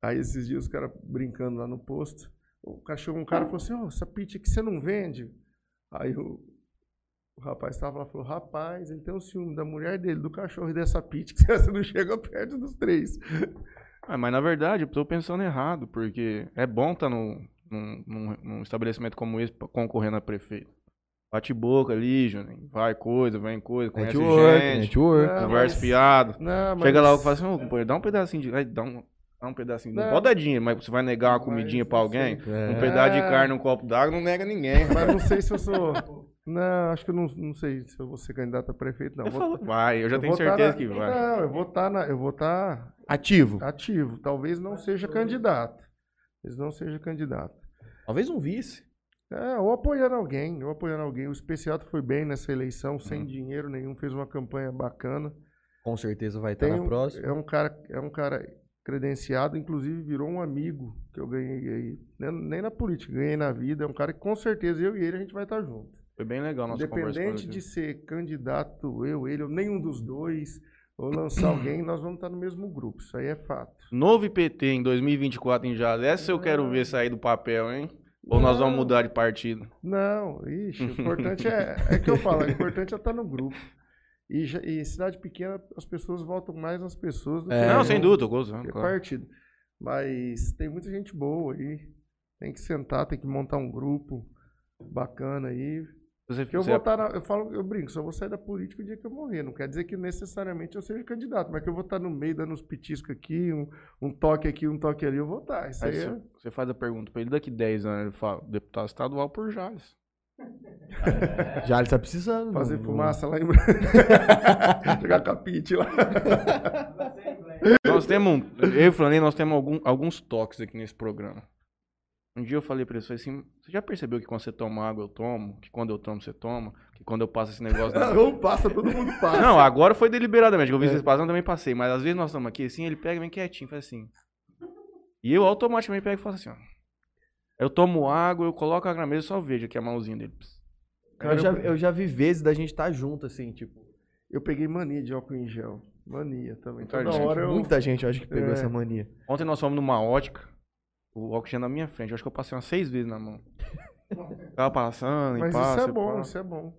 Aí esses dias os caras brincando lá no posto. O cachorro, um cara falou assim, ó, essa pizza aqui você não vende? Aí o, o rapaz estava lá e falou, rapaz, ele tem um ciúme da mulher dele, do cachorro e dessa pizza, que <laughs> você não chega perto dos três. <laughs> Ah, mas na verdade, eu tô pensando errado, porque é bom estar no, num, num- num estabelecimento como esse concorrendo a prefeito. Bate boca ali, Juninho. Vai coisa, vem coisa, conhece Network, gente, network. Conversa mas- fiado. Não, Chega lá e mas- fala assim, ô, companheiro, dá um pedacinho de. Dá um, dá um pedacinho. Não, Não. pode dar dinheiro, mas você vai negar uma Mas comidinha pra não alguém? É. Um pedaço de É. carne, um copo d'água, não nega ninguém. Mas não sei se eu sou... Não, acho que eu não, não sei se eu vou ser candidato a prefeito, não. Eu Vou- falo, vai, eu já eu tenho tá certeza na- que vai. Não, eu vou estar na... Eu vou estar Ativo. ativo. Talvez não seja candidato. Talvez não seja candidato. Talvez um vice. É, ou apoiando alguém, ou apoiando alguém. O Especiato foi bem nessa eleição, sem Uhum. dinheiro nenhum, fez uma campanha bacana. Com certeza vai estar Tem na um- próxima. É um cara, é um cara credenciado, inclusive virou um amigo que eu ganhei aí. Nem, nem na política, ganhei na vida. É um cara que com certeza eu e ele a gente vai estar junto. Foi bem legal a nossa. Independente de ser candidato, eu, ele, ou nenhum dos dois, ou lançar alguém, nós vamos estar no mesmo grupo. Isso aí é fato. Novo IPT em 2024 em Jales, essa eu quero ver sair do papel, hein? Ou nós vamos Não. mudar de partido? Não, ixi, o importante é, é que eu falo, o importante é estar no grupo. E, e cidade pequena, as pessoas votam mais nas pessoas do É. que Não, no- sem dúvida, gozando, que claro. partido. Mas tem muita gente boa aí. Tem que sentar, tem que montar um grupo bacana aí. Você, Que eu você- vou estar, na- eu falo, eu brinco, só vou sair da política o dia que eu morrer. Não quer dizer que necessariamente eu seja candidato, mas que eu vou estar no meio dando uns petiscos aqui, um, um toque aqui, um toque ali, eu vou estar. Isso Aí aí você, é, você faz a pergunta pra ele, daqui 10 anos ele fala, deputado estadual por Jales. <laughs> Ele tá precisando. fazer não- fumaça lá em <laughs> Jogar capite lá. Nós temos, um- eu e o Flanei, nós temos algum- alguns toques aqui nesse programa. Um dia eu falei pra ele, falei assim, você já percebeu que quando você toma água eu tomo? Que quando eu tomo você toma? Que quando eu passo esse negócio... na- <laughs> Ou passa, todo mundo <laughs> passa. Não, agora foi deliberadamente, que eu vi É. vocês passando, também passei. Mas às vezes nós estamos aqui assim, ele pega bem quietinho, faz assim. E eu automaticamente pego e faço assim, ó. Eu tomo água, eu coloco a água na mesa e só vejo aqui a mãozinha dele. Cara, eu, já, eu- já vi vezes da gente estar junto, assim, tipo. Eu peguei mania de álcool em gel. Mania também. Muita Toda gente, hora eu... Muita gente, eu acho que pegou É. essa mania. Ontem nós fomos numa ótica, o óculos tinha na minha frente. Eu acho que eu passei umas seis vezes na mão. <laughs> Tava passando e Mas passa. isso é bom, passa. isso é bom.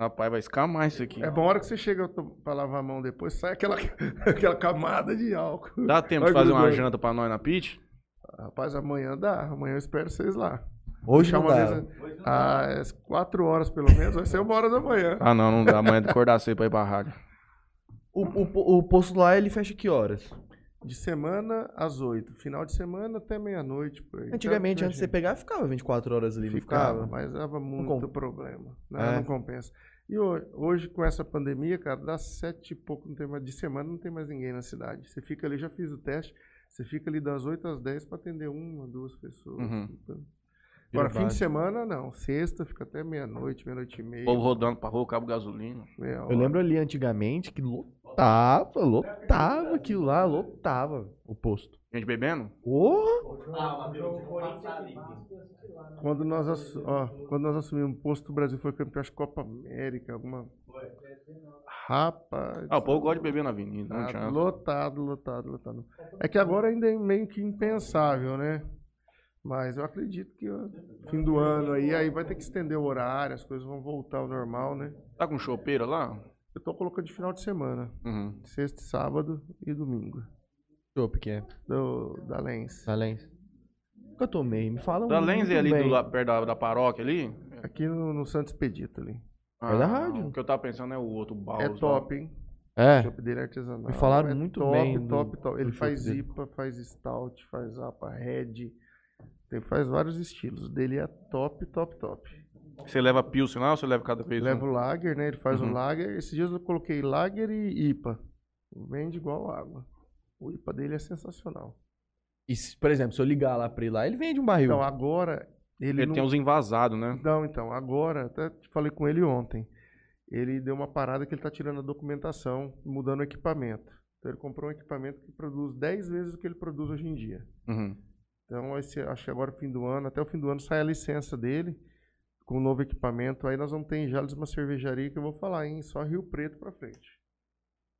Rapaz, vai escamar isso aqui. É bom a hora que você chega pra lavar a mão depois, sai aquela, <laughs> aquela camada de álcool. Dá tempo Vai de fazer uma grudando. janta pra nós na pit? Rapaz, amanhã dá. Amanhã eu espero vocês lá. Hoje não uma dá. vez às quatro horas, pelo menos, vai ser uma hora da manhã. <laughs> Ah, não, não dá. Amanhã de acordar cedo pra ir pra rádio. O, o, o posto lá, ele fecha que horas? De semana às oito. Final de semana até meia-noite. Antigamente, Então, antes de você pegar, ficava 24 horas ali, Ficava, ficava? mas dava muito problema. Não, É. não compensa. E hoje, hoje, com essa pandemia, cara, dá sete e pouco não tem mais, de semana, não tem mais ninguém na cidade. Você fica ali, já fiz o teste, você fica ali das 8 às 10 para atender uma, duas pessoas. Uhum. Então, Agora, fim de semana, não. Sexta fica até meia-noite, meia-noite e meia. O povo rodando pra rua, cabo gasolina. meia Eu lembro ali antigamente que lotava, lotava aquilo lá, lotava o posto. Gente bebendo? Ah, ali. Quando nós, ó, quando nós assumimos o posto, o Brasil foi campeão, acho que Copa América, alguma. Rapaz. Ah, o povo gosta de beber na avenida, não Lotado, tinha. lotado, lotado, lotado. É que agora ainda é meio que impensável, né? Mas eu acredito que ó, fim do ano aí, aí vai ter que estender o horário, as coisas vão voltar ao normal, né? Tá com chopeira lá? Eu tô colocando de final de semana, Uhum. sexta, sábado e domingo, chopp que é. do, da Lens. Da Lens. Nunca tomei, me fala Da Lenz é ali do, la- perto da, da paróquia ali? Aqui no, no Santos Expedito ali. É da rádio. O que eu tava pensando é o outro Baus. É lá. top, hein? O É, chopp dele é artesanal. Me falaram é muito top, bem do- Top, top. Ele faz dele. IPA, faz Stout, faz APA Red. Tem, faz vários estilos. O dele é top, top, top. Você leva Pilsen lá ou você leva cada vez? Leva um? o Lager, né? Ele faz Uhum. o Lager. Esses dias eu coloquei Lager e IPA. Vende igual água. O IPA dele é sensacional. e se, por exemplo, se eu ligar lá pra ir lá, ele vende um barril. Então agora ele, Ele não... tem uns envasados, né? Não, então, agora, até te falei com ele ontem. Ele deu uma parada que ele tá tirando a documentação, mudando o equipamento. Então ele comprou um equipamento que produz 10 vezes o que ele produz hoje em dia. Uhum. Então, esse, acho que agora, fim do ano, até o fim do ano, sai a licença dele com o novo equipamento. Aí nós vamos ter em Jales uma cervejaria que eu vou falar, hein? Só Rio Preto pra frente.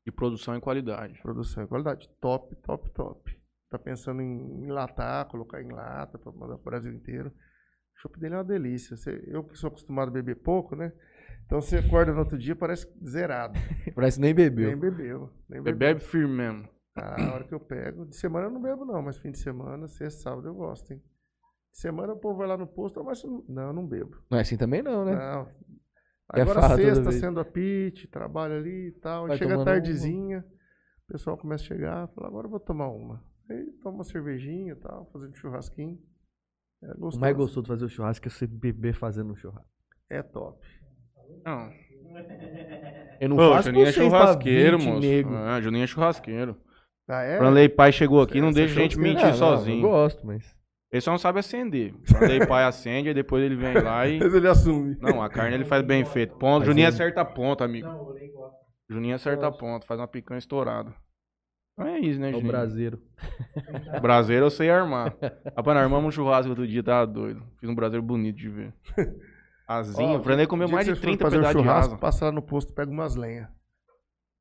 De produção e qualidade. Produção e qualidade. Top, top, top. Tá pensando em enlatar, colocar em lata para mandar pro Brasil inteiro. O chopp dele é uma delícia. Você- eu que sou acostumado a beber pouco, né? Então você acorda no outro dia, parece zerado. <laughs> Parece nem bebeu. Nem bebeu. Nem bebeu. bebe firme mesmo. Ah, a hora que eu pego. De semana eu não bebo, não, mas fim de semana, sexta, sábado eu gosto, hein? De semana o povo vai lá no posto, "Ah, mas não, não, eu não bebo. Não é assim também não, né? Não. É Agora toda sexta, sendo a pit, trabalho ali e tal. Vai chega tardezinha, o pessoal começa a chegar, fala, agora eu vou tomar uma. Aí toma uma cervejinha e tal, fazendo churrasquinho. É O gostoso. mais gostoso de fazer o churrasco é você beber fazendo o churrasco. É top. Não. Eu não Pô, faço Juninho é churrasqueiro, 20 moço. nego. Ah, Juninho é churrasqueiro. Ah, é? Franley Pai chegou aqui, não deixa a gente mentir não, sozinho. Eu gosto, mas... Ele só não sabe acender. Franley Pai acende, aí depois ele vem lá e... <laughs> Mas ele assume. Não, a carne ele faz bem feito. Ponto. Juninho ele- acerta a ponta, amigo. Não, eu nem gosto. Juninho acerta a ponta, faz uma picanha estourada. Então é isso, né, É o Juninho? braseiro. Braseiro eu sei armar. Rapaz, nós armamos um churrasco outro dia, tava doido. Fiz um braseiro bonito de ver. <laughs> Azinho, Ó, o Franley comeu mais de vocês forem 30 fazer um pedaços de churrasco, asa. passa lá no posto, pega umas lenhas.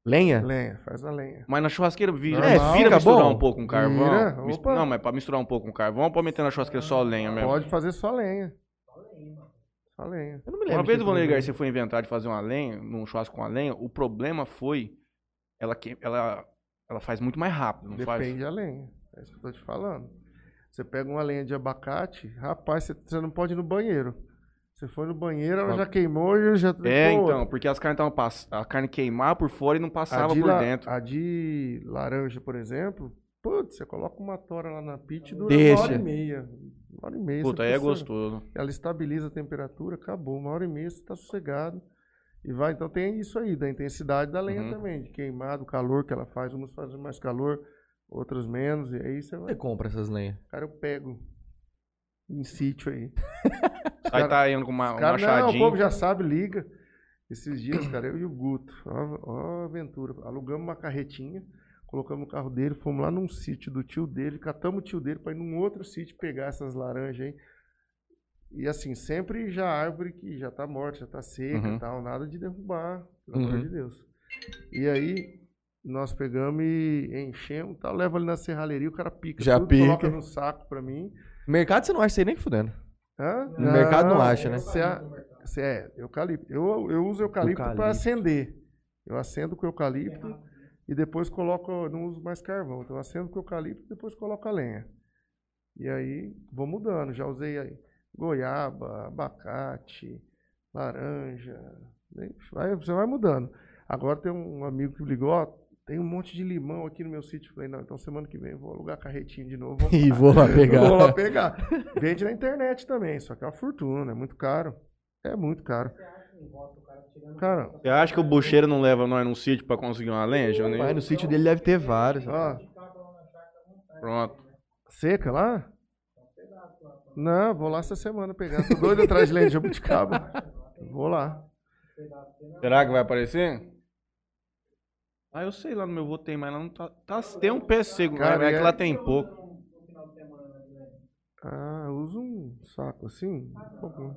Lenha? Lenha, faz a lenha. Mas na churrasqueira vira, É, vira fica misturar bom. um pouco com carvão. Vira. Não, mas pra misturar um pouco com carvão, pode meter na churrasqueira só lenha mesmo. Pode fazer só lenha. Só lenha. Eu não me lembro. Uma vez o Vanderlei. Garcia foi inventar de fazer uma lenha, num churrasco com a lenha, o problema foi, ela, que- ela, ela faz muito mais rápido, não faz? Depende da lenha. É isso que eu tô te falando. Você pega uma lenha de abacate, rapaz, você, você não pode ir no banheiro. Você foi no banheiro, ela já queimou e já. É, Pô, então, porque as carnes estavam pass... a carne queimava por fora e não passava de, por la- dentro. a de laranja, por exemplo, putz, você coloca uma tora lá na pit e dura Deixa. uma hora e meia. Uma hora e meia. Puta, aí é gostoso. Ela estabiliza a temperatura, acabou. Uma hora e meia você tá sossegado. E vai, então tem isso aí, da intensidade da lenha Uhum. também, de queimado, o calor que ela faz. Umas fazem mais calor, outras menos, e aí você vai. Você compra essas lenhas? Cara, eu pego. Em sítio aí. Aí tá indo com uma, um Cara, não, o machadinho. povo já sabe, liga. Esses dias, cara, eu e o Guto, ó, ó aventura. Alugamos uma carretinha, colocamos no carro dele, fomos lá num sítio do tio dele, catamos o tio dele para ir num outro sítio pegar essas laranjas aí. E assim, sempre já árvore que já tá morta, já tá seca Uhum. e tal, nada de derrubar, pelo amor Uhum. de Deus. E aí, nós pegamos e enchemos, tal, leva ali na serralheria, o cara pica Já tudo, pica. coloca no saco pra mim. Mercado você não acha isso aí nem fudendo. Hã? No mercado não acha, né? Você, você é, eucalipto. Eu, eu uso eucalipto para Eucalipto. acender. Eu acendo com eucalipto e depois coloco, não uso mais carvão. Então eu acendo com eucalipto e depois coloco a lenha. E aí vou mudando. Já usei aí goiaba, abacate, laranja. né? Vai, você vai mudando. Agora tem um amigo que ligou, ó, tem um monte de limão aqui no meu sítio. Falei, não, então semana que vem eu vou alugar carretinho de novo. vamos <laughs> E lá. vou lá <laughs> pegar. Vou lá pegar. Vende na internet também, só que é uma fortuna, é muito caro. É muito caro. Cara, Você acha que o bucheiro não leva nós num sítio pra conseguir uma lenha, Johnny? Mas no sítio dele deve ter vários. ó, Pronto. seca lá? Não, vou lá essa semana pegar. Tô doido atrás de lenha de jabuticaba. <laughs> Vou lá. Será que vai aparecer? Ah, eu sei lá no meu vô tem, mas lá não tá. tá tem um pé seco, Cara, mas é que é- lá tem pouco. Ah, eu uso um saco assim. um pouco.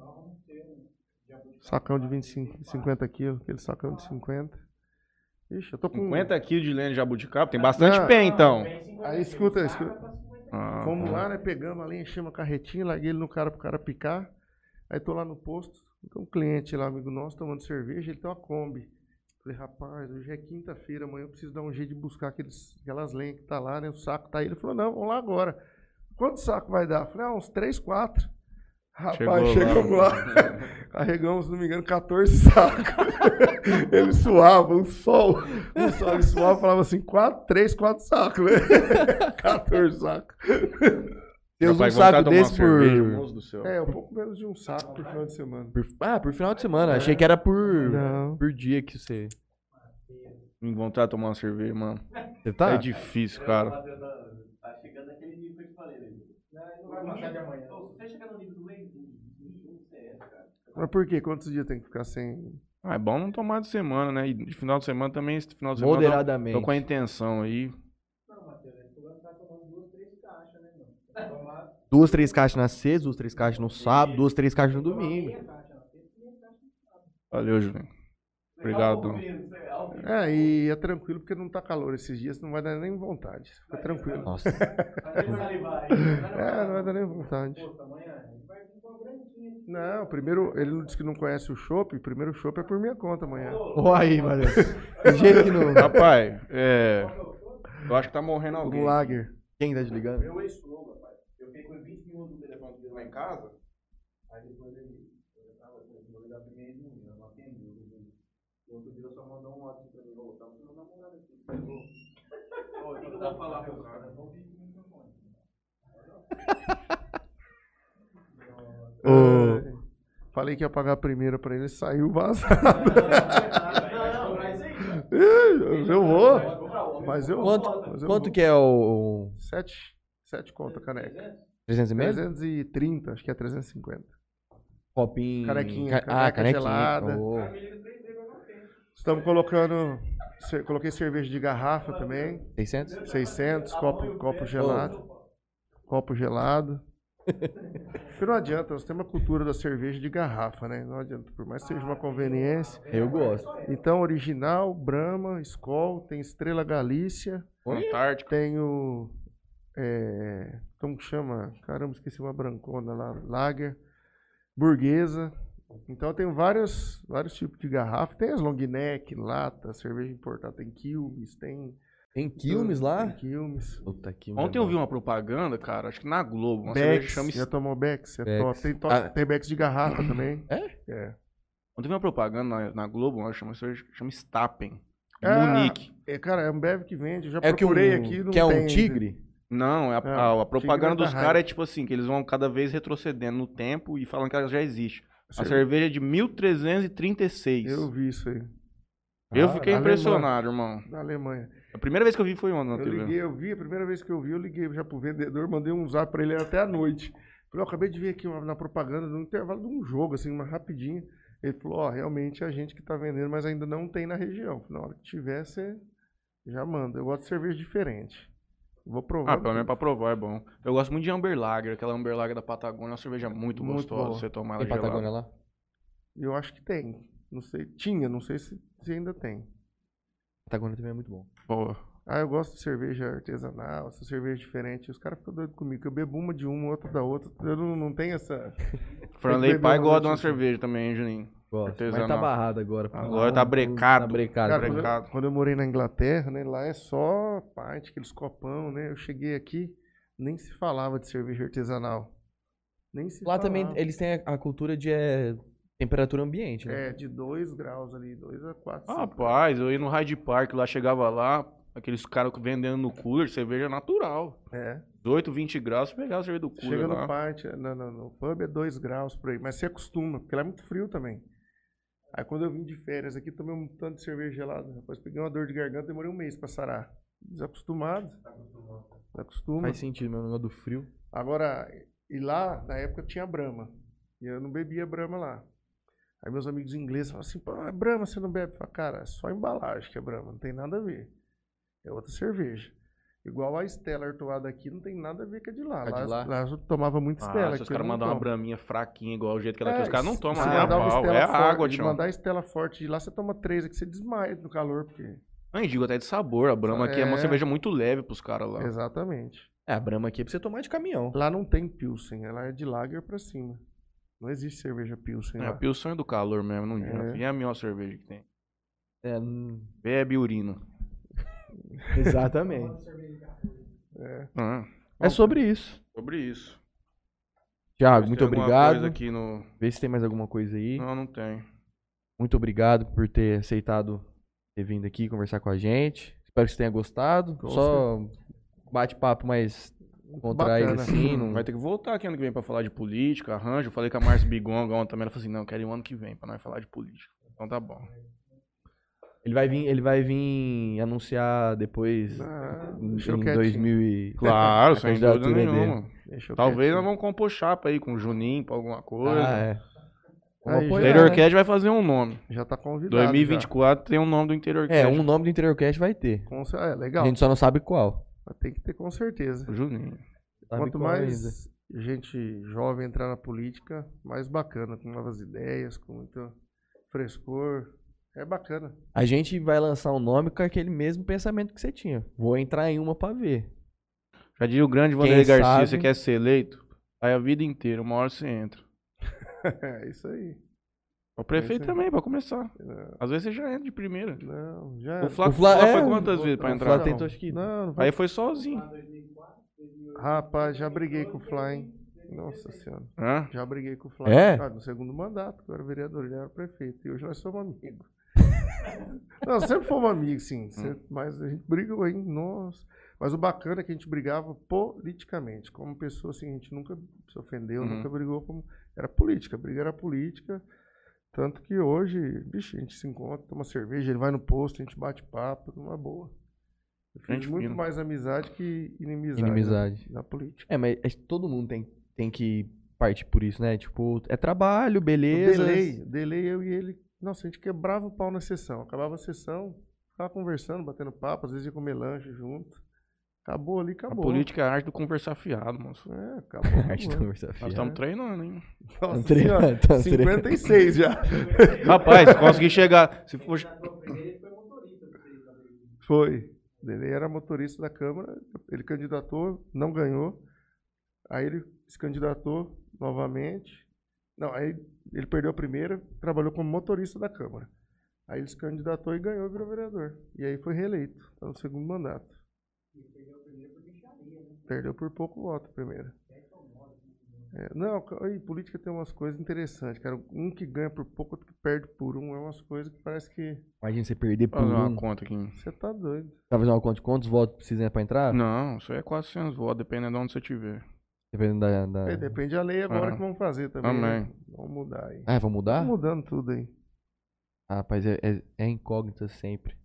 Sacão de 25, 50 quilos, aquele sacão de 50. Ixi, eu tô com. 50 quilos de lenha de jabuticaba, tem bastante Não. pé então. Aí escuta, escuta. Ah, Fomos lá, né? Pegamos a lenha, enchemos a carretinha, larguei ele no cara pro cara picar. Aí tô lá no posto, tem um cliente lá, amigo nosso, tomando cerveja, ele tem uma Kombi. Falei, rapaz, hoje é quinta-feira, amanhã eu preciso dar um jeito de buscar aqueles, aquelas lenhas que tá lá, né? O saco tá aí. Ele falou, não, vamos lá agora. Quanto saco vai dar? Eu falei, ah, uns 3, 4. Rapaz, Chegou lá. chegamos lá. <laughs> Carregamos, se não me engano, 14 sacos. <laughs> ele suava, um sol. Um sol, ele suava, falava assim, 4, 3, 4 sacos, <laughs> né? 14 sacos. Tem uns um saco desse cerveja, por... moço do céu. É, um pouco menos de um saco por final de semana. por- Ah, por final de semana. Achei que era por... Não. Por dia que você... Me vontade de tomar uma cerveja, mano. Você tá? É difícil, cara. Tá chegando naquele nível que eu te falei, né? Não vai passar de amanhã. Se você chegar no nível do mês. Mas por quê? Quantos dias tem que ficar sem. Ah, é bom não tomar de semana, né? E de final de semana também, esse final de semana. Moderadamente. Tô com a intenção aí. Não, Matheus, aí tu vai estar tomando duas, três caixas, né, mano? Vai tomar Duas, três caixas na sexta, duas, três caixas no sábado, duas, três caixas no domingo. e no sábado. Valeu, Julinho. Obrigado. É, e é tranquilo porque não tá calor esses dias, não vai dar nem vontade. Fica tranquilo. Nossa. <laughs> É, não vai dar nem vontade. Não, primeiro, ele não disse que não conhece o chopp, primeiro o chopp é por minha conta amanhã. Olha aí, mano. Do jeito que não... Rapaz, é. Eu acho que tá morrendo alguém. Um lager. Quem tá desligando? Meu ex-sogro. Eu fiquei com 20 minutos do telefone dele lá em casa. Aí depois ele. Eu tava eu ligar primeiro e não ia, não atendeu. O outro dia só mandou um WhatsApp pra mim. Ô, tá com meu namorado aqui. Ô, que eu vou falar pro cara? Não vi o microfone. Ô, Falei que ia pagar a primeira pra ele, saiu vazado. Não, mas aí. Eu vou. Mas eu Quanto, vou. Mas eu quanto vou. que é o... o Sete. Sete conta, caneca. 300 e meio? 330, acho que é 350. Copinho... Canequinha, Ca- Ah, caneca gelada. Ô. Estamos colocando. Coloquei cerveja de garrafa também. 600? 600, copo, copo gelado. Copo gelado. <laughs> Porque não adianta, nós temos a cultura da cerveja de garrafa, né? Não adianta, por mais que seja uma conveniência. Eu gosto. Então, original, Brahma, Skol, tem Estrela Galícia, Antártica. tem o. é, como que chama? Caramba, esqueci uma brancona lá. Lager, Burguesa. Então, eu tenho vários, vários tipos de garrafa. Tem as long neck, lata, cerveja importada, tem Quilmes, tem. Tem Quilmes lá? Tem Quilmes. Puta que Ontem eu vi uma propaganda, cara, acho que na Globo. Uma cerveja que Bex, chama já tomou Bex? É Bex. top. Tem, to- Ah. tem Bex de garrafa <clears throat> também. É? É. Ontem eu vi uma propaganda na, na Globo, uma chama, cerveja que chama Stappen. Ah, Munique. É, cara, é um Bev que vende. Eu já É que um, procurei aqui. Não que é um tem ainda. tigre? Não, é a, É, a- a propaganda Tigre da dos caras é tipo assim, que eles vão cada vez retrocedendo no tempo e falando que ela já existe. A Cerve- cerveja é de 1336. Eu Eu, vi isso aí. fiquei alemã. impressionado, irmão. Da Alemanha. A primeira vez que eu vi foi ontem na Eu TV. liguei, eu vi, a primeira vez que eu vi, eu liguei já pro vendedor, mandei um zap pra ele até a noite. Falei, ó, acabei de ver aqui uma- na propaganda, no intervalo de um jogo, assim, uma rapidinha. Ele falou, ó, realmente é a gente que tá vendendo, mas ainda não tem na região. Falei, na hora que tiver, você já manda. Eu gosto de cerveja diferente. Vou provar. Ah, pelo menos pra provar é bom. Eu gosto muito de Amber Lager, aquela Amber Lager da Patagônia, é uma cerveja muito, Muito gostosa. boa. Você tomar ela Tem gelada. Patagônia lá? Eu acho que tem. Não sei. Tinha, não sei se, se ainda tem. Patagônia também é muito bom. Boa. Ah, eu gosto de cerveja artesanal, essa cerveja diferente. Os caras ficam doidos comigo, que eu bebo uma de uma, outra da outra. Eu não, não tenho essa. <laughs> Franley Pai gosta de uma noite. cerveja também, hein, Juninho? Gosto. Mas tá barrado agora. Agora tá brecado. Tá brecado. Cara, Obrigado. quando eu, quando eu morei na Inglaterra, né, lá é só parte, aqueles copão, né? Eu cheguei aqui, nem se falava de cerveja artesanal. Nem se Lá falava. também eles têm a, a cultura de é, temperatura ambiente, né? É, de 2 graus ali, 2 a 4. Ah, Rapaz, eu ia no Hyde Park, lá chegava lá, aqueles caras vendendo no cooler, cerveja natural. É. 18, 20 graus, você pegava a cerveja do cooler Chega lá. no parte, no, no, no pub é 2 graus por aí, mas você acostuma, porque lá é muito frio também. Aí quando eu vim de férias aqui, tomei um tanto de cerveja gelada. Depois peguei uma dor de garganta, demorei um mês pra sarar. Desacostumado. Acostuma. Faz sentido, meu negócio do frio. Agora, e lá, na época, tinha Brahma. E eu não bebia Brahma lá. Aí meus amigos ingleses falaram assim, pô, é Brahma, você não bebe? Eu falei, cara, é só embalagem que é Brahma, não tem nada a ver. É outra cerveja. Igual a Stella Artoada aqui, não tem nada a ver com a de lá. A de lá, lá? eu tomava muito Ah, Stella. se os caras mandam uma braminha fraquinha, igual o jeito que ela É, quer, os caras não se- tomam se nem a pau. É forte- água, de tchau. mandar a Stella forte de lá, você toma três aqui, você desmaia no calor, porque... Não, e digo até de sabor. A Brahma aqui é uma É. cerveja muito leve pros caras lá. Exatamente. É, a Brahma aqui é pra você tomar de caminhão. Lá não tem Pilsen, ela é de lager pra cima. Não existe cerveja Pilsen É, lá. a Pilsen é do calor mesmo, não adianta. É. E é a melhor cerveja que tem. É, hum, Bebe urina. Exatamente. Ah, é sobre isso. sobre isso. Tiago, muito obrigado. coisa aqui no... Vê se tem mais alguma coisa aí. Não, não tem. Muito obrigado por ter aceitado ter vindo aqui conversar com a gente. Espero que você tenha gostado. Com Só bate-papo mais contraído assim. Não... Vai ter que voltar aqui ano que vem pra falar de política, arranjo. Eu falei com a Márcia Bigonga ontem também. Ela falou assim: não, quero ir o ano que vem pra nós falar de política. Então tá bom. Ele vai vir, ele vai vir anunciar depois Ah, em, em quietinho. 2000 e... <laughs> Claro, a sem dúvida dele. nenhuma. Talvez nós vamos compor chapa aí com o Juninho pra alguma coisa. Ah, é. Vamos já- O apoiar, Interior né? Cast vai fazer um nome. Já tá convidado. 2024 tem um nome do Interior É, Cast. um nome do Interior Cast vai ter. já. Com é, A legal. gente só não sabe qual. Mas Tem que ter com certeza. O Juninho. Sabe Quanto mais gente jovem entrar na política, mais bacana, com novas ideias, com muito frescor. É bacana. A gente vai lançar um nome com aquele mesmo pensamento que você tinha. Vou entrar em uma pra ver. Já diria o grande Vanderlei Garcia: sabe- você quer ser eleito? Vai a vida inteira, uma hora você entra. <laughs> É isso aí. O prefeito aí. também, pra começar. Não, Às vezes você já entra de primeira. não, já. O Flávio O Flá- Flá é, foi quantas vezes pra o entrar? Flá Não, tentou, acho que- Não, não. Aí foi sozinho. Rapaz, já briguei com o Fly. Nossa senhora. Hã? Já briguei com o Fly. É? Ah, no segundo mandato, que eu era vereador, ele era prefeito. E hoje nós somos amigos. <laughs> não, sempre fomos amigos, sim. sempre- mas a gente brigou aí, nossa. Mas o bacana é que a gente brigava politicamente. Como pessoa, assim, a gente nunca se ofendeu, Uhum. nunca brigou como. Era política, a briga era política. Tanto que hoje, bicho, a gente se encontra, toma cerveja, ele vai no posto, a gente bate papo, numa boa. Eu fiz Gente muito mais amizade que inimizade. né, Inimizade. Na política. É, mas que todo mundo tem, tem que partir por isso, né? Tipo, é trabalho, beleza. delay, delay, eu e ele. Nossa, a gente quebrava o pau na sessão. Acabava a sessão, ficava conversando, batendo papo, às vezes ia comer lanche junto. Acabou ali, A acabou. política é a arte do conversar fiado, moço. É, acabou. <laughs> Arte de acabou. conversa Nós estamos treinando, hein? Nossa senhora, tá tre- 56 já. <laughs> Rapaz, se conseguir chegar. Se for. Foi. Ele era motorista da Câmara, ele candidatou, não ganhou. Aí ele se candidatou novamente. Não, aí ele perdeu a primeira, trabalhou como motorista da Câmara. Aí ele se candidatou e ganhou, virou vereador. E aí foi reeleito, tá no segundo mandato. Perdeu por pouco voto a primeira. É, não, ca- aí, política tem umas coisas interessantes, cara. Um que ganha por pouco, outro que perde por um. É umas coisas que parece que. Imagina você perder por Fazer uma um. conta aqui. Você tá doido. Tá fazendo uma conta de quantos votos precisa pra entrar? Não, isso aí é 400 votos, dependendo de onde você tiver. Dependendo da. da- É, depende da lei agora Ah. que vamos fazer também. Também. né? Vamos mudar aí. Ah, vão mudar? Vamos mudando tudo aí. Ah, rapaz, é, é, é incógnita sempre.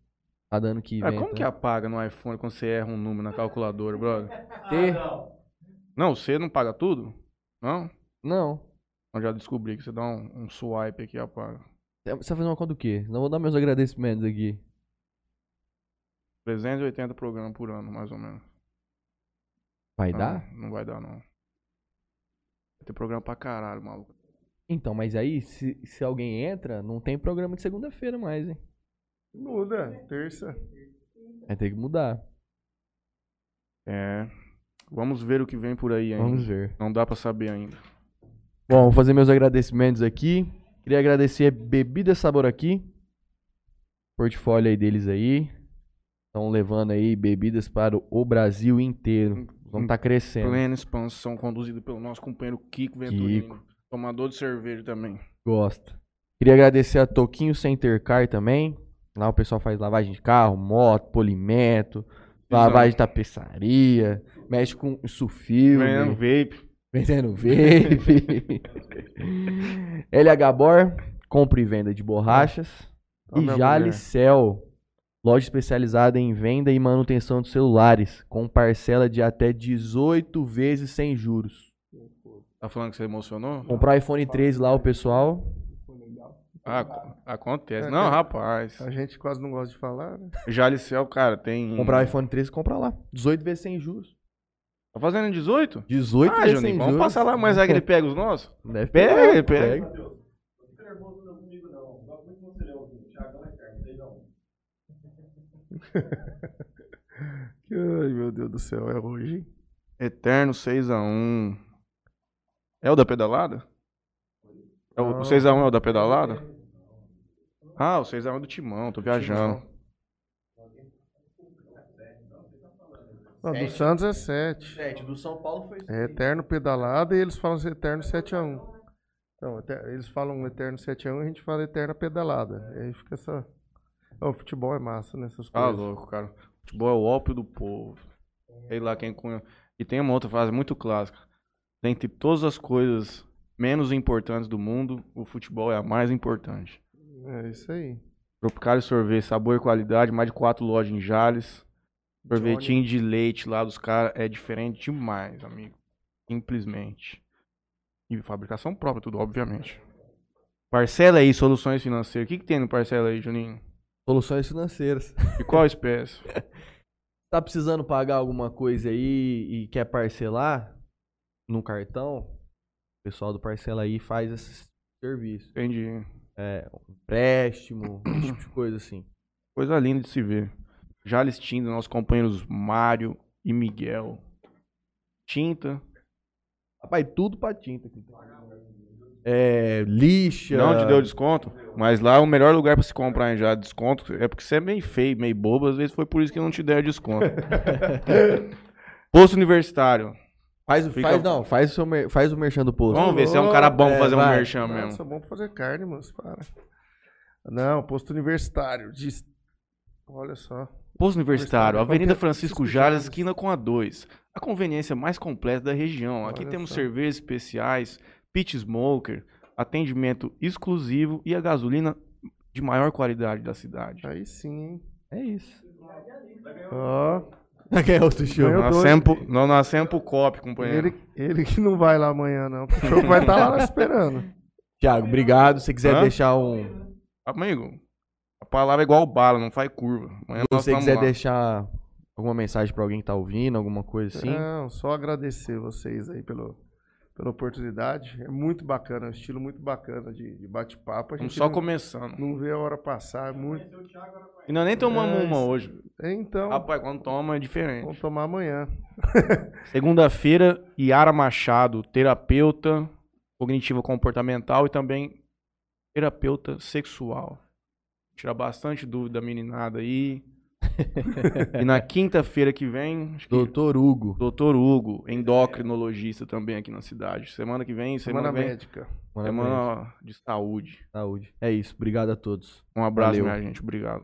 Tá dando que Ah, vem. como que apaga no iPhone quando você erra um número na calculadora, brother? <laughs> T? Não, você não paga tudo? Não? Não. Eu já descobri que você dá um, um swipe aqui e apaga. Você vai fazer uma conta do quê? Não vou dar meus agradecimentos aqui. 380 programas por ano, mais ou menos. Vai Não, dar? Não vai dar, não. Vai ter programa pra caralho, maluco. Então, mas aí, se, se alguém entra, não tem programa de segunda-feira mais, hein? Muda, terça. Vai ter que mudar. É. Vamos ver o que vem por aí ainda. Vamos ver. Não dá pra saber ainda. Bom, vou fazer meus agradecimentos aqui. Queria agradecer a Bebida Sabor aqui. Portfólio aí deles aí. Estão levando aí bebidas para o Brasil inteiro. Vamos estar crescendo. Plena expansão conduzido pelo nosso companheiro Kiko Venturini. Kiko. Tomador de cerveja também. Gosta. Queria agradecer a Toquinho Center Car também. Lá o pessoal faz lavagem de carro, moto, polimento, lavagem de tapeçaria, mexe com sulfilme. Ganhando vape. Vendendo vape. <laughs> LH Bor, compra e venda de borrachas. Ó, e Jalicel, loja especializada em venda e manutenção de celulares, com parcela de até 18 vezes sem juros. Tá falando que você emocionou? Comprar o iPhone 13 lá, o pessoal. Ah, ac- acontece. É, Não, tem- rapaz. A gente quase não gosta de falar, né? Jalicel, cara, tem. Comprar o iPhone 13 compra lá. 18 vezes sem juros. Tá fazendo em 18? 18 Ah, vezes Juninho, sem vamos juros. passar lá, mas é que ele pega os nossos? Deve Pega, pegar, ele pega. Matheus, não fica nervoso não comigo não. Gosto muito de você, Leãozinho. Thiagão é eterno, sei não. <laughs> Ai, meu Deus do céu, é hoje, hein? Eterno 6x1. É o da pedalada? É o, Não. o 6x1 é o da pedalada? Ah, o 6x1 é do Timão, tô viajando. Não, do Santos é 7. 7, do São Paulo foi É eterno pedalada e eles falam eterno 7x1. Então, eter- eles falam eterno 7x1 e a gente fala eterna pedalada. E aí fica essa. Ó, o futebol é massa nessas Tá coisas. louco, cara. Futebol é o ópio do povo. Sei lá quem cunha. E tem uma outra frase muito clássica. Dentre todas as coisas menos importantes do mundo, o futebol é a mais importante. É isso aí. Tropicário Sorvete, sabor e qualidade, mais de quatro lojas em Jales. Sorvetinho de leite lá dos caras é diferente demais, amigo. Simplesmente. E fabricação própria, tudo, obviamente. Parcela aí, soluções financeiras. O que, que tem no parcela aí, Juninho? Soluções financeiras. E qual espécie? <laughs> Tá precisando pagar alguma coisa aí e quer parcelar no cartão? O pessoal do Parcela aí faz esse serviço. Entendi. É, um empréstimo, <coughs> esse tipo de coisa assim. Coisa linda de se ver. Jales Tinta, nossos companheiros Mário e Miguel. Tinta. Rapaz, tudo pra tinta. aqui. É, lixa. Não te deu desconto, mas lá é o melhor lugar pra se comprar Jales. Desconto é porque você é meio feio, meio bobo. Às vezes foi por isso que não te deram desconto. <laughs> Posto Universitário. Faz, o- Fica- faz, não, faz o, seu mer- faz o merchan do posto. Vamos ver se é um cara bom pra É, fazer um vai. merchan Nossa, mesmo. bom pra fazer carne, moço, para. Não, posto universitário. de- Olha só. Posto Universitário, Avenida Francisco Jales, Jales. esquina com a 2. A conveniência mais completa da região. Aqui Olha temos só. cervejas especiais, pit smoker, atendimento exclusivo e a gasolina de maior qualidade da cidade. Aí sim, hein? É isso. Ó, <laughs> Quem é outro show? Ganhou Nós dois. sempre, nós nascemos pro COP, companheiro. ele, ele que não vai lá amanhã, não. O jogo vai estar lá <laughs> esperando. Thiago, obrigado. Se quiser Hã? deixar um. Amigo, a palavra é igual bala, não faz curva. Amanhã Se você quiser lá. deixar alguma mensagem pra alguém que tá ouvindo, alguma coisa assim. Não, só agradecer vocês aí pelo, pela oportunidade. É muito bacana, é um estilo muito bacana de, de bate-papo. A Estamos gente só não, começando. não vê a hora passar. É muito... E nós nem tomamos É, uma hoje. Então, Rapaz, quando toma é diferente. vamos tomar amanhã. <laughs> Segunda-feira, Yara Machado, terapeuta cognitiva comportamental e também terapeuta sexual. Tira bastante dúvida da meninada aí. E na quinta-feira que vem, acho que Doutor Hugo. Doutor Hugo, endocrinologista também aqui na cidade. Semana que vem, semana, Semana vem, médica. Gente. semana de saúde. Saúde. É isso. Obrigado a todos. Um abraço, Valeu. minha gente. Obrigado.